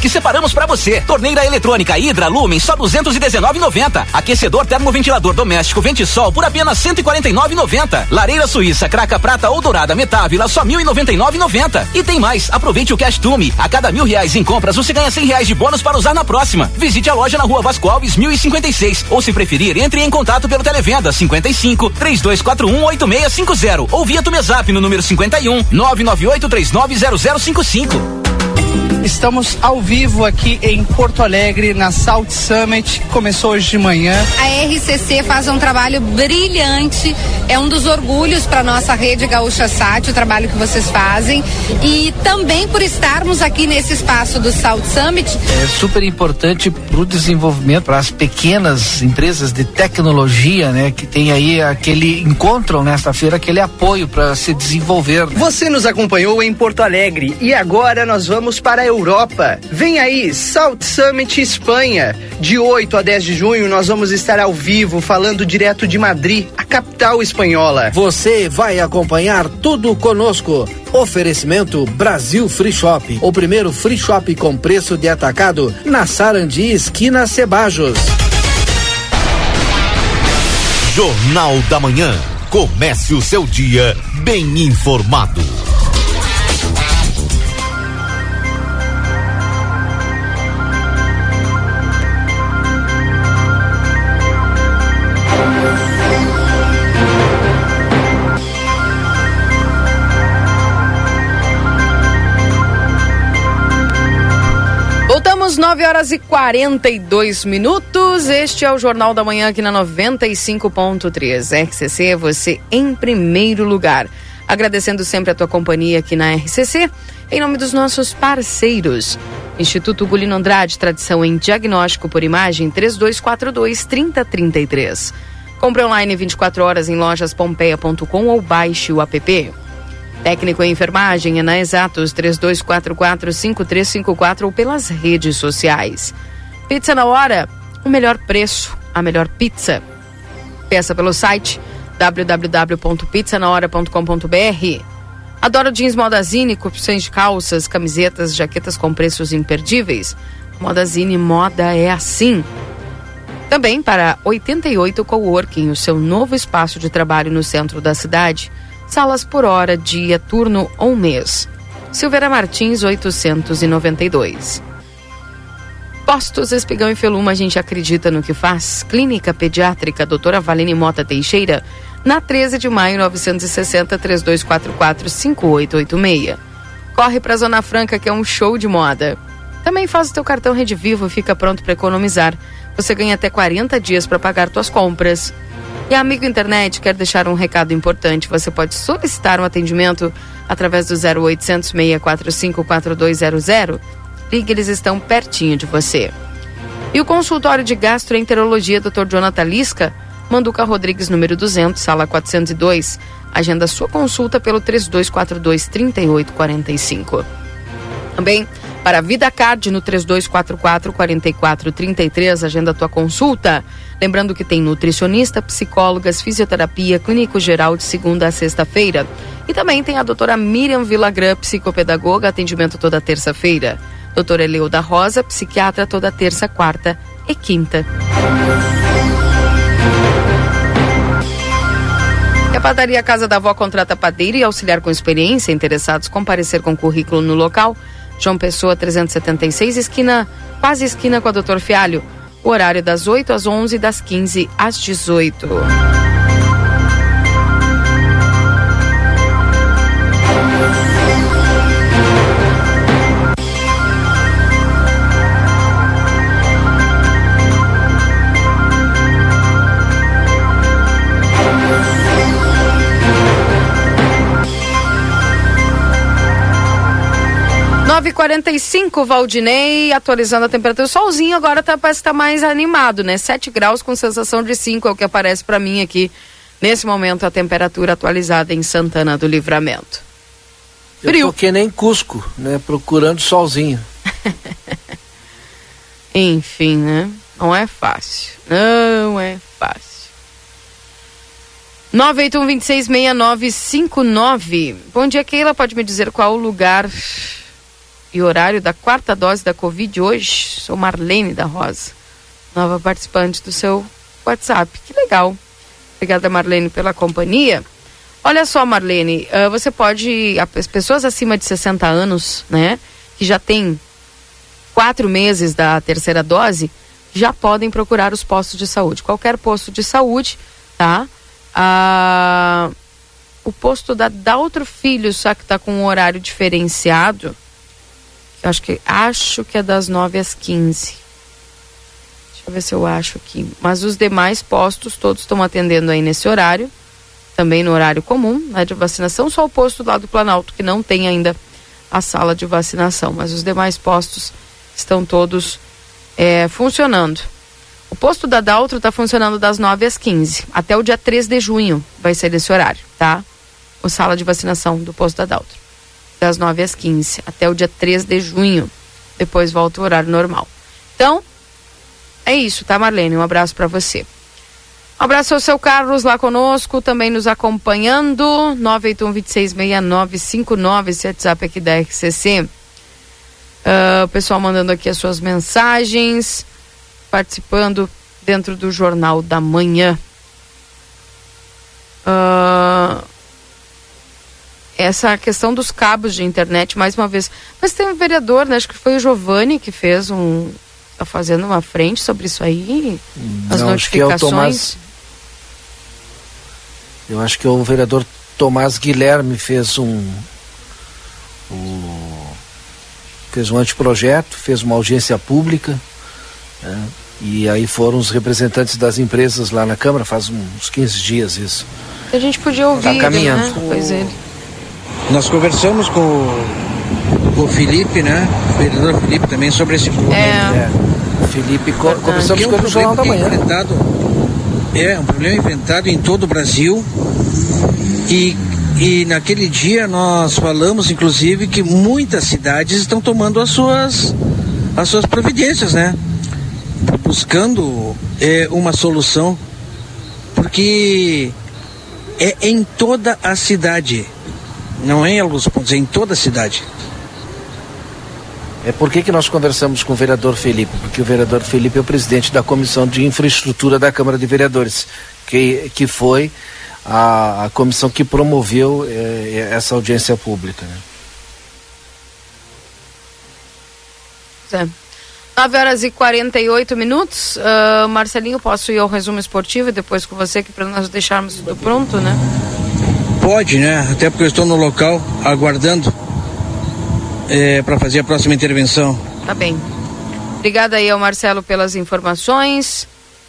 que separamos para você. Torneira eletrônica Hidra Lumen só 219,90. Aquecedor termoventilador doméstico Ventisol por apenas 149,90. Lareira Suíça Craca Prata ou Dourada Metávila só 1.099,90. E tem mais, aproveite o Cash Tume. A cada mil reais em compras você ganha 100 reais de bônus para usar na próxima. Visite a loja na Rua Vasco Alves 1056 ou se preferir entre em contato pelo televenda 55 3241 8650 ou via Tumezap no número 51 998 390055. Estamos ao vivo aqui em Porto Alegre, na Salt Summit. Começou hoje de manhã. A RCC faz um trabalho brilhante. É um dos orgulhos para nossa rede Gaúcha Sat, o trabalho que vocês fazem. E também por estarmos aqui nesse espaço do Salt Summit. É super importante para o desenvolvimento, para as pequenas empresas de tecnologia, né? Que tem aí aquele, encontram nesta feira aquele apoio para se desenvolver. Né? Você nos acompanhou em Porto Alegre e agora nós vamos para a Europa. Vem aí, Salt Summit Espanha. De 8 a 10 de junho nós vamos estar ao vivo falando direto de Madrid, a capital espanhola. Você vai acompanhar tudo conosco. Oferecimento Brasil Free Shop, o primeiro free shop com preço de atacado na Sarandi, esquina Cebajos. Jornal da Manhã. Comece o seu dia bem informado. 9 horas e 42 minutos. Este é o Jornal da Manhã aqui na 95.3. RCC, você em primeiro lugar. Agradecendo sempre a tua companhia aqui na RCC, em nome dos nossos parceiros. Instituto Gulino Andrade, tradição em diagnóstico por imagem 3242-3033. Compre online 24 horas em lojaspompeia.com ou baixe o app. Técnico em enfermagem é na Exatos 3244-5354 ou pelas redes sociais. Pizza na hora, o melhor preço, a melhor pizza. Peça pelo site www.pizzanahora.com.br. Adoro jeans Modazine, opções de calças, camisetas, jaquetas com preços imperdíveis. Modazine Moda é assim. Também para 88 Coworking, o seu novo espaço de trabalho no centro da cidade salas por hora, dia, turno ou mês. Silveira Martins 892. Postos Espigão e Feluma, a gente acredita no que faz. Clínica Pediátrica Doutora Valene Mota Teixeira, na 13 de maio 960 3244 5886. Corre para Zona Franca que é um show de moda. Também faz o teu cartão Rede Vivo fica pronto para economizar. Você ganha até 40 dias para pagar tuas compras. E a Amigo Internet quer deixar um recado importante. Você pode solicitar um atendimento através do 0800 645 4200. Ligue, eles estão pertinho de você. E o consultório de gastroenterologia Dr. Jonathan Lisca, Manduca Rodrigues, número 200, sala 402. Agenda sua consulta pelo 3242 3845. Também para a Vida Card no 3244 4433, agenda tua consulta. Lembrando que tem nutricionista, psicólogas, fisioterapia, clínico geral de segunda a sexta-feira. E também tem a doutora Miriam Villagrã, psicopedagoga, atendimento toda terça-feira. Doutora Eleuda Rosa, psiquiatra, toda terça, quarta e quinta. A padaria Casa da Avó contrata padeiro e auxiliar com experiência. Interessados comparecer com currículo no local. João Pessoa 376, esquina, quase esquina com a Doutor Fialho. O horário das 8 às 11 das 15 às 18. 9h45, Valdinei, atualizando a temperatura. O solzinho agora tá, parece que tá mais animado, né? 7 graus com sensação de 5 é o que aparece para mim aqui. Nesse momento, a temperatura atualizada em Santana do Livramento. Frio. Eu tô que nem Cusco, né? Procurando solzinho. Enfim, né? Não é fácil. Não é fácil. 981-266959. Bom dia, Keila. Pode me dizer qual o lugar e horário da quarta dose da Covid hoje? Sou Marlene da Rosa, nova participante do seu WhatsApp. Que legal. Obrigada, Marlene, pela companhia. Olha só, Marlene, uh, você pode. As pessoas acima de 60 anos, né, que já têm quatro meses da terceira dose, já podem procurar os postos de saúde. Qualquer posto de saúde, tá? Ah, o posto da Daltro Filho, só que está com um horário diferenciado. Eu acho que acho que é das 9 às 15. Deixa eu ver se eu acho aqui. Mas os demais postos todos estão atendendo aí nesse horário, também no horário comum, né, de vacinação, só o posto lá do Planalto que não tem ainda a sala de vacinação, mas os demais postos estão todos é, funcionando. O posto da Daltro está funcionando das 9 às 15. Até o dia 3 de junho vai ser esse horário, tá? O sala de vacinação do posto da Daltro. Das 9 às 15. Até o dia 3 de junho. Depois volta o horário normal. Então, é isso, tá, Marlene? Um abraço para você. Um abraço ao seu Carlos lá conosco, também nos acompanhando. 981-266959, esse WhatsApp aqui da RCC. Uh, ah, o pessoal mandando aqui as suas mensagens participando dentro do Jornal da Manhã. Uh, essa questão dos cabos de internet, mais uma vez. Mas tem um vereador, né? Acho que foi o Giovanni que fez um. Tá fazendo uma frente sobre isso aí? As Não, notificações. Acho que é o Tomás, eu acho que o vereador Tomás Guilherme fez um. um fez um anteprojeto, fez uma audiência pública é, e aí foram os representantes das empresas lá na Câmara, faz uns 15 dias isso. A gente podia ouvir, tá caminhando. Né? Pois é. Nós conversamos com, com o Felipe, né? O vereador Felipe também sobre esse problema. É. é. O Felipe, co conversamos é um com ele no Jornal da Manhã. Enfrentado, é, um problema enfrentado em todo o Brasil e e naquele dia nós falamos, inclusive, que muitas cidades estão tomando as suas, as suas providências, né? buscando é, uma solução, porque é em toda a cidade, não é em alguns pontos, é em toda a cidade. É por que, que nós conversamos com o vereador Felipe? Porque o vereador Felipe é o presidente da Comissão de Infraestrutura da Câmara de Vereadores, que, que foi a, a comissão que promoveu é, essa audiência pública. Né? É. 9 horas e 48 minutos. Uh, Marcelinho, posso ir ao resumo esportivo e depois com você, que para nós deixarmos tudo pronto, né? Pode, né? Até porque eu estou no local aguardando é, para fazer a próxima intervenção. Tá bem. Obrigada aí ao Marcelo pelas informações.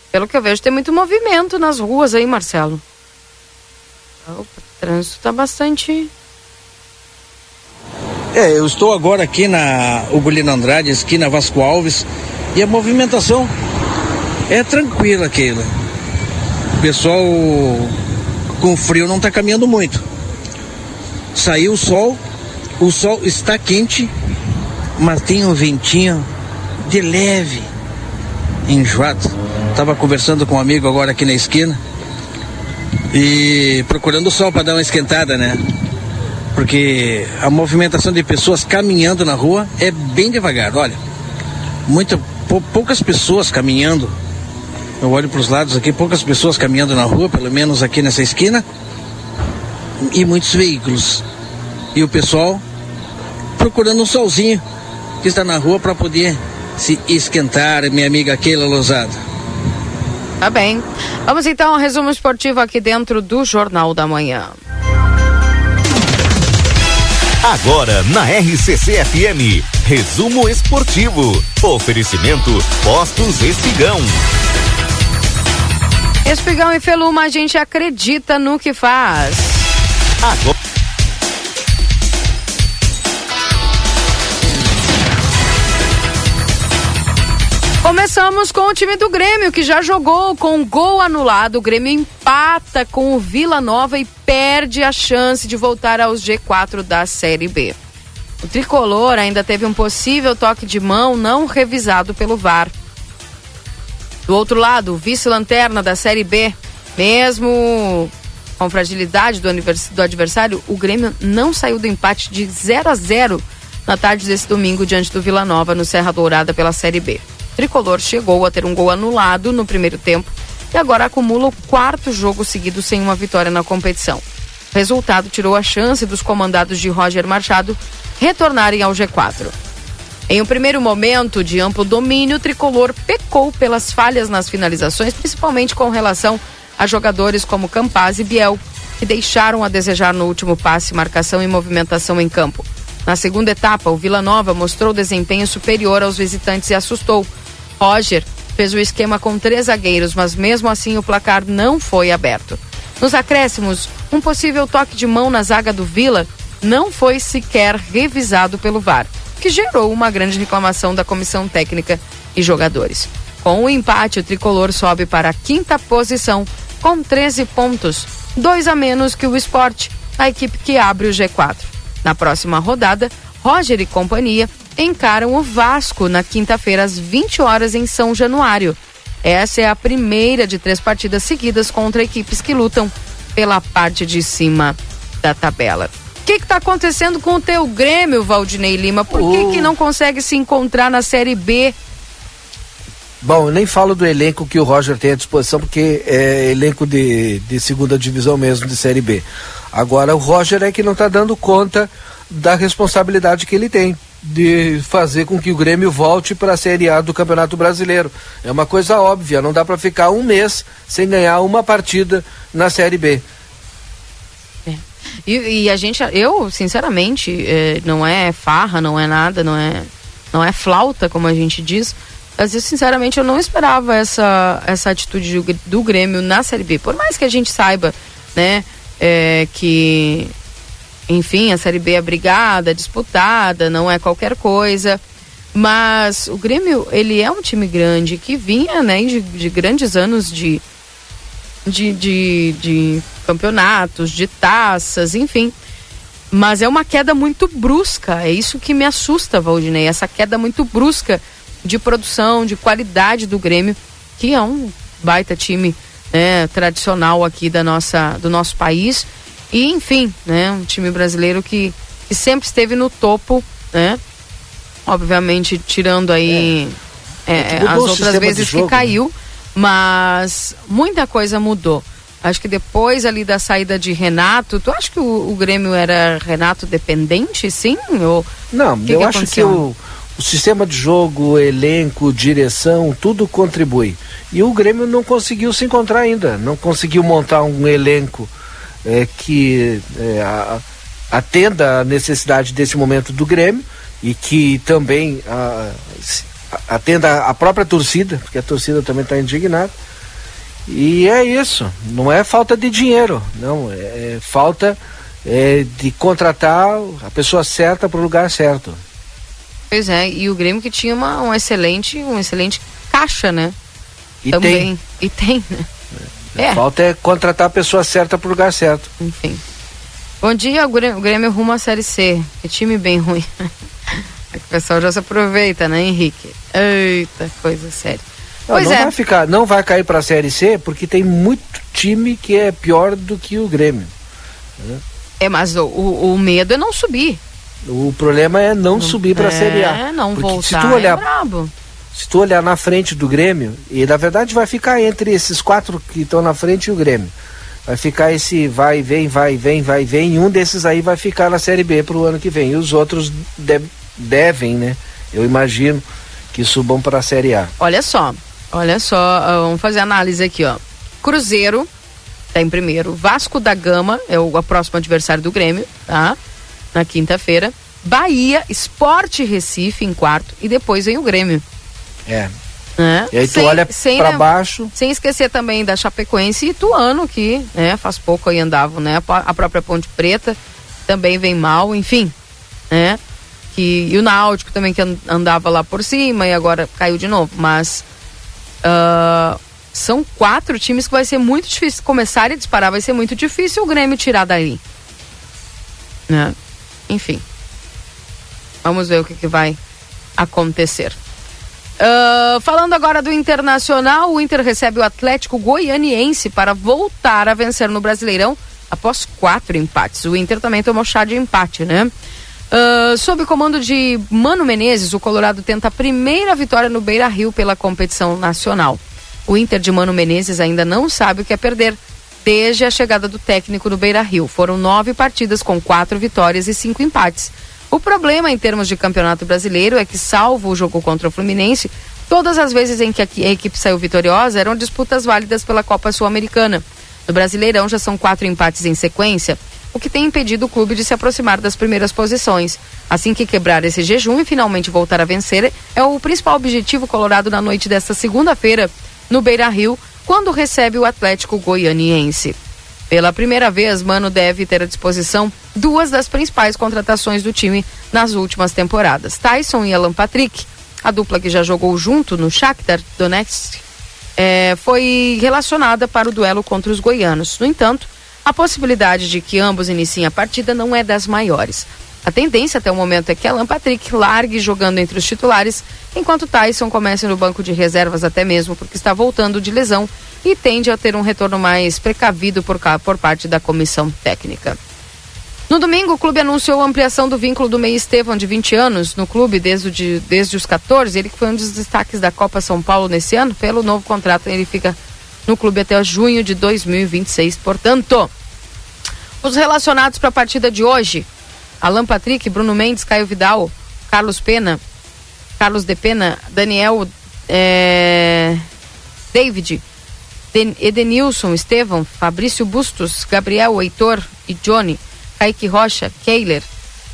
Pelo que eu vejo, tem muito movimento nas ruas aí, Marcelo. O trânsito está bastante é, eu estou agora aqui na Ugolino Andrade, esquina Vasco Alves, e a movimentação é tranquila, Keila. O pessoal com frio não está caminhando muito. Saiu o sol, o sol está quente, mas tem um ventinho de leve, enjoado. Estava conversando com um amigo agora aqui na esquina e procurando o sol para dar uma esquentada, né? porque a movimentação de pessoas caminhando na rua é bem devagar. Olha, muita, poucas pessoas caminhando. Eu olho para os lados aqui, poucas pessoas caminhando na rua, pelo menos aqui nessa esquina, e muitos veículos. E o pessoal procurando um solzinho que está na rua para poder se esquentar, minha amiga Keila Lozada. Tá bem. Vamos então ao resumo esportivo aqui dentro do Jornal da Manhã. Agora na RCC FM, resumo esportivo. Oferecimento Postos Espigão. Espigão e Feluma, a gente acredita no que faz. Agora. Começamos com o time do Grêmio, que já jogou com um gol anulado. O Grêmio empata com o Vila Nova e perde a chance de voltar aos G4 da Série B. O tricolor ainda teve um possível toque de mão não revisado pelo VAR. Do outro lado, vice-lanterna da Série B, mesmo com fragilidade do, do adversário, o Grêmio não saiu do empate de 0 a 0 na tarde desse domingo diante do Vila Nova no Serra Dourada pela Série B. O tricolor chegou a ter um gol anulado no primeiro tempo e agora acumula o quarto jogo seguido sem uma vitória na competição. O resultado tirou a chance dos comandados de Roger Machado retornarem ao G4. Em um primeiro momento de amplo domínio, o tricolor pecou pelas falhas nas finalizações, principalmente com relação a jogadores como Campaz e Biel, que deixaram a desejar no último passe, marcação e movimentação em campo. Na segunda etapa, o Vila Nova mostrou desempenho superior aos visitantes e assustou. Roger fez o esquema com três zagueiros, mas mesmo assim o placar não foi aberto. Nos acréscimos, um possível toque de mão na zaga do Vila não foi sequer revisado pelo VAR que gerou uma grande reclamação da comissão técnica e jogadores. Com o empate, o tricolor sobe para a quinta posição com 13 pontos, dois a menos que o esporte, a equipe que abre o G4. Na próxima rodada, Roger e companhia encaram o Vasco na quinta-feira às 20 horas em São Januário. Essa é a primeira de três partidas seguidas contra equipes que lutam pela parte de cima da tabela que está acontecendo com o teu Grêmio, Valdinei Lima? Por que, que não consegue se encontrar na Série B? Bom, eu nem falo do elenco que o Roger tem à disposição, porque é elenco de, de segunda divisão mesmo, de Série B. Agora, o Roger é que não está dando conta da responsabilidade que ele tem de fazer com que o Grêmio volte para a Série A do Campeonato Brasileiro. É uma coisa óbvia, não dá para ficar um mês sem ganhar uma partida na Série B. E, e a gente, eu, sinceramente, é, não é farra, não é nada, não é, não é flauta, como a gente diz. Mas eu, sinceramente, eu não esperava essa, essa atitude do, Grêmio na Série B. Por mais que a gente saiba, né, é, que, enfim, a Série B é brigada, disputada, não é qualquer coisa. Mas o Grêmio, ele é um time grande que vinha, né, de, de grandes anos de, de, de, de campeonatos, de taças, enfim. Mas é uma queda muito brusca, é isso que me assusta, Valdinei, essa queda muito brusca de produção, de qualidade do Grêmio, que é um baita time né, tradicional aqui da nossa, do nosso país. E, enfim, né, um time brasileiro que, que sempre esteve no topo, né? Obviamente, tirando aí é. É, é as outras vezes que caiu, mas muita coisa mudou. Acho que depois ali da saída de Renato, tu acha que o, o Grêmio era Renato dependente, sim? Ou Não, que eu que acho que o, o sistema de jogo, elenco, direção, tudo contribui. E o Grêmio não conseguiu se encontrar ainda, não conseguiu montar um elenco é, que é, a, atenda a necessidade desse momento do Grêmio e que também a, atenda a própria torcida, porque a torcida também está indignada e é isso, não é falta de dinheiro, não, é, é falta é, de contratar a pessoa certa para o lugar certo. Pois é, e o Grêmio que tinha uma, um excelente, um excelente caixa, né? E Também. tem. E tem, né? É. Falta é contratar a pessoa certa para o lugar certo. Enfim. Bom dia, o Grêmio, o Grêmio rumo à Série C. Que time bem ruim. o pessoal já se aproveita, né, Henrique? Eita, coisa séria. Não, não é. vai ficar, não vai cair para a Série C porque tem muito time que é pior do que o Grêmio. Né? É, mas o, o, medo é não subir. O problema é não, não subir para a é, Série A. É, não porque voltar. Se tu olhar, é brabo. se tu olhar na frente do Grêmio, e na verdade vai ficar entre esses quatro que estão na frente e o Grêmio. Vai ficar esse vai, vem, vai, vem, vai, vem. E um desses aí vai ficar na Série B para o ano que vem. E os outros deve, devem, né? Eu imagino que subam para a Série A. Olha só, Olha só, ah, vamos fazer análise aqui, ó. Cruzeiro tá em primeiro, Vasco da Gama é o, próximo adversário do Grêmio, tá? Na quinta-feira. Bahia, Esporte Recife em quarto e depois vem o Grêmio. É. É. E aí tu sem, olha para baixo. Sem esquecer também da Chapecoense e Ituano, que né, faz pouco aí andavam, né? A própria Ponte Preta também vem mal, enfim, né? Que e o Náutico também que andava lá por cima e agora caiu de novo, mas uh, são quatro times que vai ser muito difícil começar a disparar, vai ser muito difícil o Grêmio tirar daí. Né? Enfim. Vamos ver o que, que vai acontecer. Uh, falando agora do Internacional, o Inter recebe o Atlético Goianiense para voltar a vencer no Brasileirão após quatro empates. O Inter também tomou chá de empate, né? Uh, sob o comando de Mano Menezes, o Colorado tenta a primeira vitória no Beira Rio pela competição nacional. O Inter de Mano Menezes ainda não sabe o que é perder desde a chegada do técnico no Beira Rio. Foram nove partidas com quatro vitórias e cinco empates. O problema em termos de campeonato brasileiro é que, salvo o jogo contra o Fluminense, todas as vezes em que a equipe saiu vitoriosa eram disputas válidas pela Copa Sul-Americana. No Brasileirão já são quatro empates em sequência, o que tem impedido o clube de se aproximar das primeiras posições. Assim que quebrar esse jejum e finalmente voltar a vencer, é o principal objetivo colorado na noite desta segunda-feira, no Beira Rio, quando recebe o Atlético Goianiense. Pela primeira vez, Mano deve ter à disposição duas das principais contratações do time nas últimas temporadas: Tyson e Alan Patrick. A dupla que já jogou junto no Shakhtar Donetsk é, foi relacionada para o duelo contra os goianos. No entanto, a possibilidade de que ambos iniciem a partida não é das maiores. A tendência até o momento é que Alan Patrick largue jogando entre os titulares, enquanto Tyson comece no banco de reservas até mesmo porque está voltando de lesão e tende a ter um retorno mais precavido por, por parte da comissão técnica. No domingo, o clube anunciou a ampliação do vínculo do meio Estevam, de 20 anos, no clube desde, de, desde os 14. Ele foi um dos destaques da Copa São Paulo nesse ano. Pelo novo contrato, ele fica no clube até junho de 2026. Portanto, os relacionados para a partida de hoje: Alan Patrick, Bruno Mendes, Caio Vidal, Carlos Pena, Carlos de Pena, Daniel, é, David, Edenilson, Estevam, Fabrício Bustos, Gabriel, Heitor e Johnny, Kaique Rocha, Keiler,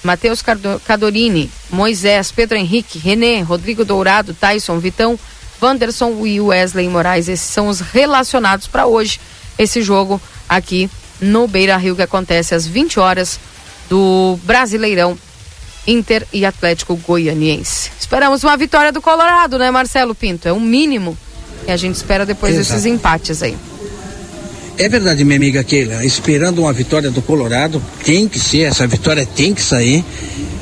Matheus Cadorini, Moisés, Pedro Henrique, René, Rodrigo Dourado, Tyson, Vitão, Wanderson e Wesley Moraes. Esses são os relacionados para hoje, esse jogo aqui no Beira Rio, que acontece às 20 horas do Brasileirão Inter e Atlético Goianiense. Esperamos uma vitória do Colorado, né, Marcelo Pinto? É o um mínimo e a gente espera depois Exato. desses empates aí. É verdade, minha amiga Keila. Esperando uma vitória do Colorado, tem que ser, essa vitória tem que sair.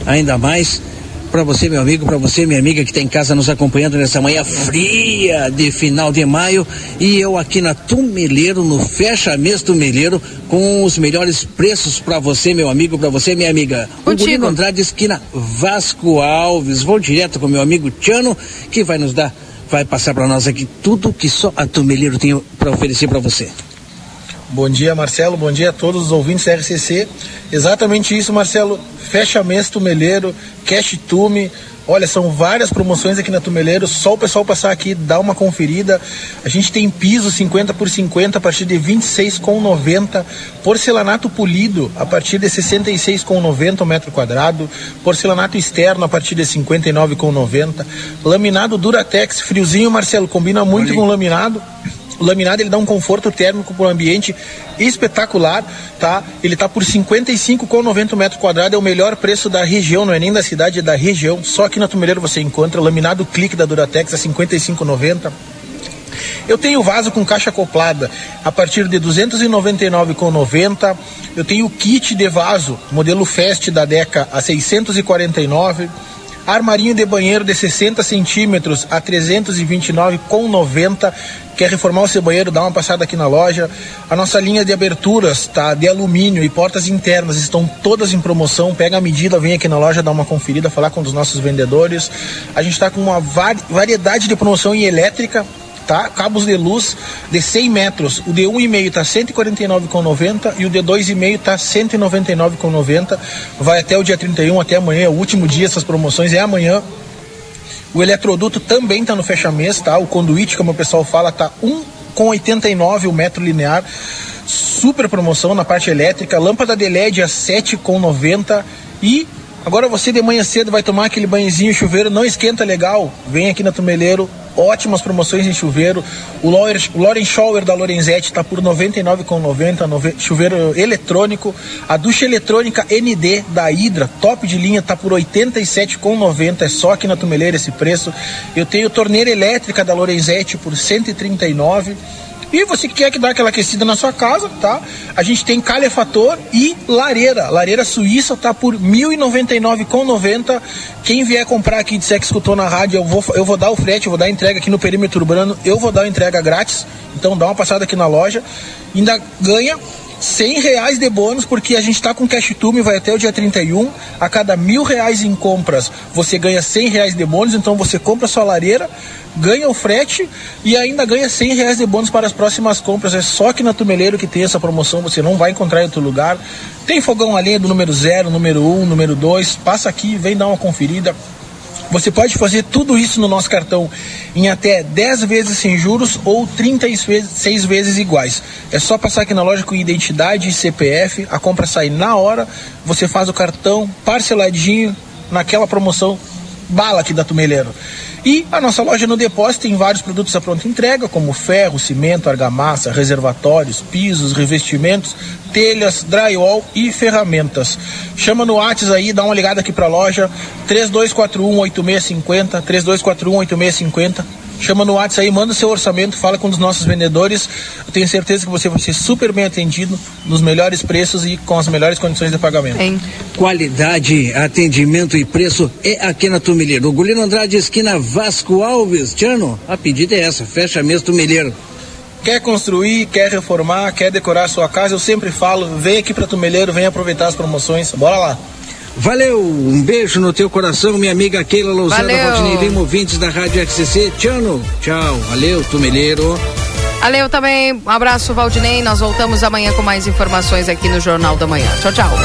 Ainda mais para você, meu amigo, para você, minha amiga que está em casa nos acompanhando nessa manhã fria de final de maio. E eu aqui na Tumeleiro, no Fecha Mês Tumeleiro, com os melhores preços para você, meu amigo, para você, minha amiga. Contigo. O Andrade, esquina Vasco Alves. Vou direto com meu amigo Tiano, que vai nos dar vai passar para nós aqui tudo que só a Tumeleiro tem para oferecer para você. Bom dia, Marcelo. Bom dia a todos os ouvintes da RCC. Exatamente isso, Marcelo. Fecha mês Tumeleiro, Cash Tume. Olha, são várias promoções aqui na Tumeleiro. Só o pessoal passar aqui, dar uma conferida. A gente tem piso 50 por 50 a partir de 26,90. Porcelanato polido a partir de 66,90 o metro quadrado. Porcelanato externo a partir de 59,90. Laminado Duratex, friozinho, Marcelo, combina muito Olha. com laminado. O laminado ele dá um conforto térmico para o ambiente espetacular, tá? Ele tá por 55,90 metros quadrados, é o melhor preço da região, não é nem da cidade, é da região. Só aqui na Tumeleiro você encontra laminado clique da Duratex a 55,90. Eu tenho vaso com caixa acoplada a partir de 299,90. Eu tenho kit de vaso, modelo Fest da Deca a 649. Armarinho de banheiro de 60 centímetros a 329,90. Quer reformar o seu banheiro? Dá uma passada aqui na loja. A nossa linha de aberturas, tá? De alumínio e portas internas estão todas em promoção. Pega a medida, vem aqui na loja, dá uma conferida, falar com um nossos vendedores. A gente está com uma variedade de promoção em elétrica tá? Cabos de luz de 100 metros. O de 1,5 tá 149,90 e o de 2,5 tá 199,90. Vai até o dia 31, até amanhã, é o último dia essas promoções é amanhã. O eletroduto também está no fecha-mês, tá? O conduíte, como o pessoal fala, tá 1,89 o metro linear. Super promoção na parte elétrica. Lâmpada de LED a 7,90 e Agora você de manhã cedo vai tomar aquele banhozinho chuveiro, não esquenta legal. Vem aqui na Tumeleiro, ótimas promoções em chuveiro. O Loren Shower da Lorenzetti está por R$ 99,90, chuveiro eletrônico. A ducha eletrônica ND da Hidra, top de linha, está por R$ 87,90. É só aqui na Tumeleira esse preço. Eu tenho torneira elétrica da Lorenzetti por R$ 139,00. E você que quer que dá aquela aquecida na sua casa, tá? A gente tem calefator e lareira. Lareira suíça tá por R$ 1.099,90. Quem vier comprar aqui disser que escutou na rádio, eu vou, eu vou dar o frete, eu vou dar a entrega aqui no perímetro urbano, eu vou dar a entrega grátis. Então dá uma passada aqui na loja. Ainda ganha 100 reais de bônus, porque a gente está com cash tume, vai até o dia 31. A cada mil reais em compras, você ganha 100 reais de bônus. Então você compra sua lareira, ganha o frete e ainda ganha 100 reais de bônus para as próximas compras. É só aqui na Tumeleiro que tem essa promoção, você não vai encontrar em outro lugar. Tem fogão a lenha do número 0, número 1, um, número 2. Passa aqui, vem dar uma conferida. Você pode fazer tudo isso no nosso cartão em até 10 vezes sem juros ou 36 vezes iguais. É só passar aqui na loja com identidade e CPF, a compra sai na hora, você faz o cartão parceladinho naquela promoção bala aqui da Tumeleiro. E a nossa loja no depósito tem vários produtos à pronta entrega, como ferro, cimento, argamassa, reservatórios, pisos, revestimentos, telhas, drywall e ferramentas. Chama no WhatsApp aí, dá uma ligada aqui para a loja 3241 8650, 3241 8650 Chama no WhatsApp aí, manda seu orçamento, fala com um dos nossos vendedores. Eu tenho certeza que você vai ser super bem atendido, nos melhores preços e com as melhores condições de pagamento. Hein? Qualidade, atendimento e preço é aqui na Tumilheiro. Gulino Andrade, esquina Vasco Alves. Tiano, a pedida é essa, fecha mesmo Tumilheiro. Quer construir, quer reformar, quer decorar sua casa, eu sempre falo, vem aqui para Tumilheiro, vem aproveitar as promoções. Bora lá. Valeu, um beijo no teu coração, minha amiga Keila Lousada, Valdinei Lima, ouvintes da Rádio XCC. Tchano, tchau, valeu, Tumeleiro. Valeu também, um abraço, Valdinei. Nós voltamos amanhã com mais informações aqui no Jornal da Manhã. Tchau, tchau.